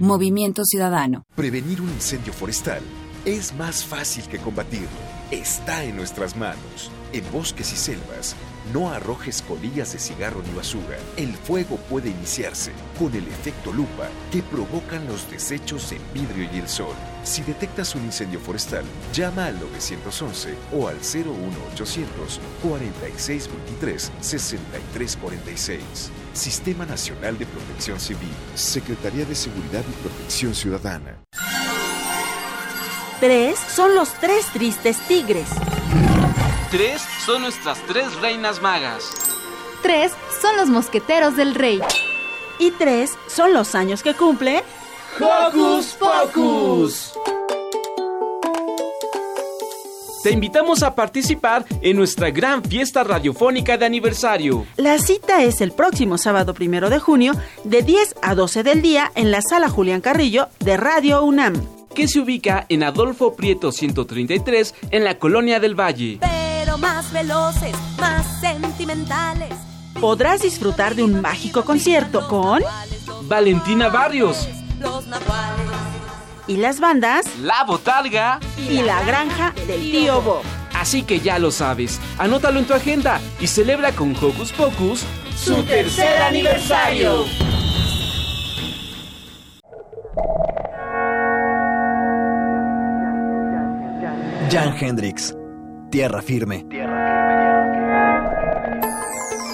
Movimiento Ciudadano. Prevenir un incendio forestal es más fácil que combatirlo. Está en nuestras manos. En bosques y selvas, no arrojes colillas de cigarro ni basura. El fuego puede iniciarse con el efecto lupa que provocan los desechos en vidrio y el sol. Si detectas un incendio forestal, llama al 911 o al 01800 4623 6346. Sistema Nacional de Protección Civil, Secretaría de Seguridad y Protección Ciudadana. Tres son los tres tristes tigres. Tres son nuestras tres reinas magas. Tres son los mosqueteros del rey. Y tres son los años que cumple. ¡Hocus Pocus! Te invitamos a participar en nuestra gran fiesta radiofónica de aniversario. La cita es el próximo sábado primero de junio, de 10 a 12 del día, en la sala Julián Carrillo de Radio UNAM. que se ubica en Adolfo Prieto 133 en la Colonia del Valle. pero más veloces, más sentimentales. Podrás disfrutar de un mágico concierto con Valentina Barrios, Los nahuales. Y las bandas La Botarga y la granja del tío Bob. Así que ya lo sabes, anótalo en tu agenda y celebra con Hocus Pocus Su tercer aniversario. Jan Hendrix, Tierra Firme.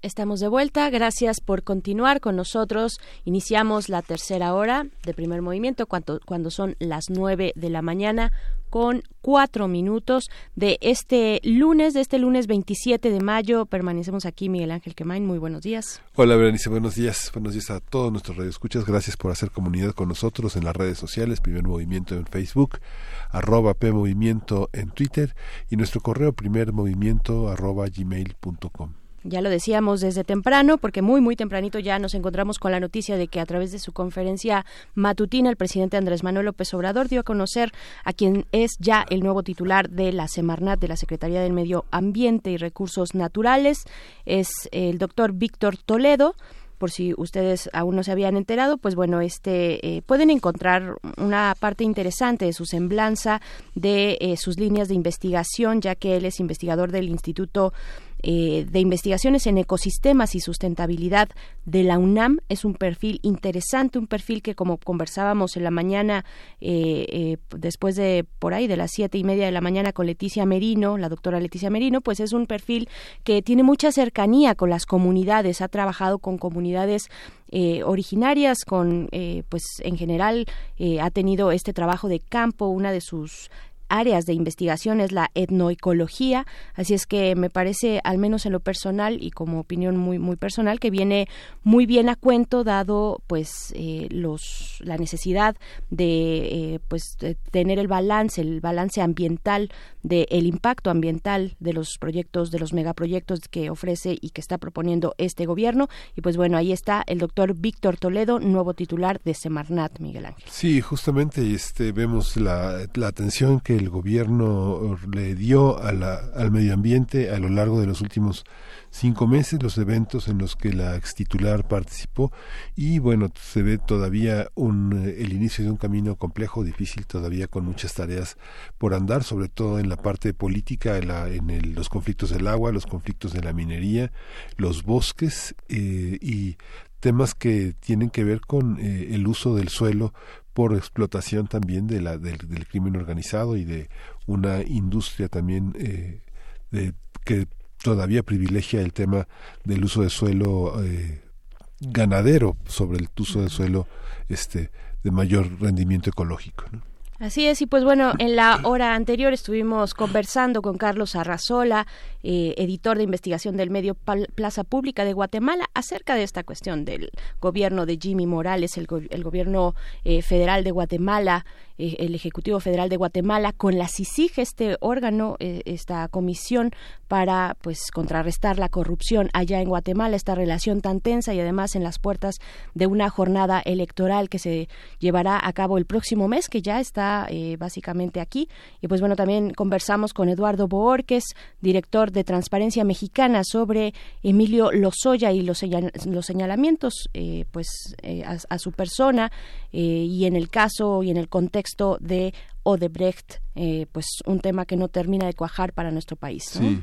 Estamos de vuelta, gracias por continuar con nosotros. Iniciamos la tercera hora de primer movimiento cuando, cuando son las nueve de la mañana con cuatro minutos de este lunes, de este lunes 27 de mayo. Permanecemos aquí, Miguel Ángel Quemain. Muy buenos días. Hola, Berenice, buenos días. Buenos días a todos nuestros radioescuchas. Gracias por hacer comunidad con nosotros en las redes sociales, Primer Movimiento en Facebook, arroba PMovimiento en Twitter y nuestro correo primermovimiento arroba gmail.com. Ya lo decíamos desde temprano, porque muy, muy tempranito ya nos encontramos con la noticia de que a través de su conferencia matutina el presidente Andrés Manuel López Obrador dio a conocer a quien es ya el nuevo titular de la Semarnat, de la Secretaría del Medio Ambiente y Recursos Naturales. Es el doctor Víctor Toledo por si ustedes aún no se habían enterado, pues bueno, este eh, pueden encontrar una parte interesante de su semblanza, de eh, sus líneas de investigación, ya que él es investigador del Instituto eh, de investigaciones en ecosistemas y sustentabilidad de la UNAM. Es un perfil interesante, un perfil que como conversábamos en la mañana, eh, eh, después de por ahí de las siete y media de la mañana con Leticia Merino, la doctora Leticia Merino, pues es un perfil que tiene mucha cercanía con las comunidades, ha trabajado con comunidades eh, originarias, con, eh, pues en general eh, ha tenido este trabajo de campo, una de sus áreas de investigación es la etnoecología, así es que me parece, al menos en lo personal y como opinión muy muy personal, que viene muy bien a cuento dado pues eh, los la necesidad de eh, pues de tener el balance, el balance ambiental del el impacto ambiental de los proyectos, de los megaproyectos que ofrece y que está proponiendo este gobierno y pues bueno ahí está el doctor Víctor Toledo, nuevo titular de Semarnat, Miguel Ángel. Sí, justamente este vemos la, la atención que el gobierno le dio a la, al medio ambiente a lo largo de los últimos cinco meses, los eventos en los que la ex titular participó. Y bueno, se ve todavía un, eh, el inicio de un camino complejo, difícil, todavía con muchas tareas por andar, sobre todo en la parte política, en, la, en el, los conflictos del agua, los conflictos de la minería, los bosques eh, y temas que tienen que ver con eh, el uso del suelo por explotación también de la, del, del crimen organizado y de una industria también eh, de, que todavía privilegia el tema del uso de suelo eh, ganadero sobre el uso de suelo este de mayor rendimiento ecológico. ¿no? Así es, y pues bueno, en la hora anterior estuvimos conversando con Carlos Arrazola, eh, editor de investigación del medio Plaza Pública de Guatemala, acerca de esta cuestión del gobierno de Jimmy Morales, el, el gobierno eh, federal de Guatemala, eh, el Ejecutivo Federal de Guatemala, con la CICIG, este órgano, eh, esta comisión para pues contrarrestar la corrupción allá en Guatemala, esta relación tan tensa y además en las puertas de una jornada electoral que se llevará a cabo el próximo mes, que ya está eh, básicamente aquí. Y pues bueno, también conversamos con Eduardo Boorques, director de Transparencia Mexicana, sobre Emilio Lozoya y los, señal- los señalamientos pues a, su persona y en el caso y en el contexto de Odebrecht, eh, pues un tema que no termina de cuajar para nuestro país. ¿no? Sí.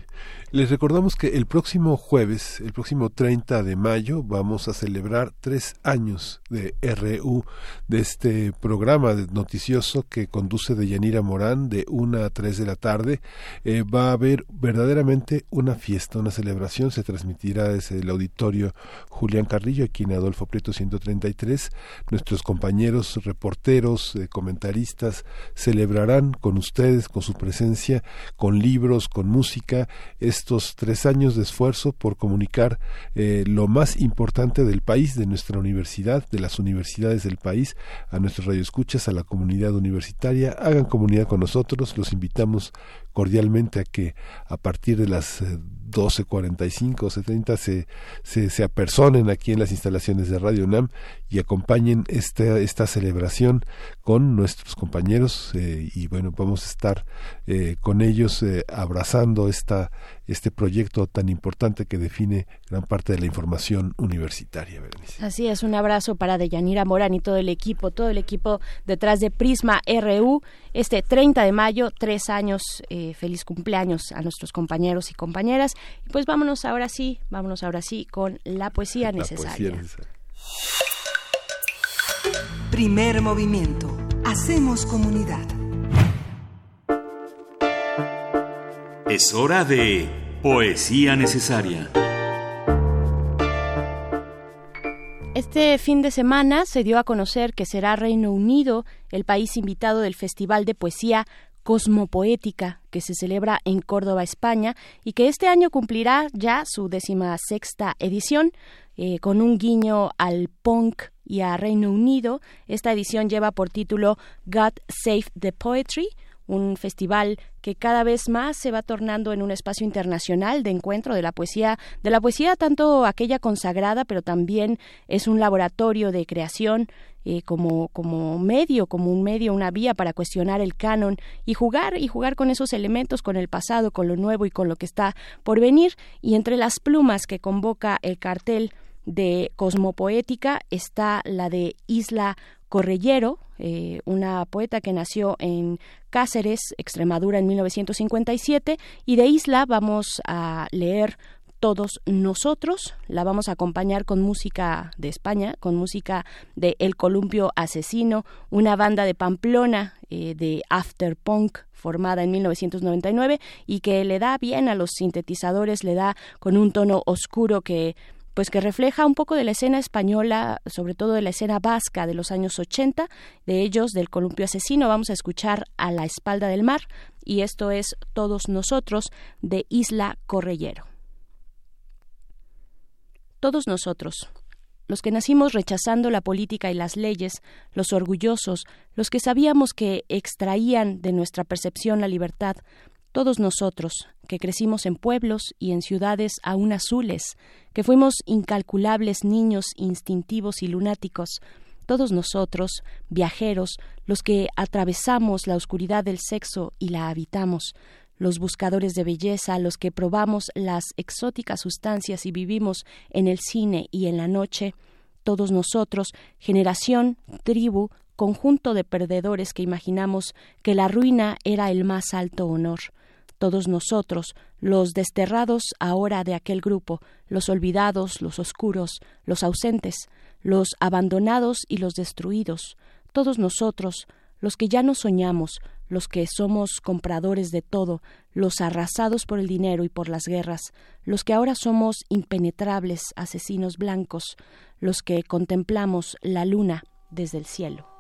Les recordamos que el próximo jueves, el próximo 30 de mayo, vamos a celebrar tres años de RU, de este programa de- noticioso que conduce Deyanira Morán de 1 a 3 de la tarde. Eh, va a haber verdaderamente una fiesta, una celebración. Se transmitirá desde el auditorio Julián Carrillo, aquí en Adolfo Prieto 133. Nuestros compañeros reporteros, eh, comentaristas, celebrarán con ustedes, con su presencia, con libros, con música, estos tres años de esfuerzo por comunicar eh, lo más importante del país, de nuestra universidad, de las universidades del país, a nuestros radioescuchas, a la comunidad universitaria. Hagan comunidad con nosotros, los invitamos cordialmente a que a partir de las eh, 12.45 o 70 se, se, se apersonen aquí en las instalaciones de Radio UNAM y acompañen esta, esta celebración con nuestros compañeros eh, y bueno, vamos a estar eh, con ellos eh, abrazando esta, este proyecto tan importante que define gran parte de la información universitaria. Berenice. Así es, un abrazo para Deyanira Morán y todo el equipo, todo el equipo detrás de Prisma RU. Este 30 de mayo, tres años, eh, feliz cumpleaños a nuestros compañeros y compañeras. Y pues vámonos ahora sí, vámonos ahora sí con la poesía La necesaria. poesía necesaria. Primer movimiento. Hacemos comunidad. Es hora de Poesía Necesaria. Este fin de semana se dio a conocer que será Reino Unido el país invitado del Festival de Poesía Cosmopoética, que se celebra en Córdoba, España, y que este año cumplirá ya su sexta edición, eh, con un guiño al punk y a Reino Unido. Esta edición lleva por título God Save the Poetry, un festival que cada vez más se va tornando en un espacio internacional de encuentro de la poesía, de la poesía tanto aquella consagrada, pero también es un laboratorio de creación eh, como, como medio, como un medio, una vía para cuestionar el canon y jugar y jugar con esos elementos, con el pasado, con lo nuevo y con lo que está por venir. Y entre las plumas que convoca el cartel de Cosmopoética está la de Isla Correllero, eh, una poeta que nació en Cáceres, Extremadura, en 1957, y de Isla vamos a leer todos nosotros. La vamos a acompañar con música de España, con música de El Columpio Asesino, una banda de Pamplona eh, de After Punk formada en 1999 y que le da bien a los sintetizadores, le da con un tono oscuro que pues que refleja un poco de la escena española, sobre todo de la escena vasca de los años 80, de ellos del columpio asesino. Vamos a escuchar a la espalda del mar y esto es Todos nosotros de Isla Correllero todos nosotros, los que nacimos rechazando la política y las leyes, los orgullosos, los que sabíamos que extraían de nuestra percepción la libertad, todos nosotros, que crecimos en pueblos y en ciudades aún azules, que fuimos incalculables niños instintivos y lunáticos, todos nosotros, viajeros, los que atravesamos la oscuridad del sexo y la habitamos, los buscadores de belleza, los que probamos las exóticas sustancias y vivimos en el cine y en la noche, todos nosotros, generación, tribu, conjunto de perdedores que imaginamos que la ruina era el más alto honor. Todos nosotros, los desterrados ahora de aquel grupo, los olvidados, los oscuros, los ausentes, los abandonados y los destruidos, todos nosotros, los que ya no soñamos, los que somos compradores de todo, los arrasados por el dinero y por las guerras, los que ahora somos impenetrables asesinos blancos, los que contemplamos la luna desde el cielo.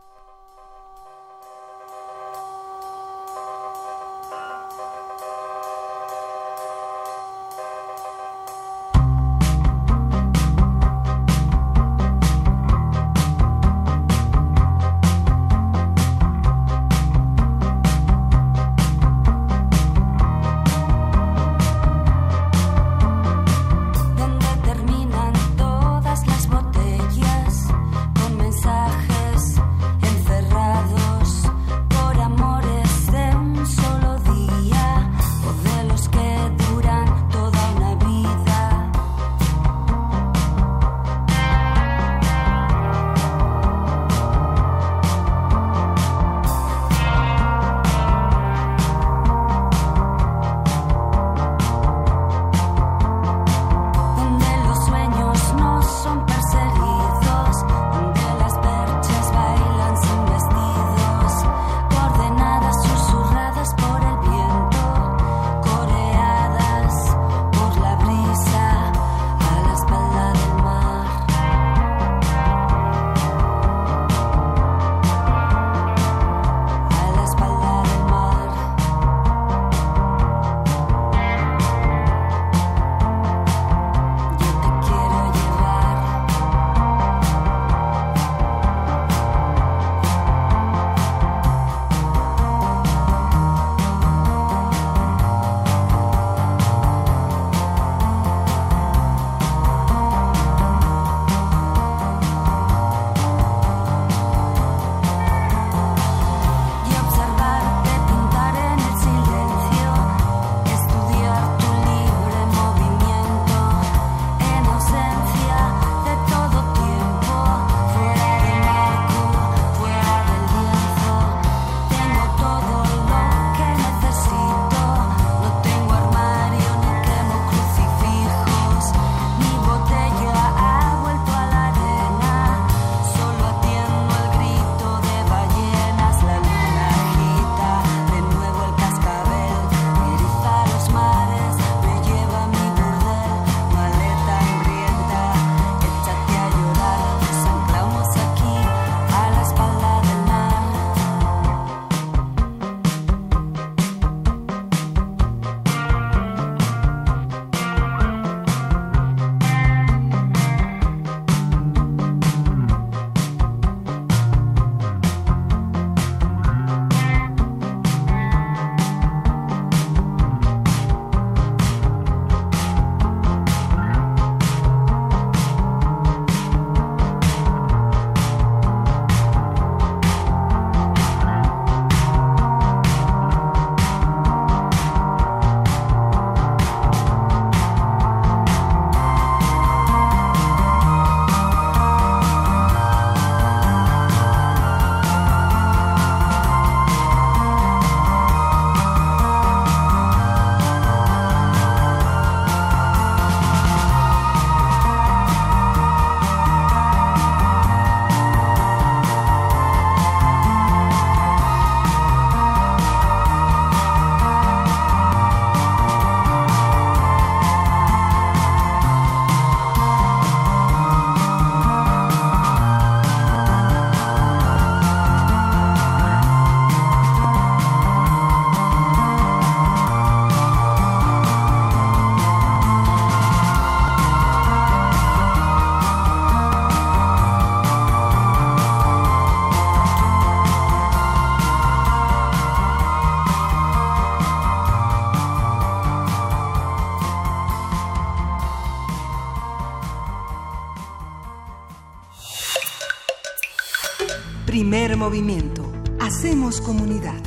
Movimiento. Hacemos comunidad.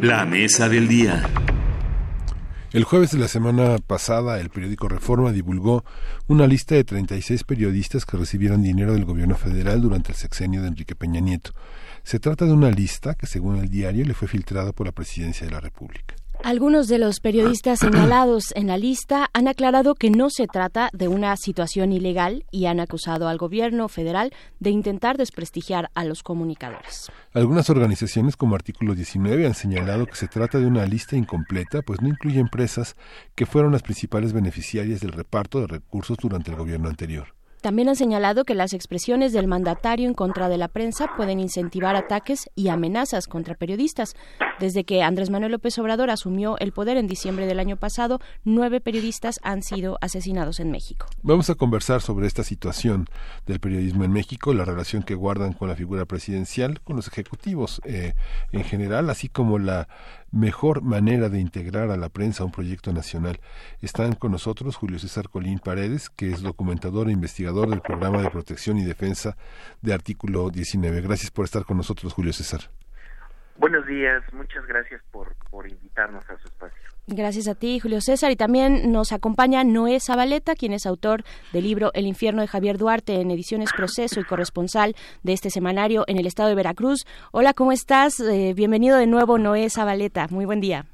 La mesa del día. El jueves de la semana pasada, el periódico Reforma divulgó una lista de 36 periodistas que recibieron dinero del gobierno federal durante el sexenio de Enrique Peña Nieto. Se trata de una lista que, según el diario, le fue filtrada por la presidencia de la República. Algunos de los periodistas señalados en la lista han aclarado que no se trata de una situación ilegal y han acusado al gobierno federal de intentar desprestigiar a los comunicadores. Algunas organizaciones como Artículo 19 han señalado que se trata de una lista incompleta, pues no incluye empresas que fueron las principales beneficiarias del reparto de recursos durante el gobierno anterior. También han señalado que las expresiones del mandatario en contra de la prensa pueden incentivar ataques y amenazas contra periodistas. Desde que Andrés Manuel López Obrador asumió el poder en diciembre del año pasado, nueve periodistas han sido asesinados en México. Vamos a conversar sobre esta situación del periodismo en México, la relación que guardan con la figura presidencial, con los ejecutivos eh, en general, así como la mejor manera de integrar a la prensa a un proyecto nacional. Están con nosotros Julio César Colín Paredes, que es documentador e investigador del programa de protección y defensa de Artículo 19. Gracias por estar con nosotros, Julio César. Buenos días, muchas gracias por, por invitarnos a su espacio. Gracias a ti, Julio César. Y también nos acompaña Noé Zabaleta, quien es autor del libro El infierno de Javier Duarte en ediciones Proceso y corresponsal de este semanario en el estado de Veracruz. Hola, ¿cómo estás? Eh, bienvenido de nuevo, Noé Zabaleta. Muy buen día.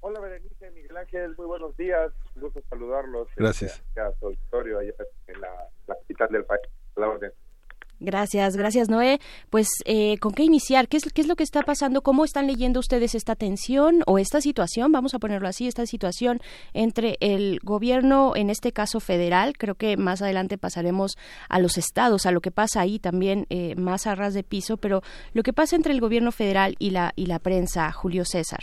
Hola, Berenice, Miguel Ángel, muy buenos días. Un gusto saludarlos. Gracias. A su auditorio allá en la, la capital del país. A la orden. Gracias, gracias Noé. Pues, eh, ¿con qué iniciar? ¿Qué es, ¿Qué es lo que está pasando? ¿Cómo están leyendo ustedes esta tensión o esta situación, vamos a ponerlo así, esta situación entre el gobierno, en este caso federal? Creo que más adelante pasaremos a los estados, a lo que pasa ahí también eh, más a ras de piso, pero lo que pasa entre el gobierno federal y la, y la prensa, Julio César.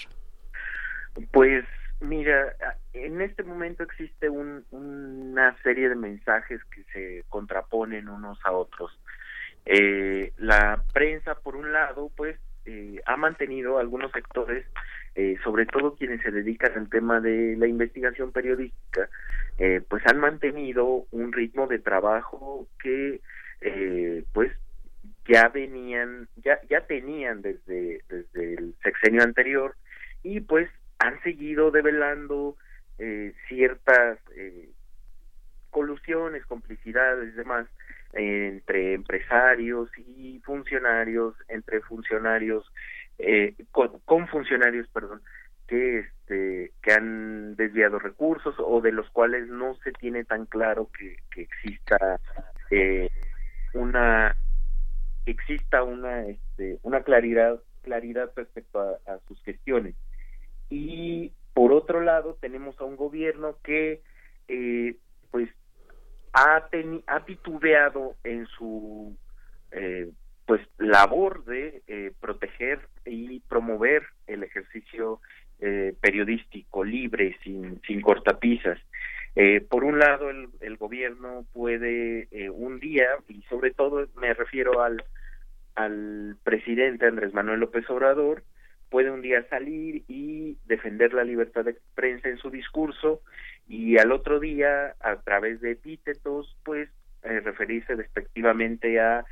Pues mira, en este momento existe un, una serie de mensajes que se contraponen unos a otros. Eh, la prensa, por un lado, pues eh, ha mantenido algunos sectores, eh, sobre todo quienes se dedican al tema de la investigación periodística, eh, pues han mantenido un ritmo de trabajo que, pues, ya venían, ya, ya tenían desde, desde el sexenio anterior y pues han seguido develando ciertas colusiones, complicidades y demás entre empresarios y funcionarios, entre funcionarios, eh, con, funcionarios, perdón, que este que han desviado recursos o de los cuales no se tiene tan claro que, que exista eh, una exista una este, una claridad claridad respecto a, a sus gestiones. Y por otro lado tenemos a un gobierno que eh, pues ha, teni, ha titubeado en su eh, pues labor de eh, proteger y promover el ejercicio eh, periodístico libre sin sin cortapisas. Eh, por un lado el, el gobierno puede eh, un día y sobre todo me refiero al al presidente Andrés Manuel López Obrador puede un día salir y defender la libertad de prensa en su discurso y al otro día a través de epítetos pues eh, referirse despectivamente a,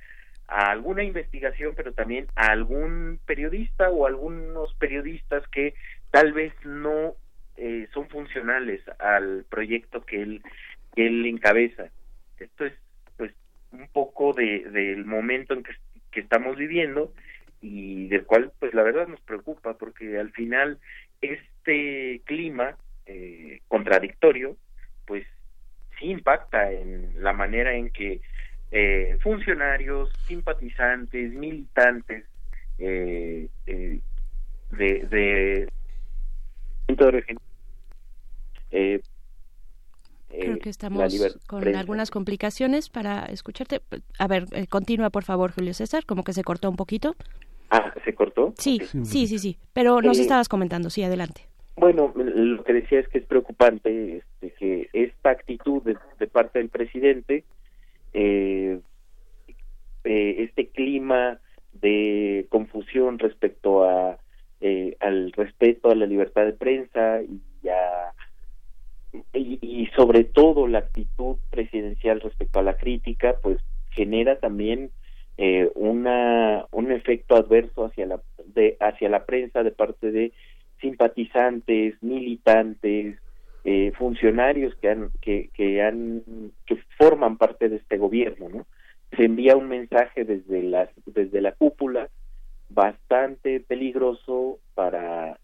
alguna investigación pero también a algún periodista o algunos periodistas que tal vez no eh, son funcionales al proyecto que él que él encabeza. Esto es pues un poco de del momento en que, que estamos viviendo y del cual pues la verdad nos preocupa porque al final este clima eh, contradictorio pues sí impacta en la manera en que eh, funcionarios, simpatizantes, militantes eh, eh, de, de eh, Creo que estamos con algunas complicaciones para escucharte. A ver, continúa por favor, Julio César, como que se cortó un poquito. Ah, ¿se cortó? Sí, sí, sí, sí. Pero nos estabas comentando, sí, adelante. Bueno, lo que decía es que es preocupante este, que esta actitud de, parte del presidente, eh, eh, este clima de confusión respecto a eh, al respeto a la libertad de prensa y a y sobre todo la actitud presidencial respecto a la crítica, pues genera también eh, una un efecto adverso hacia la de hacia la prensa de parte de simpatizantes, militantes, eh, funcionarios que han que, han que forman parte de este gobierno, ¿no? Se envía un mensaje desde las desde la cúpula bastante peligroso para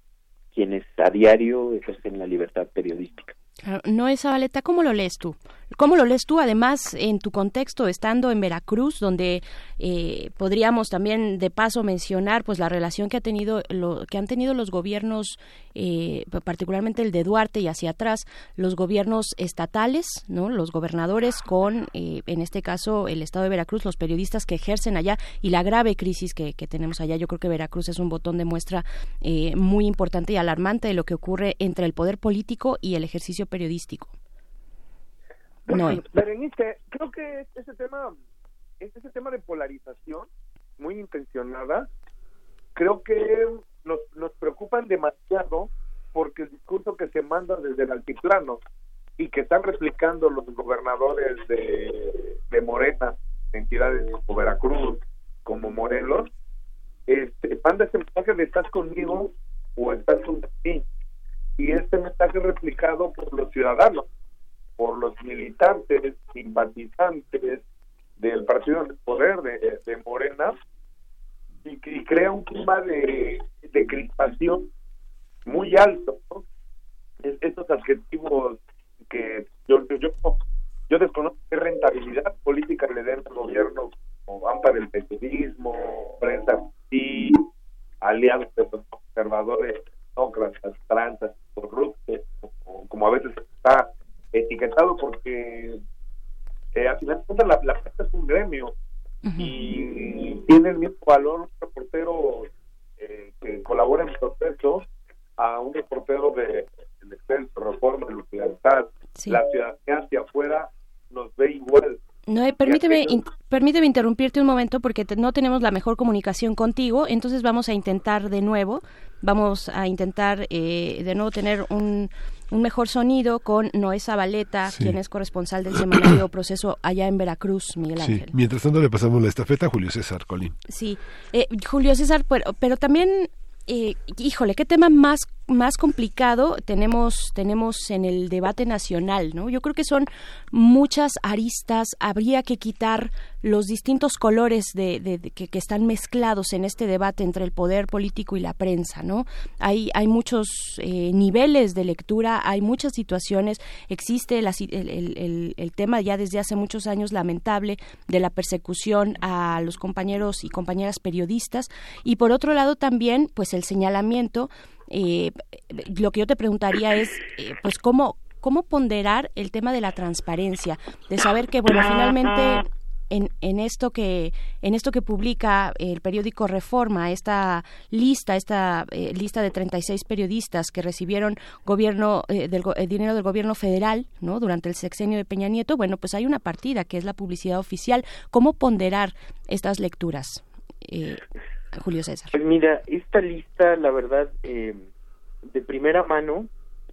quienes a diario ejercen la libertad periodística. No esa baleta, ¿cómo lo lees tú? ¿Cómo lo lees tú, además, en tu contexto, estando en Veracruz, donde eh, podríamos también de paso mencionar pues la relación que ha tenido lo, que han tenido los gobiernos, eh, particularmente el de Duarte y hacia atrás, los gobiernos estatales, no, los gobernadores con, eh, en este caso, el Estado de Veracruz, los periodistas que ejercen allá y la grave crisis que, que tenemos allá. Yo creo que Veracruz es un botón de muestra eh, muy importante y alarmante de lo que ocurre entre el poder político y el ejercicio periodístico. No. Berenice, creo que ese tema, ese tema de polarización muy intencionada, creo que nos, nos preocupan demasiado porque el discurso que se manda desde el altiplano y que están replicando los gobernadores de, de Morena, entidades como Veracruz, como Morelos, este, manda ese mensaje de estás conmigo o estás contra mí. Y este mensaje replicado por los ciudadanos, por los militantes, simpatizantes del partido del poder de, de Morena, y, y crea un clima de, de crispación muy alto. ¿no? Es- estos adjetivos que yo, yo, yo, desconozco qué rentabilidad política le den al gobierno como van para el periodismo, prensa y aliados de los conservadores, demócratas, tranzas, corruptos, como, a veces está etiquetado porque eh, al final de cuentas la, la prensa es un gremio y tiene el mismo valor un reportero eh, que colabora en el proceso a un reportero de el Reforma, Libertad. La ciudadanía hacia afuera nos ve igual. Noé, permíteme, in- permíteme interrumpirte un momento porque te- no tenemos la mejor comunicación contigo, entonces vamos a intentar de nuevo, vamos a intentar eh, de nuevo tener un, un mejor sonido con Noé Zabaleta, Sí. quien es corresponsal del semanario Proceso allá en Veracruz, Miguel Sí, Ángel. mientras tanto le pasamos la estafeta a Julio César Colín. Sí, eh, Julio César, pero, pero también, eh, híjole, qué tema más más complicado tenemos tenemos en el debate nacional, ¿no? Yo creo que son muchas aristas, habría que quitar los distintos colores de, de- que, están mezclados en este debate entre el poder político y la prensa, ¿no? Hay hay muchos eh, niveles de lectura, hay muchas situaciones, existe la el- el- el tema ya desde hace muchos años lamentable de la persecución a los compañeros y compañeras periodistas y por otro lado también pues el señalamiento eh, lo que yo te preguntaría es eh, pues cómo cómo ponderar el tema de la transparencia de saber que bueno finalmente en, en esto que en esto que publica el periódico Reforma esta lista esta eh, lista de 36 periodistas que recibieron gobierno eh, del eh, dinero del gobierno federal no durante el sexenio de Peña Nieto bueno pues hay una partida que es la publicidad oficial. Cómo ponderar estas lecturas eh, Julio César Pues mira, esta lista, la verdad, eh, de primera mano,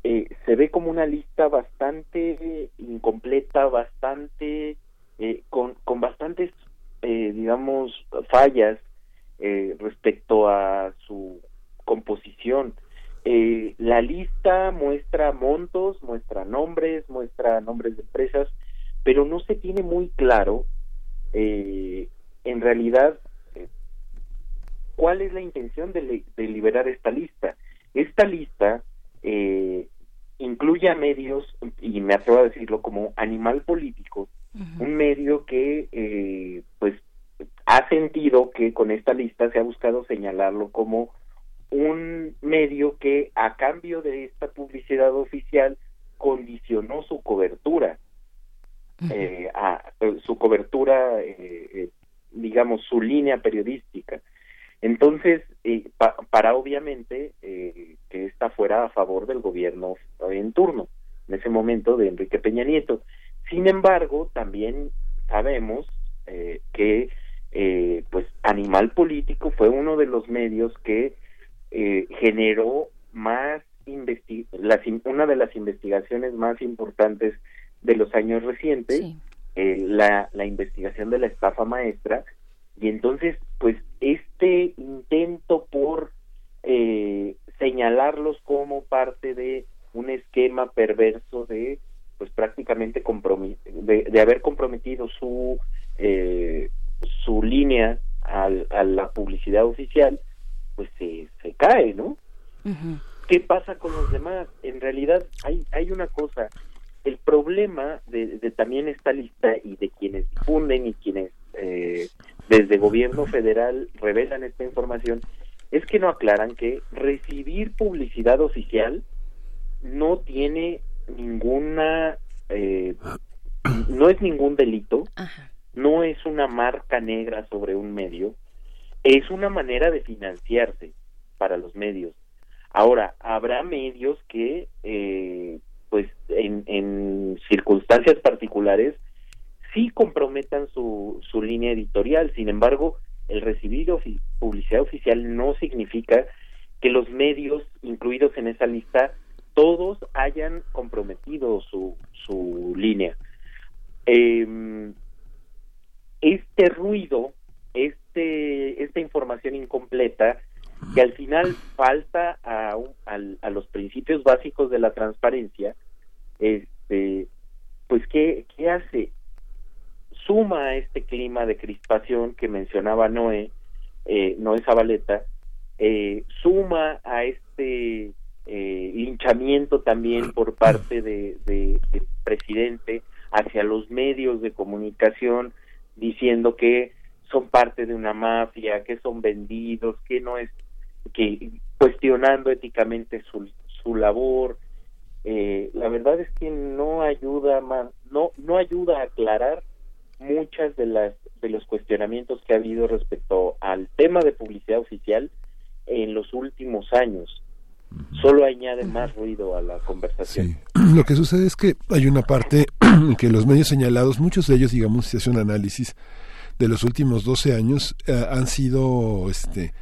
eh, se ve como una lista bastante incompleta, bastante, eh, con, con bastantes, eh, digamos, fallas eh, respecto a su composición. Eh, la lista muestra montos, muestra nombres, muestra nombres de empresas, pero no se tiene muy claro, eh, en realidad, ¿cuál es la intención de, li- de liberar esta lista? Esta lista eh, incluye a medios, y me atrevo a decirlo como animal político, un medio que eh, pues ha sentido que con esta lista se ha buscado señalarlo como un medio que a cambio de esta publicidad oficial condicionó su cobertura eh, a, su cobertura eh, eh, digamos su línea periodística entonces eh, pa- para obviamente eh, que esta fuera a favor del gobierno en turno en ese momento de Enrique Peña Nieto. Sin embargo también sabemos eh, que eh, pues Animal Político fue uno de los medios que eh, generó más investi las una de las investigaciones más importantes de los años recientes eh, la, la investigación de la estafa maestra. Y entonces pues este intento por eh, señalarlos como parte de un esquema perverso de pues prácticamente de, de haber comprometido su eh, su línea al- a la publicidad oficial pues se, se cae no ¿Qué pasa con los demás? En realidad hay, hay una cosa, el problema de, de también esta lista y de quienes difunden y quienes eh, desde gobierno federal revelan esta información es que no aclaran que recibir publicidad oficial no tiene ninguna, eh, no es ningún delito, no es una marca negra sobre un medio, es una manera de financiarse para los medios. Ahora, habrá medios que, eh, pues, en, en circunstancias particulares, sí comprometan su, su línea editorial. Sin embargo, el recibir publicidad oficial no significa que los medios incluidos en esa lista todos hayan comprometido su, su línea. Em, este ruido, este, esta información incompleta, que al final falta a, al- a los principios básicos de la transparencia, este, pues ¿qué, qué hace? Suma a este clima de crispación que mencionaba Noé, eh, Noé Zabaleta, eh, suma a este eh, linchamiento también por parte de, presidente hacia los medios de comunicación diciendo que son parte de una mafia, que son vendidos, que no es que cuestionando éticamente su, su labor. Eh, la verdad es que no ayuda más, no no ayuda a aclarar muchas de las de los cuestionamientos que ha habido respecto al tema de publicidad oficial en los últimos años. Solo añade más ruido a la conversación. Lo que sucede es que hay una parte que los medios señalados, muchos de ellos, digamos, si hace un análisis de los últimos 12 años, eh, han sido este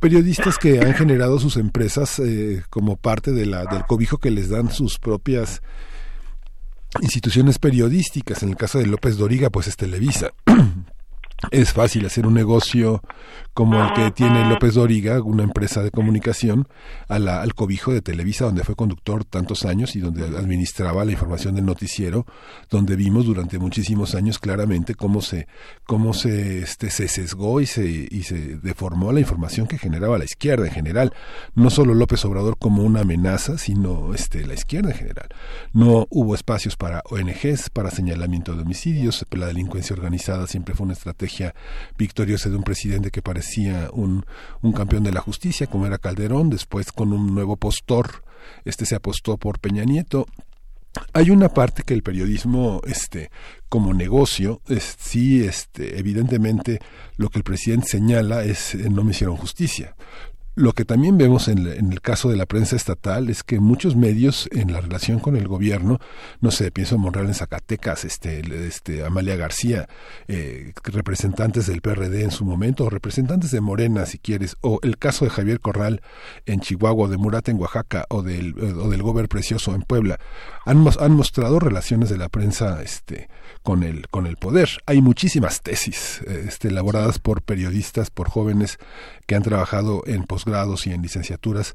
periodistas que han generado sus empresas eh, como parte de la, del cobijo que les dan sus propias instituciones periodísticas. En el caso de López Doriga, pues es Televisa. Es fácil hacer un negocio como el que tiene López Doriga, una empresa de comunicación, a la- al cobijo de Televisa, donde fue conductor tantos años y donde administraba la información del noticiero, donde vimos durante muchísimos años claramente cómo se, cómo se, este, se sesgó y se, y se deformó la información que generaba la izquierda en general. No solo López Obrador como una amenaza, sino este, la izquierda en general. No hubo espacios para ONGs, para señalamiento de homicidios, la delincuencia organizada siempre fue una estrategia victoriosa de un presidente que parecía un, un campeón de la justicia, como era Calderón, después con un nuevo postor, este se apostó por Peña Nieto, hay una parte que el periodismo este como negocio es, sí este evidentemente lo que el presidente señala es eh, no me hicieron justicia lo que también vemos en, en el caso de la prensa estatal es que muchos medios en la relación con el gobierno, no sé, pienso en Monreal en Zacatecas, este, este Amalia García, eh, representantes del PRD en su momento, o representantes de Morena si quieres, o el caso de Javier Corral en Chihuahua, o de Murat en Oaxaca, o del, o del Gober Precioso en Puebla, han, han mostrado relaciones de la prensa este, con, el, con el poder. Hay muchísimas tesis eh, este, elaboradas por periodistas, por jóvenes que han trabajado en posgrados y en licenciaturas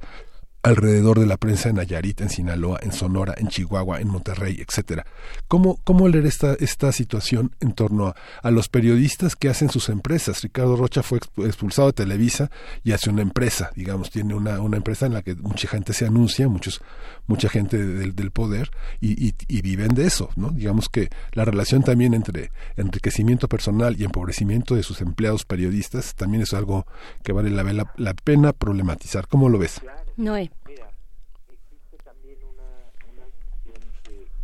alrededor de la prensa en Nayarit, en Sinaloa, en Sonora, en Chihuahua, en Monterrey, etcétera. ¿Cómo, cómo leer esta, esta situación en torno a, a los periodistas que hacen sus empresas? Ricardo Rocha fue expu- expulsado de Televisa y hace una empresa, digamos, tiene una, una empresa en la que mucha gente se anuncia, muchos, mucha gente del, del poder y, y, y viven de eso, ¿no? Digamos que la relación también entre enriquecimiento personal y empobrecimiento de sus empleados periodistas también es algo que vale la, la, la pena problematizar. ¿Cómo lo ves? Noé.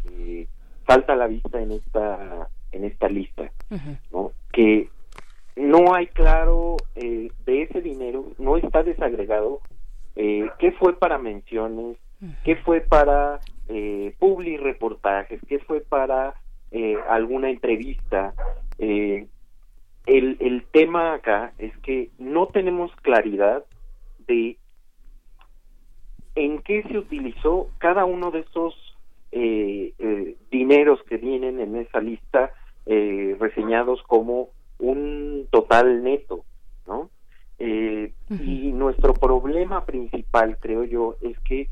que salta a la vista en esta en esta lista ¿no? que no hay claro eh, de ese dinero no está desagregado eh, qué fue para menciones qué fue para eh, publi reportajes qué fue para eh, alguna entrevista eh, el, el tema acá es que no tenemos claridad de en qué se utilizó cada uno de esos eh, eh, dineros que vienen en esa lista eh, reseñados como un total neto, ¿no? Eh, Y nuestro problema principal, creo yo, es que,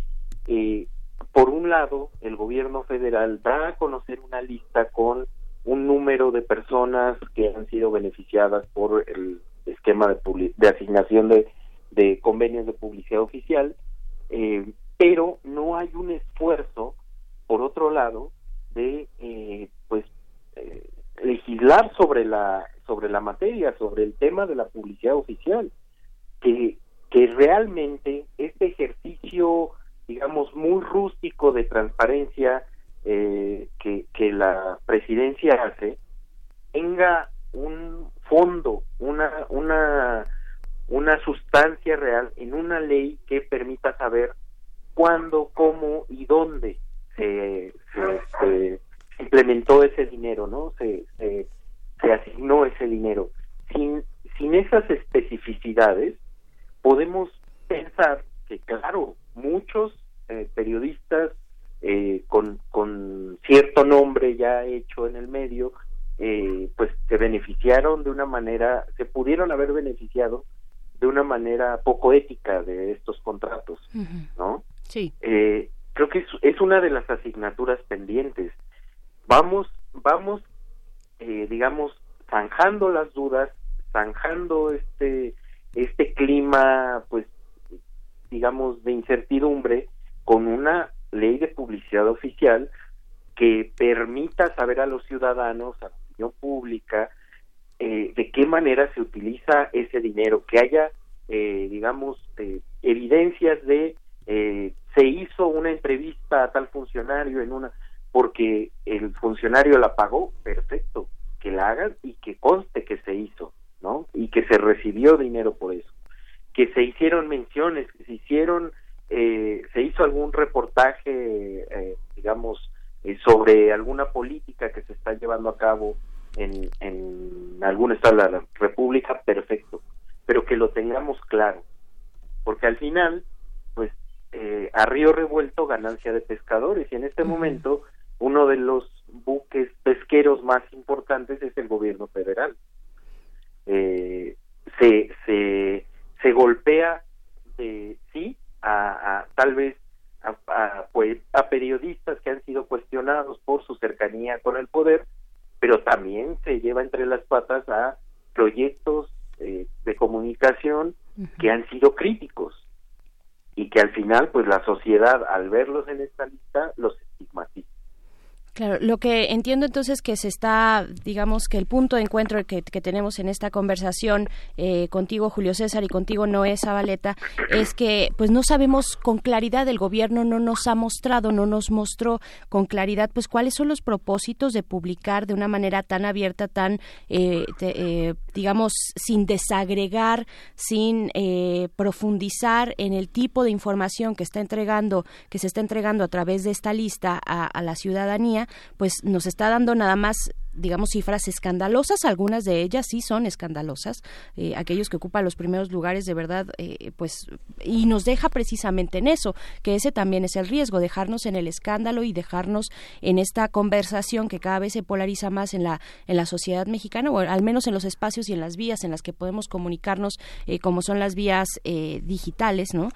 por un lado, el gobierno federal da a conocer una lista con un número de personas que han sido beneficiadas por el esquema de, de asignación de, de convenios de publicidad oficial, eh, pero no hay un esfuerzo, por otro lado, de eh, pues eh, legislar sobre la sobre la materia, sobre el tema de la publicidad oficial, que que realmente este ejercicio, digamos, muy rústico de transparencia eh, que, que la presidencia hace, tenga un fondo, una, una, una sustancia real en una ley que permita saber cuándo, cómo y dónde se, se- implementó ese dinero, ¿no? Se, se, se asignó ese dinero. Sin, sin esas especificidades, podemos pensar que, claro, muchos eh, periodistas eh, con, con cierto nombre ya hecho en el medio, eh, pues se beneficiaron de una manera, se pudieron haber beneficiado de una manera poco ética de estos contratos, ¿no? Sí. Eh, creo que es, es una de las asignaturas pendientes. Vamos, vamos, eh, digamos, zanjando las dudas, zanjando este, este clima, pues, digamos, de incertidumbre con una ley de publicidad oficial que permita saber a los ciudadanos, a la opinión pública, eh, de qué manera se utiliza ese dinero, que haya, eh, digamos, eh, evidencias de eh, se hizo una entrevista a tal funcionario en una porque el funcionario la pagó, perfecto, que la hagan y que conste que se hizo, ¿no? Y que se recibió dinero por eso, que se hicieron menciones, que se hicieron, eh, se hizo algún reportaje, eh, digamos, sobre alguna política que se está llevando a cabo en, en algún estado de la República, perfecto, pero que lo tengamos claro, porque al final, pues, eh, a río revuelto ganancia de pescadores y en este momento uno de los buques pesqueros más importantes es el gobierno federal. Eh, se, se, se golpea de sí a, a tal vez a, a, pues, a periodistas que han sido cuestionados por su cercanía con el poder, pero también se lleva entre las patas a proyectos eh, de comunicación que han sido críticos y que al final pues la sociedad al verlos en esta lista los. Claro, lo que entiendo entonces que se está, digamos que el punto de encuentro que, tenemos en esta conversación eh, contigo, Julio César, y contigo, Noé Zabaleta, es que pues no sabemos con claridad, el gobierno no nos ha mostrado, no nos mostró con claridad pues cuáles son los propósitos de publicar de una manera tan abierta, tan, eh, te- eh, digamos, sin desagregar, sin eh, profundizar en el tipo de información que está entregando, que se está entregando a través de esta lista a la ciudadanía, pues nos está dando nada más digamos cifras escandalosas. Algunas de ellas sí son escandalosas. Eh, aquellos que ocupan los primeros lugares de verdad eh, pues y nos deja precisamente en eso que ese también es el riesgo dejarnos en el escándalo y dejarnos en esta conversación que cada vez se polariza más en la en la sociedad mexicana o al menos en los espacios y en las vías en las que podemos comunicarnos eh, como son las vías eh, digitales no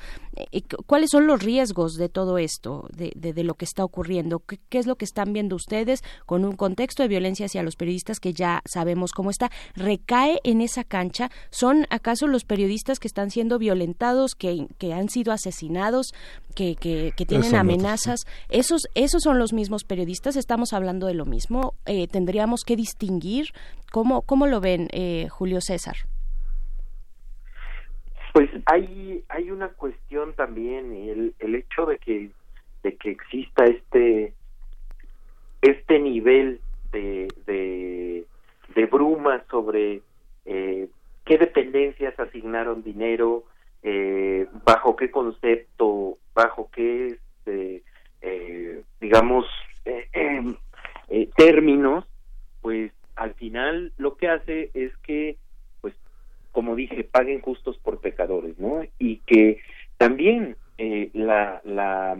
cuáles son los riesgos de todo esto de, de- de lo que está ocurriendo ¿Qué, qué es lo que están viendo ustedes con un contexto de violencia hacia los periodistas que ya sabemos cómo está recae en esa cancha son acaso los periodistas que están siendo violentados que, que han sido asesinados que, que, que tienen Eso no, amenazas esos esos son los mismos periodistas estamos hablando de lo mismo Eh, tendríamos que distinguir cómo cómo lo ven eh, Julio César Pues hay hay una cuestión también el, el hecho de que de que exista este este nivel de de, bruma sobre eh, qué dependencias asignaron dinero eh, bajo qué concepto bajo qué este, eh, digamos eh, em, eh, términos pues al final lo que hace es que como dije, paguen justos por pecadores, ¿no? Y que también eh, la, la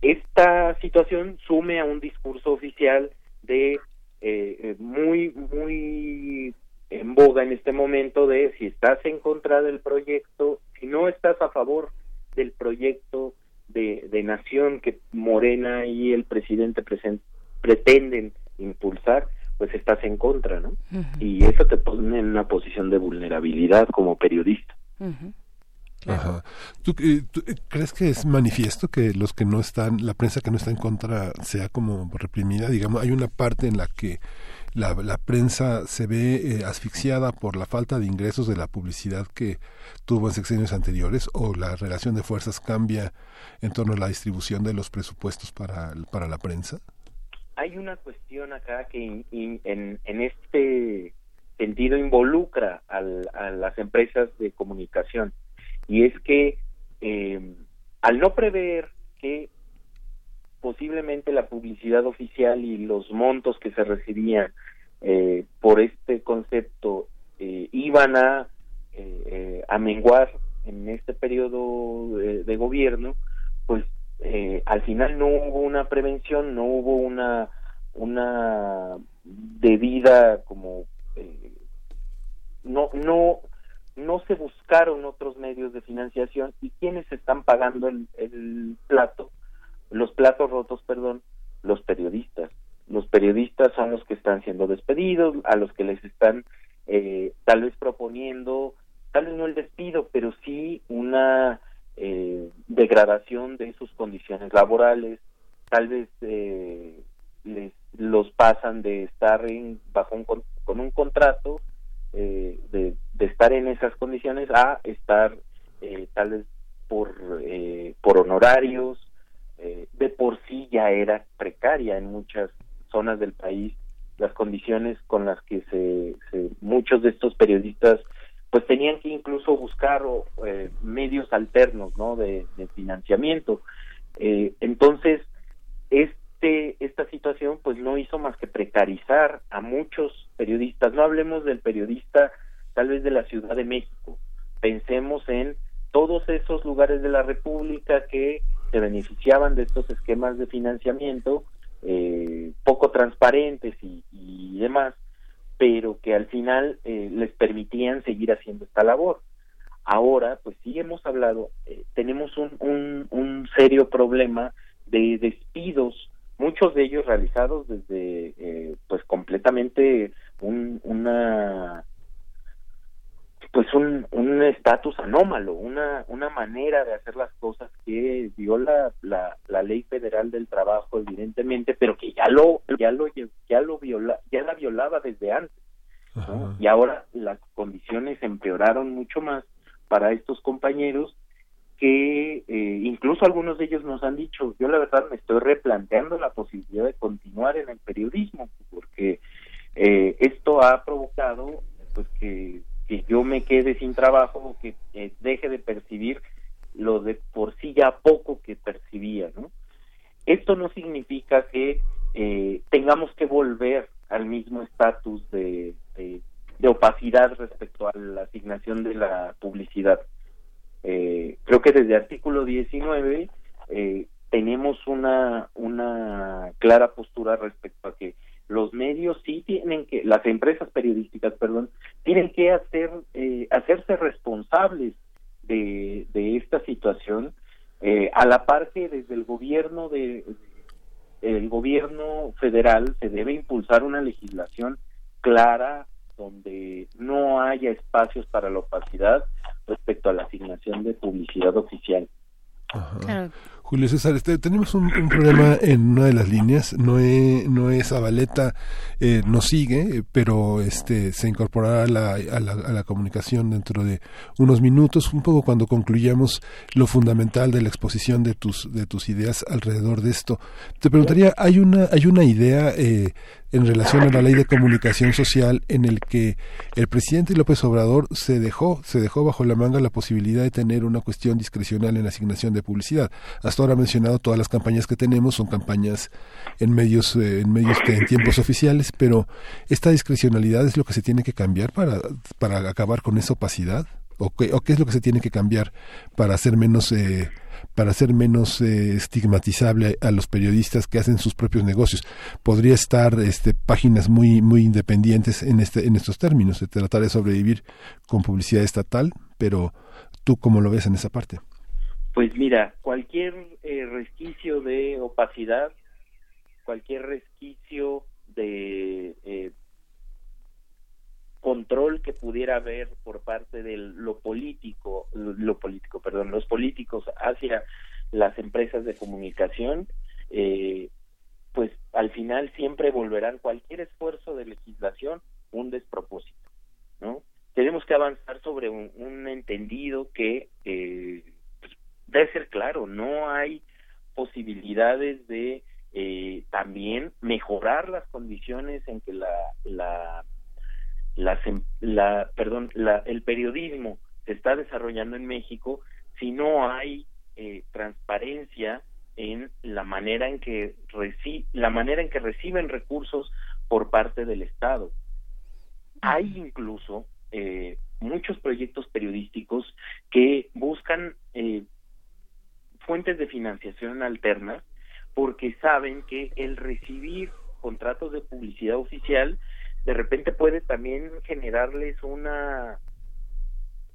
esta situación sume a un discurso oficial de eh, eh, muy, muy en boga en este momento de si estás en contra del proyecto, si no estás a favor del proyecto de, de nación que Morena y el presidente presen- pretenden impulsar, pues estás en contra, ¿no? Y eso te pone en una posición de vulnerabilidad como periodista. Ajá. ¿Tú, eh, tú, eh, crees que es manifiesto que los que no están, la prensa que no está en contra sea como reprimida? Digamos, hay una parte en la que la, la prensa se ve eh, asfixiada por la falta de ingresos de la publicidad que tuvo en sexenios anteriores o la relación de fuerzas cambia en torno a la distribución de los presupuestos para, para la prensa? Hay una cuestión acá que en, en este sentido involucra al- a las empresas de comunicación y es que eh, al no prever que posiblemente la publicidad oficial y los montos que se recibían eh, por este concepto eh, iban a, eh, eh, a menguar en este periodo de gobierno, pues eh, al final no hubo una prevención, no hubo una una debida como eh, no no no se buscaron otros medios de financiación. Y quienes están pagando el, el plato los platos rotos perdón los periodistas. Los periodistas son los que están siendo despedidos a los que les están eh, tal vez proponiendo tal vez no el despido pero sí una eh, degradación de sus condiciones laborales tal vez eh, les los pasan de estar en, bajo un con, un contrato eh, de, de estar en esas condiciones a estar eh, tal vez por eh, por honorarios eh, de por sí ya era precaria en muchas zonas del país las condiciones con las que se, se muchos de estos periodistas pues tenían que incluso buscar eh, medios alternos no de, financiamiento. Eh, entonces este esta situación pues no hizo más que precarizar a muchos periodistas. No hablemos del periodista tal vez de la Ciudad de México. Pensemos en todos esos lugares de la República que se beneficiaban de estos esquemas de financiamiento eh, poco transparentes y demás pero que al final eh, les permitían seguir haciendo esta labor. Ahora pues sí hemos hablado eh, tenemos un, un, un serio problema de despidos muchos de ellos realizados desde eh, pues completamente un, una pues un un estatus anómalo una una manera de hacer las cosas que viola la, la ley federal del trabajo evidentemente pero que ya lo ya lo ya lo viola ya la violaba desde antes ¿no? y ahora las condiciones empeoraron mucho más para estos compañeros que eh, incluso algunos de ellos nos han dicho, yo la verdad me estoy replanteando la posibilidad de continuar en el periodismo, porque eh, esto ha provocado pues que, que yo me quede sin trabajo o que eh, deje de percibir lo de por sí ya poco que percibía, ¿no? Esto no significa que eh, tengamos que volver al mismo estatus de, de, opacidad respecto a la asignación de la publicidad. Eh, creo que desde artículo 19 eh, tenemos una, una clara postura respecto a que los medios sí tienen que, las empresas periodísticas, perdón, tienen que hacer, eh, hacerse responsables de, de esta situación, eh, a la par que desde el gobierno de el gobierno federal se debe impulsar una legislación clara donde no haya espacios para la opacidad respecto a la asignación de publicidad oficial. Ajá. Julio César, este, tenemos un, problema en una de las líneas. Noé, Noé Zabaleta eh, nos sigue, pero este se incorporará a la, a, la, comunicación dentro de unos minutos, un poco cuando concluyamos lo fundamental de la exposición de tus, de tus ideas alrededor de esto. Te preguntaría, ¿hay una, hay una idea eh, en relación a la ley de comunicación social en el que el presidente López Obrador se dejó, se dejó bajo la manga la posibilidad de tener una cuestión discrecional en la asignación de publicidad? Hasta ahora mencionado todas las campañas que tenemos son campañas en medios eh, en medios que en tiempos oficiales pero esta discrecionalidad es lo que se tiene que cambiar para para acabar con esa opacidad o qué, o qué es lo que se tiene que cambiar para hacer menos eh, para hacer menos eh, estigmatizable a los periodistas que hacen sus propios negocios. Podría estar este, páginas muy muy independientes en este en estos términos, de tratar de sobrevivir con publicidad estatal, pero tú cómo lo ves en esa parte? Pues mira, cualquier eh, resquicio de opacidad, cualquier resquicio de eh, control que pudiera haber por parte de lo político, lo político, perdón, los políticos hacia las empresas de comunicación, eh, pues al final siempre volverán cualquier esfuerzo de legislación un despropósito, ¿no? Tenemos que avanzar sobre un, entendido que eh, debe ser claro, no hay posibilidades de eh, también mejorar las condiciones en que la, la las, em- la, perdón, la, el periodismo se está desarrollando en México si no hay eh, transparencia en la manera en que reci la manera en que reciben recursos por parte del Estado. Hay incluso eh, muchos proyectos periodísticos que buscan eh, fuentes de financiación alternas porque saben que el recibir contratos de publicidad oficial de repente puede también generarles una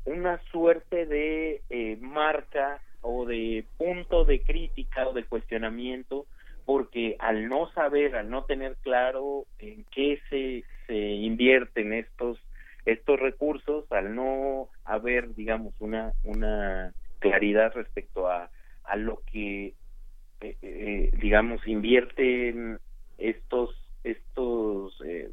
una suerte de eh, marca o de punto de crítica o de cuestionamiento porque al no saber, al no tener claro en qué se, se invierten estos estos recursos, al no haber, digamos, una una claridad respecto a, a lo que, eh, eh, digamos, invierten estos estos eh,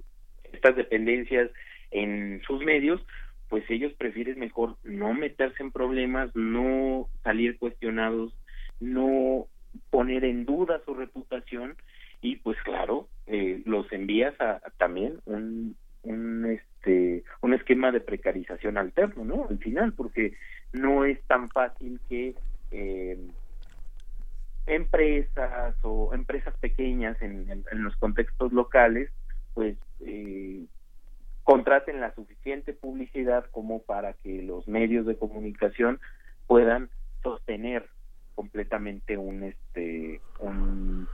estas dependencias en sus medios, pues ellos prefieren mejor no meterse en problemas, no salir cuestionados, no poner en duda su reputación y pues claro, eh, los envías a, a también un, un este un esquema de precarización alterno, ¿no? Al final, porque no es tan fácil que eh, empresas o empresas pequeñas en, en, en los contextos locales pues eh, contraten la suficiente publicidad como para que los medios de comunicación puedan sostener completamente un este un,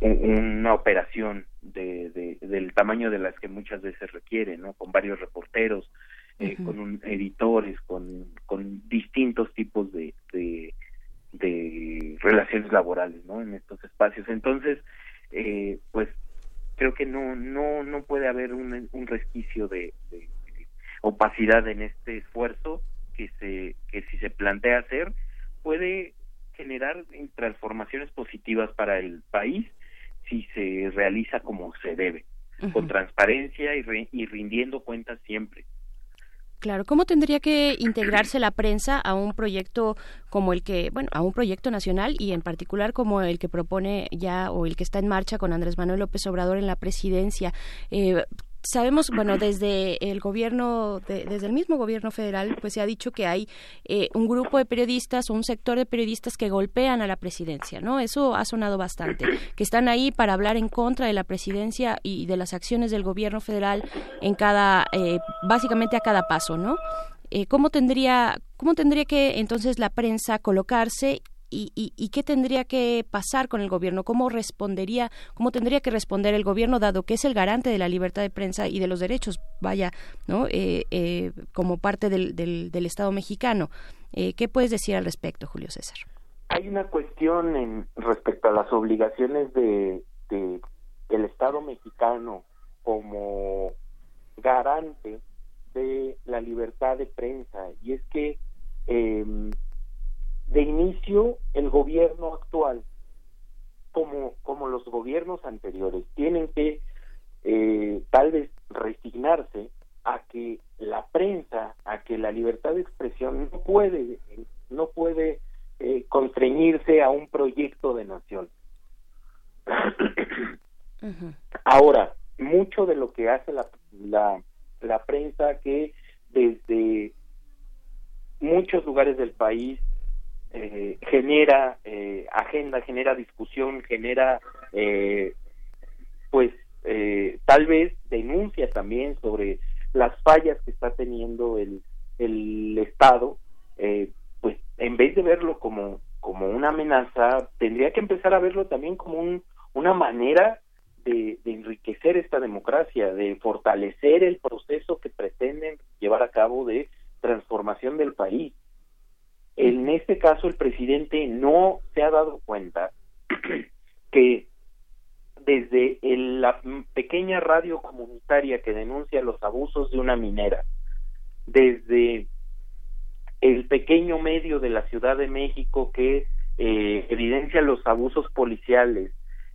un- una operación de, de- del tamaño de las que muchas veces requiere no con varios reporteros eh, con un- editores con con distintos tipos de, de de relaciones laborales no en estos espacios. Entonces eh, pues creo que no no no puede haber un, un resquicio de, de- de opacidad en este esfuerzo que se que si se plantea hacer puede generar transformaciones positivas para el país si se realiza como se debe con transparencia y, re- y rindiendo cuentas siempre Claro, ¿cómo tendría que integrarse la prensa a un proyecto como el que, bueno, a un proyecto nacional y en particular como el que propone ya o el que está en marcha con Andrés Manuel López Obrador en la presidencia? Eh, sabemos, bueno, desde el gobierno, de- desde el mismo gobierno federal, pues se ha dicho que hay eh, un grupo de periodistas o un sector de periodistas que golpean a la presidencia, ¿no? Eso ha sonado bastante, que están ahí para hablar en contra de la presidencia y de las acciones del gobierno federal en cada, eh, básicamente a cada paso, ¿no? Eh, ¿Cómo tendría, cómo tendría que entonces la prensa colocarse y, y, qué tendría que pasar con el gobierno? ¿Cómo respondería, cómo tendría que responder el gobierno, dado que es el garante de la libertad de prensa y de los derechos, vaya, ¿no? Eh, eh, como parte del, del, del Estado mexicano. Eh, ¿Qué puedes decir al respecto, Julio César? hay una cuestión en respecto a las obligaciones de, de del Estado mexicano como garante de la libertad de prensa y es que eh, de inicio el gobierno actual como como los gobiernos anteriores tienen que eh, tal vez resignarse a que la prensa a que la libertad de expresión no puede no puede eh, constreñirse a un proyecto de nación. Ahora, mucho de lo que hace la, la, la prensa que desde muchos lugares del país eh, genera eh, agenda, genera discusión, genera eh, pues eh, tal vez denuncia también sobre las fallas que está teniendo el, el Estado, eh, pues en vez de verlo como, como una amenaza, tendría que empezar a verlo también como un, una manera de, de enriquecer esta democracia, de fortalecer el proceso que pretenden llevar a cabo de transformación del país. En este caso, el presidente no se ha dado cuenta que desde la pequeña radio comunitaria que denuncia los abusos de una minera, desde el pequeño medio de la Ciudad de México que eh, evidencia los abusos policiales,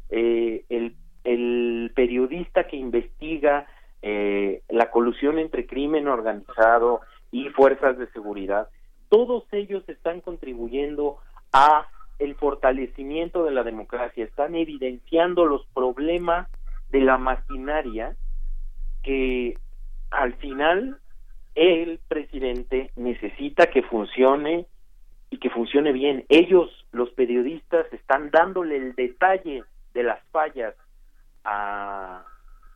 eh, el, el periodista que investiga eh, la colusión entre crimen organizado y fuerzas de seguridad, todos ellos están contribuyendo a el fortalecimiento de la democracia, están evidenciando los problemas de la maquinaria que al final el presidente necesita que funcione y que funcione bien. Ellos, los periodistas, están dándole el detalle de las fallas a,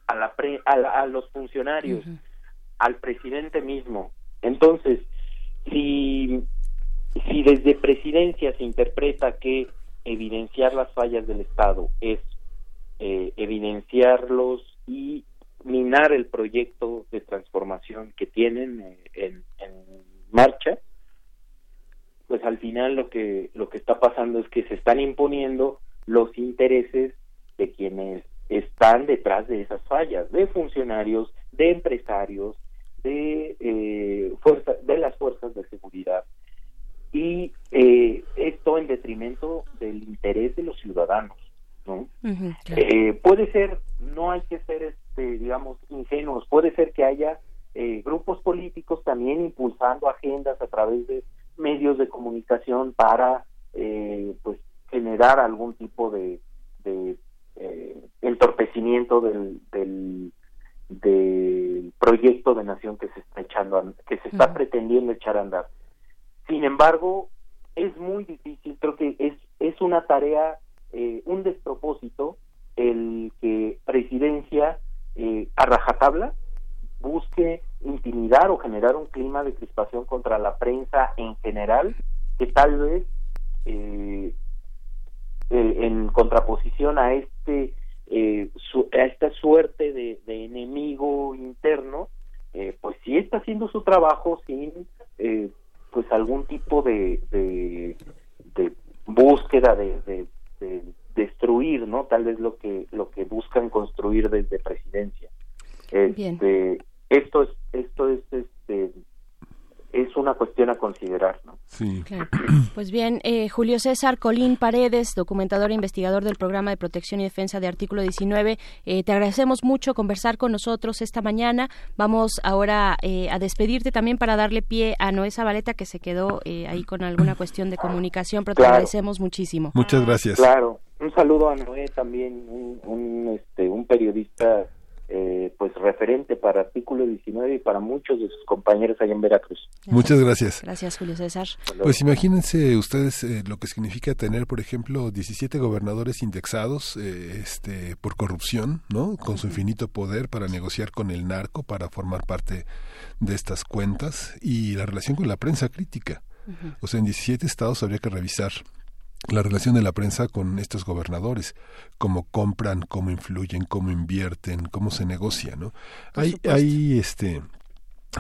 a, la pre- a, la- a los funcionarios, al presidente mismo. Entonces, si, si desde presidencia se interpreta que evidenciar las fallas del Estado es eh, evidenciarlos y minar el proyecto de transformación que tienen eh, en, en marcha, pues al final lo que lo que está pasando es que se están imponiendo los intereses de quienes están detrás de esas fallas, de funcionarios, de empresarios, de eh, fuerza, de las fuerzas de seguridad. Y eh, esto en detrimento del interés de los ciudadanos, ¿no? Eh, puede ser, no hay que ser, este, digamos, ingenuos, puede ser que haya eh, grupos políticos también impulsando agendas a través de medios de comunicación para, eh, pues, generar algún tipo de, de eh, entorpecimiento del, del, del proyecto de nación que se está echando, a- que se está pretendiendo echar a andar. Sin embargo, es muy difícil, creo que es, es una tarea, eh, un despropósito el que presidencia eh, a rajatabla busque intimidar o generar un clima de crispación contra la prensa en general, que tal vez eh, eh, en contraposición a este eh, su- a esta suerte de, de enemigo interno, eh, pues sí está haciendo su trabajo sin eh, pues algún tipo de, de, de búsqueda de, de- de destruir, ¿no? Tal vez lo que lo que buscan construir desde presidencia. Bien. Este, esto es esto es este es una cuestión a considerar, ¿no? Sí. Claro. Pues bien, eh, Julio César Colín Paredes, documentador e investigador del programa de protección y defensa de Artículo 19, eh, te agradecemos mucho conversar con nosotros esta mañana. Vamos ahora eh, a despedirte también para darle pie a Noé Zabaleta, que se quedó eh, ahí con alguna cuestión de comunicación, pero te Claro. agradecemos muchísimo. Muchas gracias. Claro, un saludo a Noé también, un, un, este, un periodista eh, pues referente para Artículo 19 y para muchos de sus compañeros allá en Veracruz. Muchas gracias. Gracias, Julio César. Pues imagínense ustedes eh, lo que significa tener, por ejemplo, 17 gobernadores indexados eh, este, por corrupción, ¿no? Con su infinito poder para negociar con el narco, para formar parte de estas cuentas y la relación con la prensa crítica. O sea, en 17 estados habría que revisar la relación de la prensa con estos gobernadores, cómo compran, cómo influyen, cómo invierten, cómo se negocia, ¿no? Hay, hay este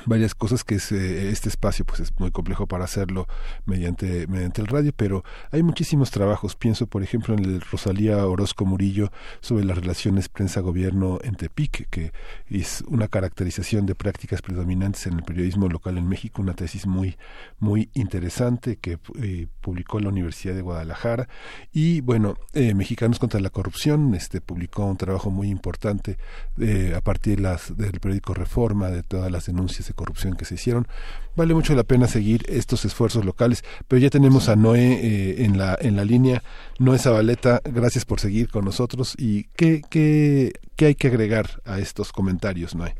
varias cosas que es, eh, este espacio pues es muy complejo para hacerlo mediante mediante el radio pero hay muchísimos trabajos. Pienso por ejemplo en el Rosalía Orozco Murillo sobre las relaciones prensa gobierno en Tepic que es una caracterización de prácticas predominantes en el periodismo local en México una tesis muy muy interesante que eh, publicó la Universidad de Guadalajara. Y bueno eh, Mexicanos contra la corrupción este publicó un trabajo muy importante eh, a partir las, del periódico Reforma de todas las denuncias de corrupción que se hicieron. Vale mucho la pena seguir estos esfuerzos locales pero ya tenemos a Noé eh, en la en la línea. Noé Zabaleta gracias por seguir con nosotros. Y qué qué qué hay que agregar a estos comentarios Noé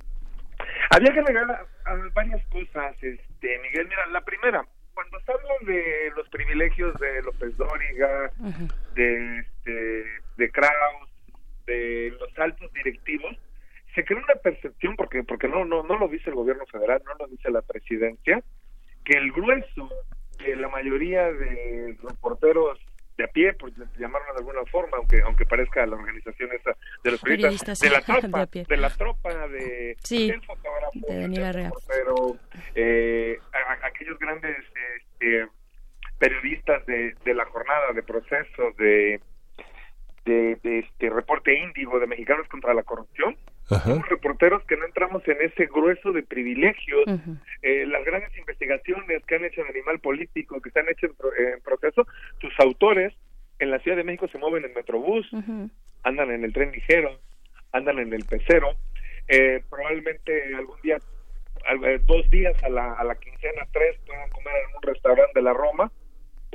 Había que agregar a- a varias cosas, este Miguel. Mira, la primera, cuando se habla de los privilegios de López Dóriga, de, este, de Kraus, de los altos directivos, se crea una percepción, porque porque no, no, no lo dice el gobierno federal, no lo dice la presidencia, que el grueso de la mayoría de reporteros de a pie, por llamarlo de alguna forma, aunque aunque parezca la organización esa de los periodistas, de la tropa, de la tropa de Sí, fotógrafo, de Daniel reportero, eh, a- a- aquellos grandes este, periodistas de, de la jornada de procesos de de, de este reporte índigo de mexicanos contra la corrupción somos reporteros que no entramos en ese grueso de privilegios. Eh, las grandes investigaciones que han hecho en Animal Político, que se han hecho en, pro- en proceso, sus autores en la Ciudad de México se mueven en Metrobús, andan en el tren ligero, andan en el pecero, eh, probablemente algún día, al- eh, dos días a la, a la quincena, tres, puedan comer en un restaurante de la Roma,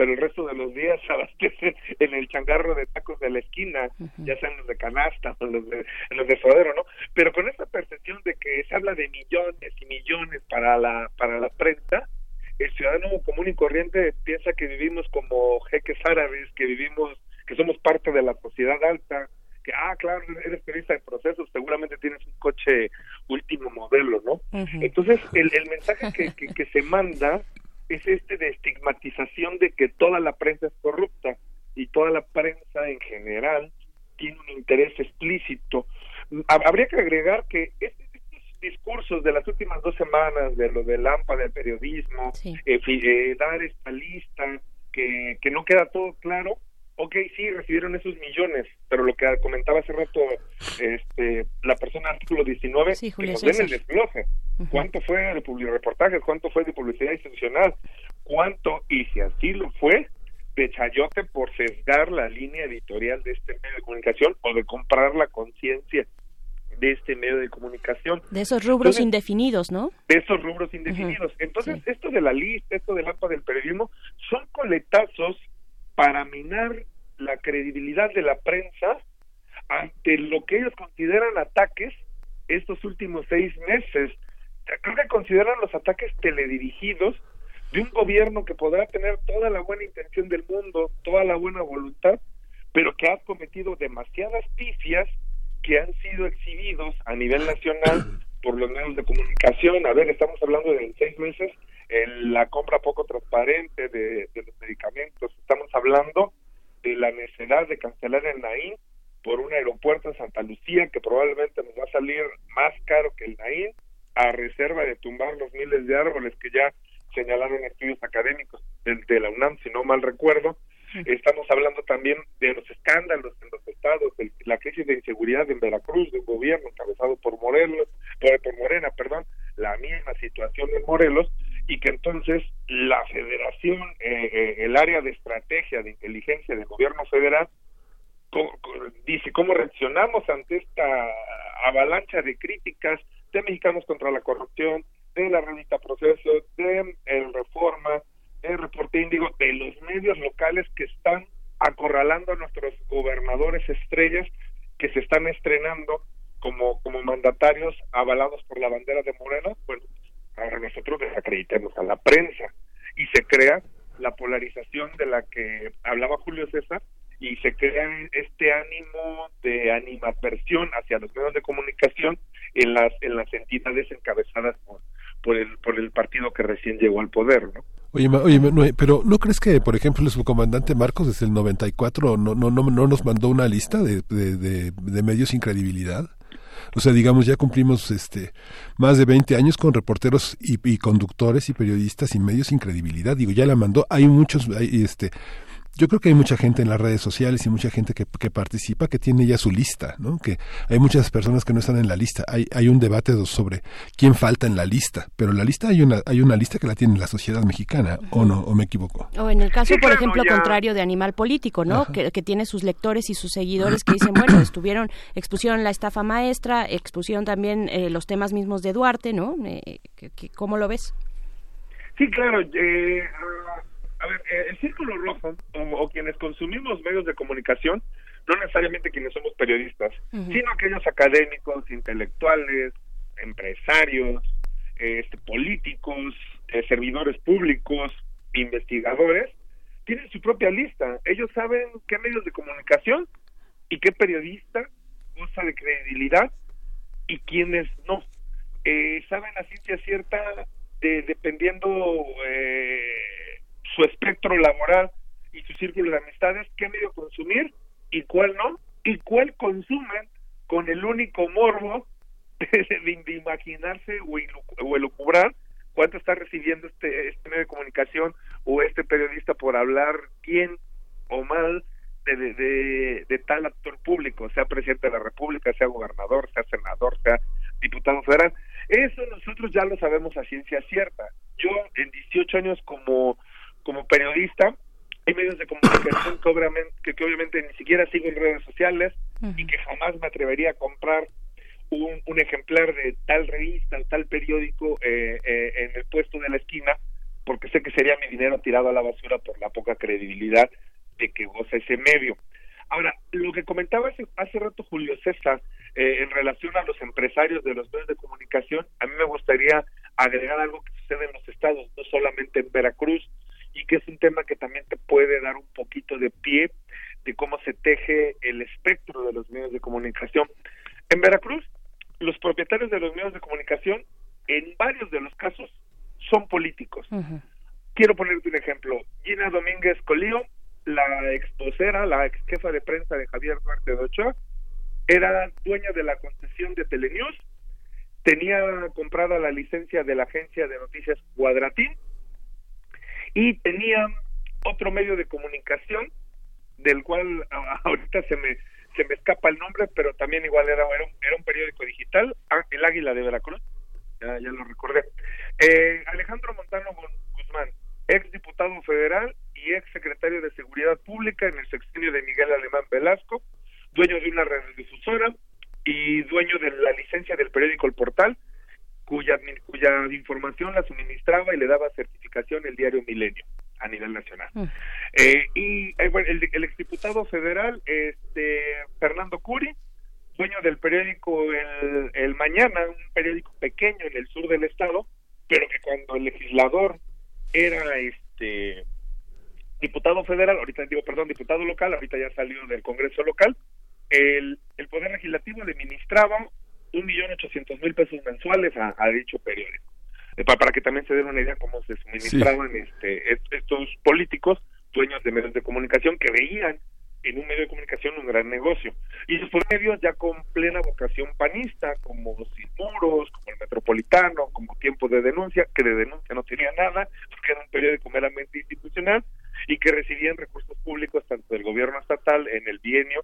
pero el resto de los días abastecen en el changarro de tacos de la esquina, ya sean los de canasta o los de, los de sodero, ¿no? Pero con esa percepción de que se habla de millones y millones para la, para la prensa, el ciudadano común y corriente piensa que vivimos como jeques árabes, que vivimos, que somos parte de la sociedad alta, que, ah, claro, eres periodista de procesos, seguramente tienes un coche último modelo, ¿no? Entonces, el, el mensaje que, que, que se manda es este de estigmatización de que toda la prensa es corrupta y toda la prensa en general tiene un interés explícito. Ha- Habría que agregar que estos discursos de las últimas dos semanas, de lo del AMPA del periodismo, eh, eh, dar esta lista, que, que no queda todo claro, ok, sí, recibieron esos millones, pero lo que comentaba hace rato este, la persona artículo 19, Sí, que nos den el desglose. ¿Cuánto fue de publireportajes? ¿Cuánto fue de publicidad institucional? ¿Cuánto, y si así lo fue, de chayote por sesgar la línea editorial de este medio de comunicación o de comprar la conciencia de este medio de comunicación? De esos rubros Entonces, indefinidos, ¿no? de esos rubros indefinidos. Entonces, esto de la lista, esto del AMPA del periodismo, son coletazos para minar la credibilidad de la prensa ante lo que ellos consideran ataques estos últimos seis meses. Creo que consideran los ataques teledirigidos de un gobierno que podrá tener toda la buena intención del mundo, toda la buena voluntad, pero que ha cometido demasiadas pifias que han sido exhibidos a nivel nacional por los medios de comunicación. A ver, estamos hablando de en seis meses el- la compra poco transparente de, de los medicamentos. Estamos hablando de la necesidad de cancelar el Naín por un aeropuerto en Santa Lucía que probablemente nos va a salir más caro que el Naín a reserva de tumbar los miles de árboles que ya señalaron estudios académicos de, de la UNAM, si no mal recuerdo. Estamos hablando también de los escándalos en los estados, de la crisis de inseguridad en Veracruz, de un gobierno encabezado por Morelos, por, por Morena, perdón, la misma situación en Morelos, y que entonces la federación, eh, eh, el área de estrategia de inteligencia del gobierno federal, co- dice cómo reaccionamos ante esta avalancha de críticas de mexicanos contra la corrupción, de la revista Proceso, de el Reforma, de Reporte Índigo, de los medios locales que están acorralando a nuestros gobernadores estrellas que se están estrenando como, como mandatarios avalados por la bandera de Morena, bueno, ahora nosotros desacreditemos a la prensa y se crea la polarización de la que hablaba Julio César y se crea este ánimo de animadversión hacia los medios de comunicación en las en las entidades encabezadas por por el por el partido que recién llegó al poder, ¿no? Oye, oye, pero ¿no crees que, por ejemplo, el subcomandante Marcos desde el 94 no, no, no, no nos mandó una lista de, de, de medios sin credibilidad? O sea, digamos, ya cumplimos este más de 20 años con reporteros y, y conductores y periodistas sin medios sin credibilidad. Digo, ya la mandó. Hay muchos, hay, este, yo creo que hay mucha gente en las redes sociales y mucha gente que, que participa que tiene ya su lista, ¿no? Que hay muchas personas que no están en la lista. Hay, hay un debate sobre quién falta en la lista, pero en la lista hay una, hay una lista que la tiene la sociedad mexicana, ¿o no? ¿O me equivoco? O en el caso, Sí, por claro, ejemplo, ya. contrario de Animal Político, ¿no? Que, que tiene sus lectores y sus seguidores que dicen, bueno, estuvieron, expusieron la estafa maestra, expusieron también eh, los temas mismos de Duarte, ¿no? Eh, que- que- ¿Cómo lo ves? Sí, claro. eh, a ver, eh, el círculo rojo o, o quienes consumimos medios de comunicación, no necesariamente quienes somos periodistas, sino aquellos académicos, intelectuales, empresarios, este, políticos, eh, servidores públicos, investigadores, tienen su propia lista. Ellos saben qué medios de comunicación y qué periodista goza de credibilidad y quiénes no. Eh, saben a ciencia cierta, de, dependiendo eh, su espectro laboral y su círculo de amistades, qué medio consumir y cuál no, y cuál consumen con el único morbo de, de imaginarse o, elucubrar cuánto está recibiendo este, este medio de comunicación o este periodista por hablar bien o mal de, de, de- de tal actor público, sea presidente de la República, sea gobernador, sea senador, sea diputado federal. Eso nosotros ya lo sabemos a ciencia cierta. Yo en 18 años como, como periodista, hay medios de comunicación que obviamente, que, obviamente ni siquiera sigo en redes sociales y que jamás me atrevería a comprar un, un ejemplar de tal revista o tal periódico eh, eh, en el puesto de la esquina porque sé que sería mi dinero tirado a la basura por la poca credibilidad de que goza ese medio. Ahora, lo que comentaba hace, hace rato Julio César eh, en relación a los empresarios de los medios de comunicación, a mí me gustaría agregar algo que sucede en los estados, no solamente en Veracruz, y que es un tema que también te puede dar un poquito de pie de cómo se teje el espectro de los medios de comunicación. En Veracruz, los propietarios de los medios de comunicación, en varios de los casos, son políticos. Quiero ponerte un ejemplo. Gina Domínguez Colío, la ex vocera, la ex jefa de prensa de Javier Duarte de Ochoa, era dueña de la concesión de Telenews, tenía comprada la licencia de la agencia de noticias Cuadratín y tenía otro medio de comunicación del cual ahorita se me se me escapa el nombre, pero también igual era, era, un, era un periódico digital, ah, El Águila de Veracruz, ya, ya lo recordé. Eh, Alejandro Montano Gu- Guzmán, ex diputado federal y ex secretario de Seguridad Pública en el sexenio de Miguel Alemán Velasco, dueño de una radiodifusora y dueño de la licencia del periódico El Portal, cuya, cuya información la suministraba y le daba certificación el diario Milenio a nivel nacional. Eh, y eh, bueno, el, el exdiputado federal, este Fernando Curi, dueño del periódico el, el Mañana, un periódico pequeño en el sur del estado, pero que cuando el legislador era este diputado federal, ahorita digo, perdón, diputado local, ahorita ya salió del Congreso local, el, el Poder Legislativo le ministraba un millón ochocientos mil pesos mensuales a, a dicho periódico. Eh, pa- para que también se den una idea cómo se suministraban este, est- estos políticos, dueños de medios de comunicación, que veían en un medio de comunicación un gran negocio. Y esos medios ya con plena vocación panista, como Sin Muros, como el Metropolitano, como Tiempo de Denuncia, que de denuncia no tenía nada, porque era un periódico meramente institucional, y que recibían recursos públicos tanto del gobierno estatal en el bienio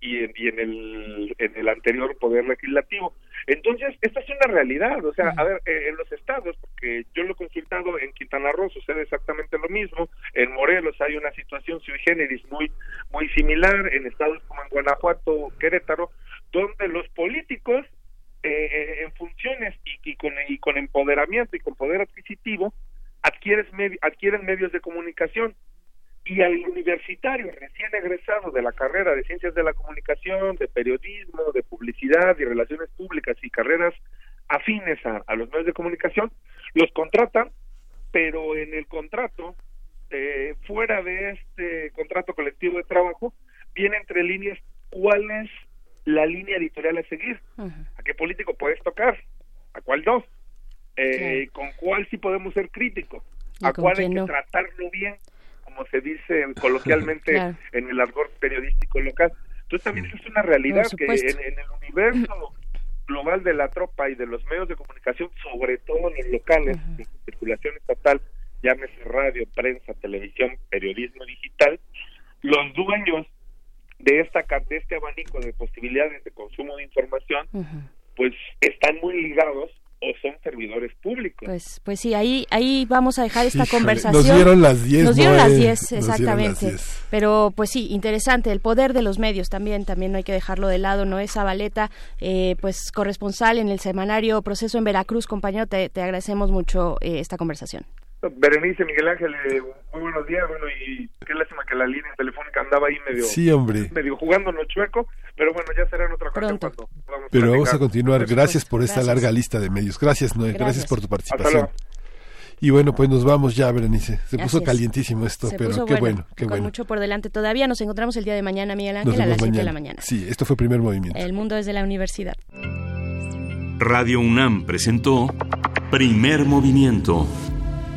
y en, y en el en el anterior poder legislativo. Entonces, esta es una realidad, o sea, a ver, eh, en los estados, porque yo lo he consultado en Quintana Roo, sucede exactamente lo mismo, en Morelos hay una situación sui generis muy, muy similar, en estados como en Guanajuato, Querétaro, donde los políticos, eh, eh, en funciones y, y con, y con empoderamiento y con poder adquisitivo, adquieres medi- adquieren medios de comunicación y al universitario recién egresado de la carrera de ciencias de la comunicación, de periodismo, de publicidad y relaciones públicas y carreras afines a, a los medios de comunicación, los contratan, pero en el contrato, eh, fuera de este contrato colectivo de trabajo, viene entre líneas cuál es la línea editorial a seguir, a qué político puedes tocar, a cuál no, eh, con cuál sí podemos ser críticos, a cuál hay que tratarlo bien, como se dice coloquialmente Claro. en el argot periodístico local. Entonces también eso es una realidad que en, en el universo global de la tropa y de los medios de comunicación, sobre todo los locales, de circulación estatal, llámese radio, prensa, televisión, periodismo digital, los dueños de esta de este abanico de posibilidades de consumo de información, pues están muy ligados o son servidores públicos. Pues, pues sí, ahí, ahí vamos a dejar esta Híjole, conversación. nos dieron las 10, Nos dieron las 10, nos dieron las exactamente. 10. Pero pues sí, interesante. El poder de los medios también, también no hay que dejarlo de lado. Noé Zabaleta, eh, pues corresponsal en el semanario Proceso en Veracruz, compañero, te, te agradecemos mucho eh, esta conversación. Berenice, Miguel Ángel, eh, muy buenos días, bueno, y qué lástima que la línea telefónica andaba ahí medio, Sí, hombre. medio jugándonos chueco, pero bueno, ya será en otra ocasión cuando podamos Pero vamos a continuar. Gracias por esta Gracias. larga lista de medios. Gracias, Noé. Gracias, Gracias. por tu Hasta participación. luego. Y bueno, pues nos vamos ya, Berenice. Se Así puso es. calientísimo esto, Se pero qué bueno, qué con bueno. mucho por delante todavía. Nos encontramos el día de mañana, Miguel Nos Ángel, a las 7 de la mañana. Sí, esto fue primer movimiento. El mundo desde la universidad. Radio UNAM presentó Primer Movimiento.